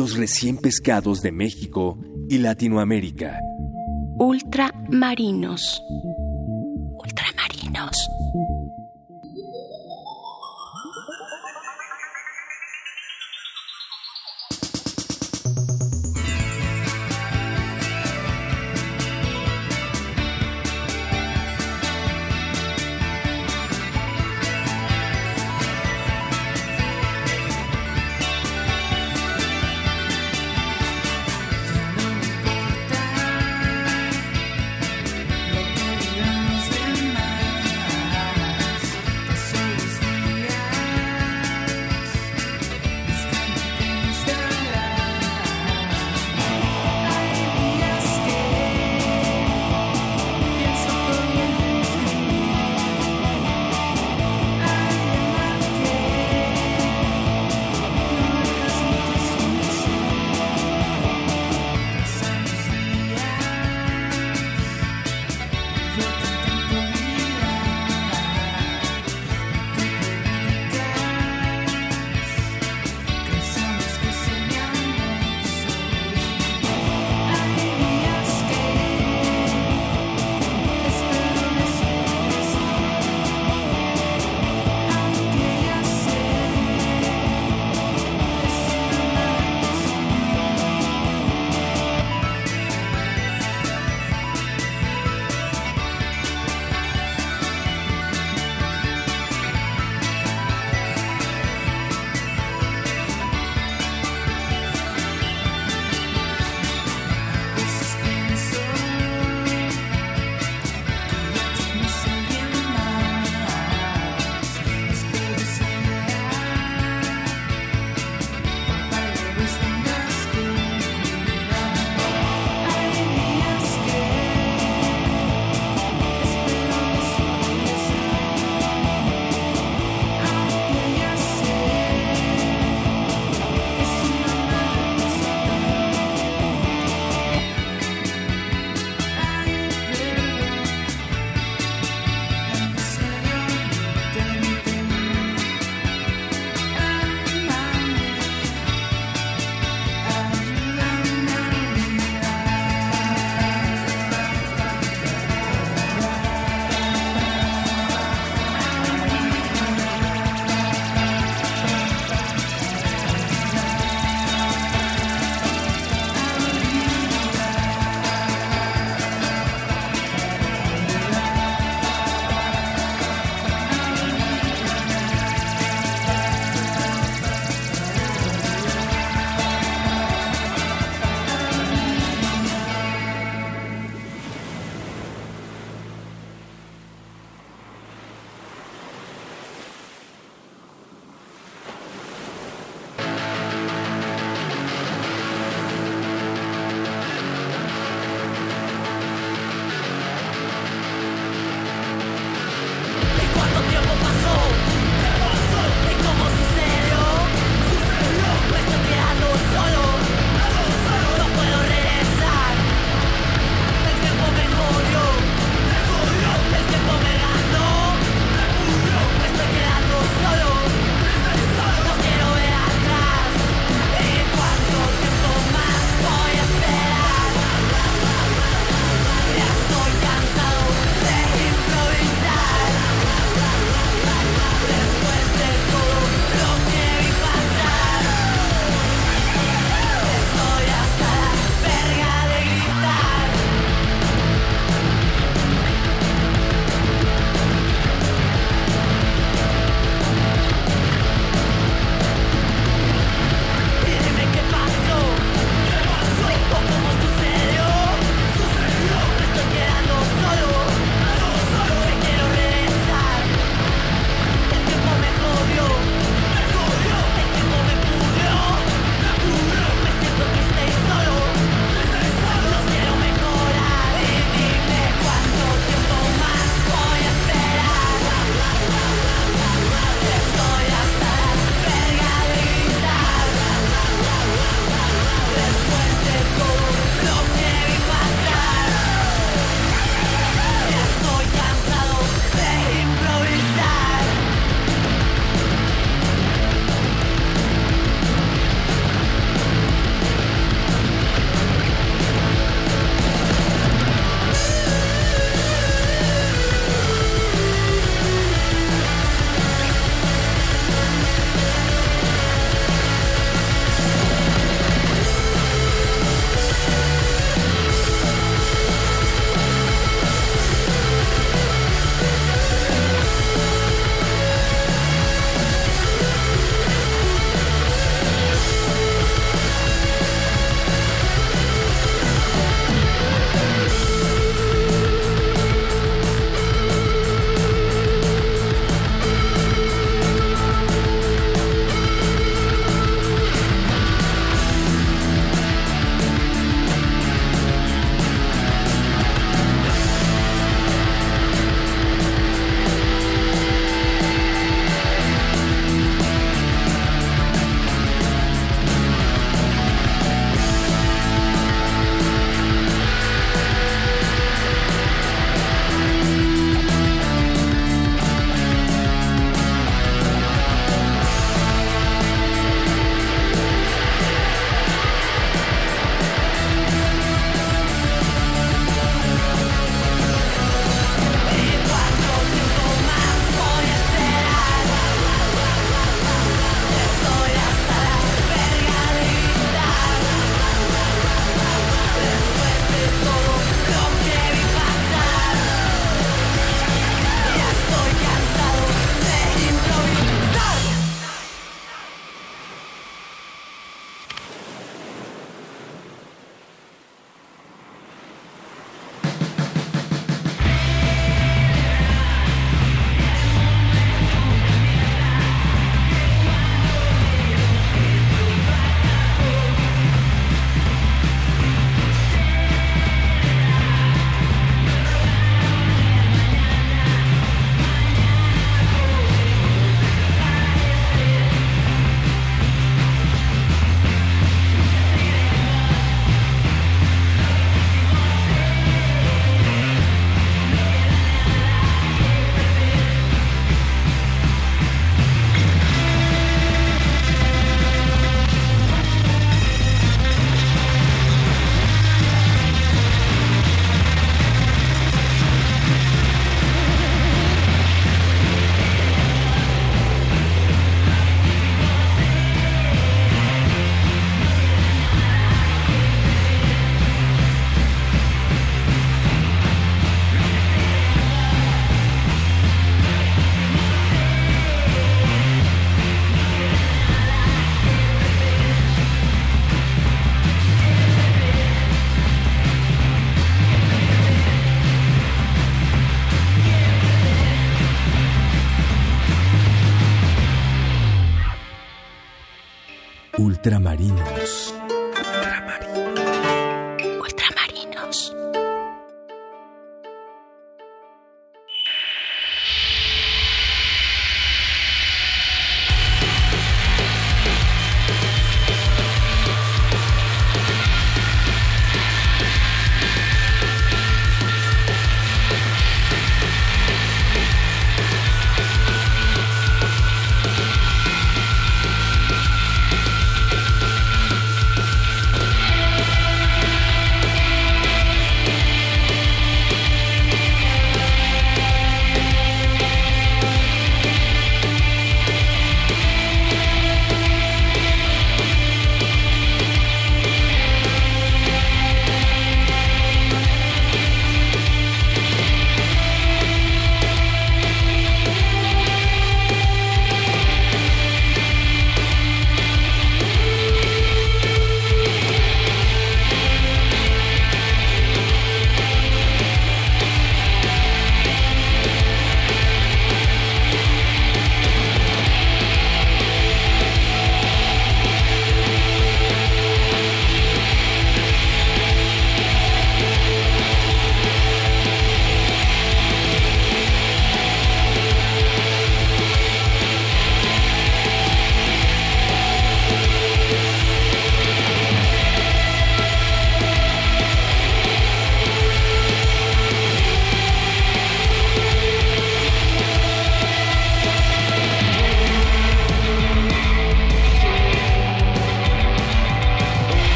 ríos recién pescados de México y Latinoamérica. Ultramarinos.